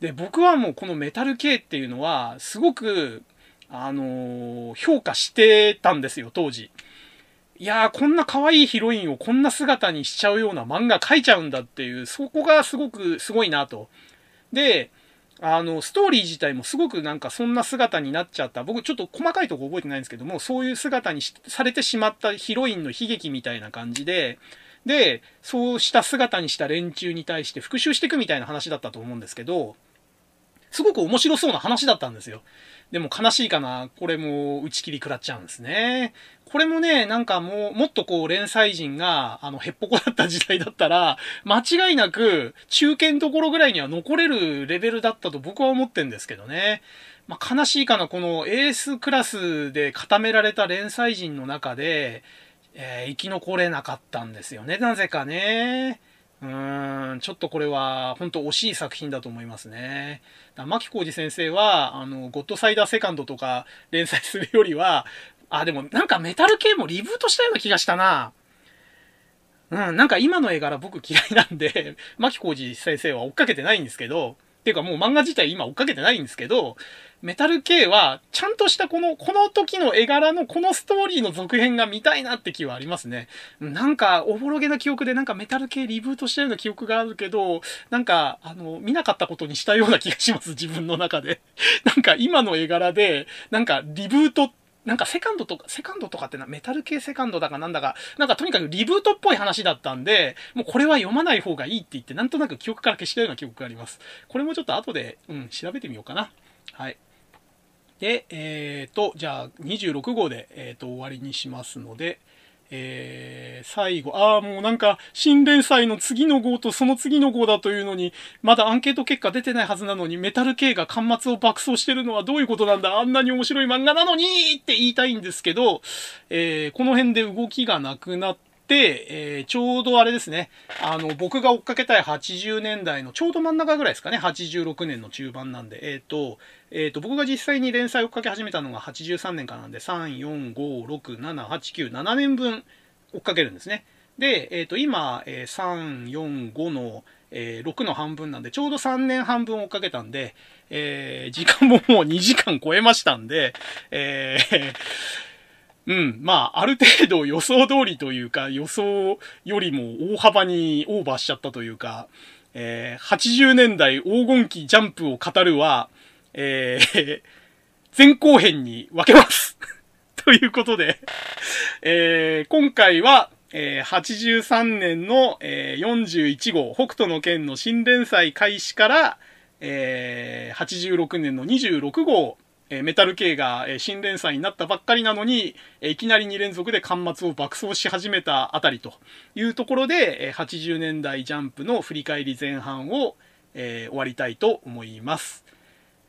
で、僕はもうこのメタル系っていうのは、すごく、あのー、評価してたんですよ、当時。いやー、こんな可愛いヒロインをこんな姿にしちゃうような漫画描いちゃうんだっていう、そこがすごくすごいなと。で、あの、ストーリー自体もすごくなんかそんな姿になっちゃった。僕ちょっと細かいとこ覚えてないんですけども、そういう姿にされてしまったヒロインの悲劇みたいな感じで、で、そうした姿にした連中に対して復讐していくみたいな話だったと思うんですけど、すごく面白そうな話だったんですよ。でも悲しいかな。これも打ち切り食らっちゃうんですね。これもね、なんかもう、もっとこう連載陣が、あの、へっぽこだった時代だったら、間違いなく、中堅どころぐらいには残れるレベルだったと僕は思ってんですけどね。まあ、悲しいかな、このエースクラスで固められた連載陣の中で、えー、生き残れなかったんですよね、なぜかね。うーん、ちょっとこれは本当惜しい作品だと思いますね。牧浩二先生は、あの、ゴッドサイダーセカンドとか連載するよりは、あ、でもなんかメタル系もリブートしたような気がしたな。うん、なんか今の絵柄僕嫌いなんで、牧浩二先生は追っかけてないんですけど、ていうかもう漫画自体今追っかけてないんですけど、メタル系は、ちゃんとしたこの、この時の絵柄のこのストーリーの続編が見たいなって気はありますね。なんか、おぼろげな記憶でなんかメタル系リブートしたような記憶があるけど、なんか、あの、見なかったことにしたような気がします、自分の中で。なんか今の絵柄で、なんかリブート、なんかセカンドとか、セカンドとかってな、メタル系セカンドだかなんだか、なんかとにかくリブートっぽい話だったんで、もうこれは読まない方がいいって言って、なんとなく記憶から消したような記憶があります。これもちょっと後で、うん、調べてみようかな。はい。で、えっ、ー、と、じゃあ26号で、えっ、ー、と、終わりにしますので、えー、最後、ああ、もうなんか、新連載の次の号とその次の号だというのに、まだアンケート結果出てないはずなのに、メタル系が端末を爆走してるのはどういうことなんだあんなに面白い漫画なのにって言いたいんですけど、えー、この辺で動きがなくなって、えー、ちょうどあれですね、あの、僕が追っかけたい80年代のちょうど真ん中ぐらいですかね、86年の中盤なんで、えっ、ー、と、えっ、ー、と、僕が実際に連載を追っかけ始めたのが83年かなんで、3、4、5、6、7、8、9、7年分追っかけるんですね。で、えっ、ー、と、今、えー、3、4、5の、えー、6の半分なんで、ちょうど3年半分追っかけたんで、えー、時間ももう2時間超えましたんで、えー、うん。まあ、ある程度予想通りというか、予想よりも大幅にオーバーしちゃったというか、えー、80年代黄金期ジャンプを語るは、えー、前後編に分けます ということで、えー、今回は、えー、83年の、えー、41号、北斗の剣の新連載開始から、えー、86年の26号、えメタル系が、え新連載になったばっかりなのに、えいきなり2連続で端末を爆走し始めたあたりというところで、え80年代ジャンプの振り返り前半を、え終わりたいと思います。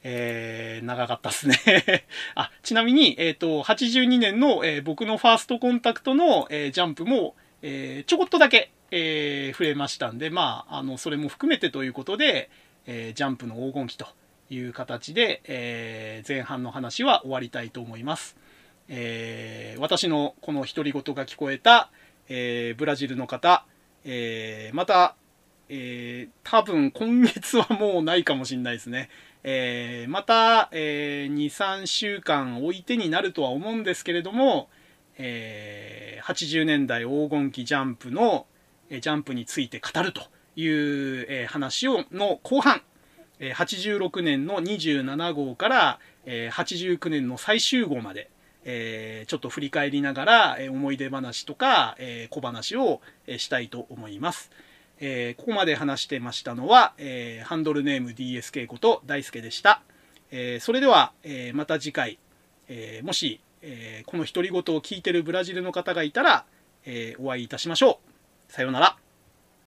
えー、長かったっすね あ、ちなみに、えっ、ー、と、82年の、え、僕のファーストコンタクトの、え、ジャンプも、え、ちょこっとだけ、え、触れましたんで、まあ、あの、それも含めてということで、え、ジャンプの黄金期という形で、えー、前半の話は終わりたいと思います。えー、私のこの独り言が聞こえた、えー、ブラジルの方、えー、また、えー、多分今月はもうないかもしれないですね。えー、また、えー、2、3週間置いてになるとは思うんですけれども、えー、80年代黄金期ジャンプの、えジャンプについて語るという、え話をの後半、86年の27号から、89年の最終号まで、えちょっと振り返りながら、思い出話とか、小話を、したいと思います。えここまで話してましたのは、えハンドルネーム DSK こと大輔でした。えそれでは、えまた次回、えもし、えこの独り言を聞いてるブラジルの方がいたら、えお会いいたしましょう。さようなら。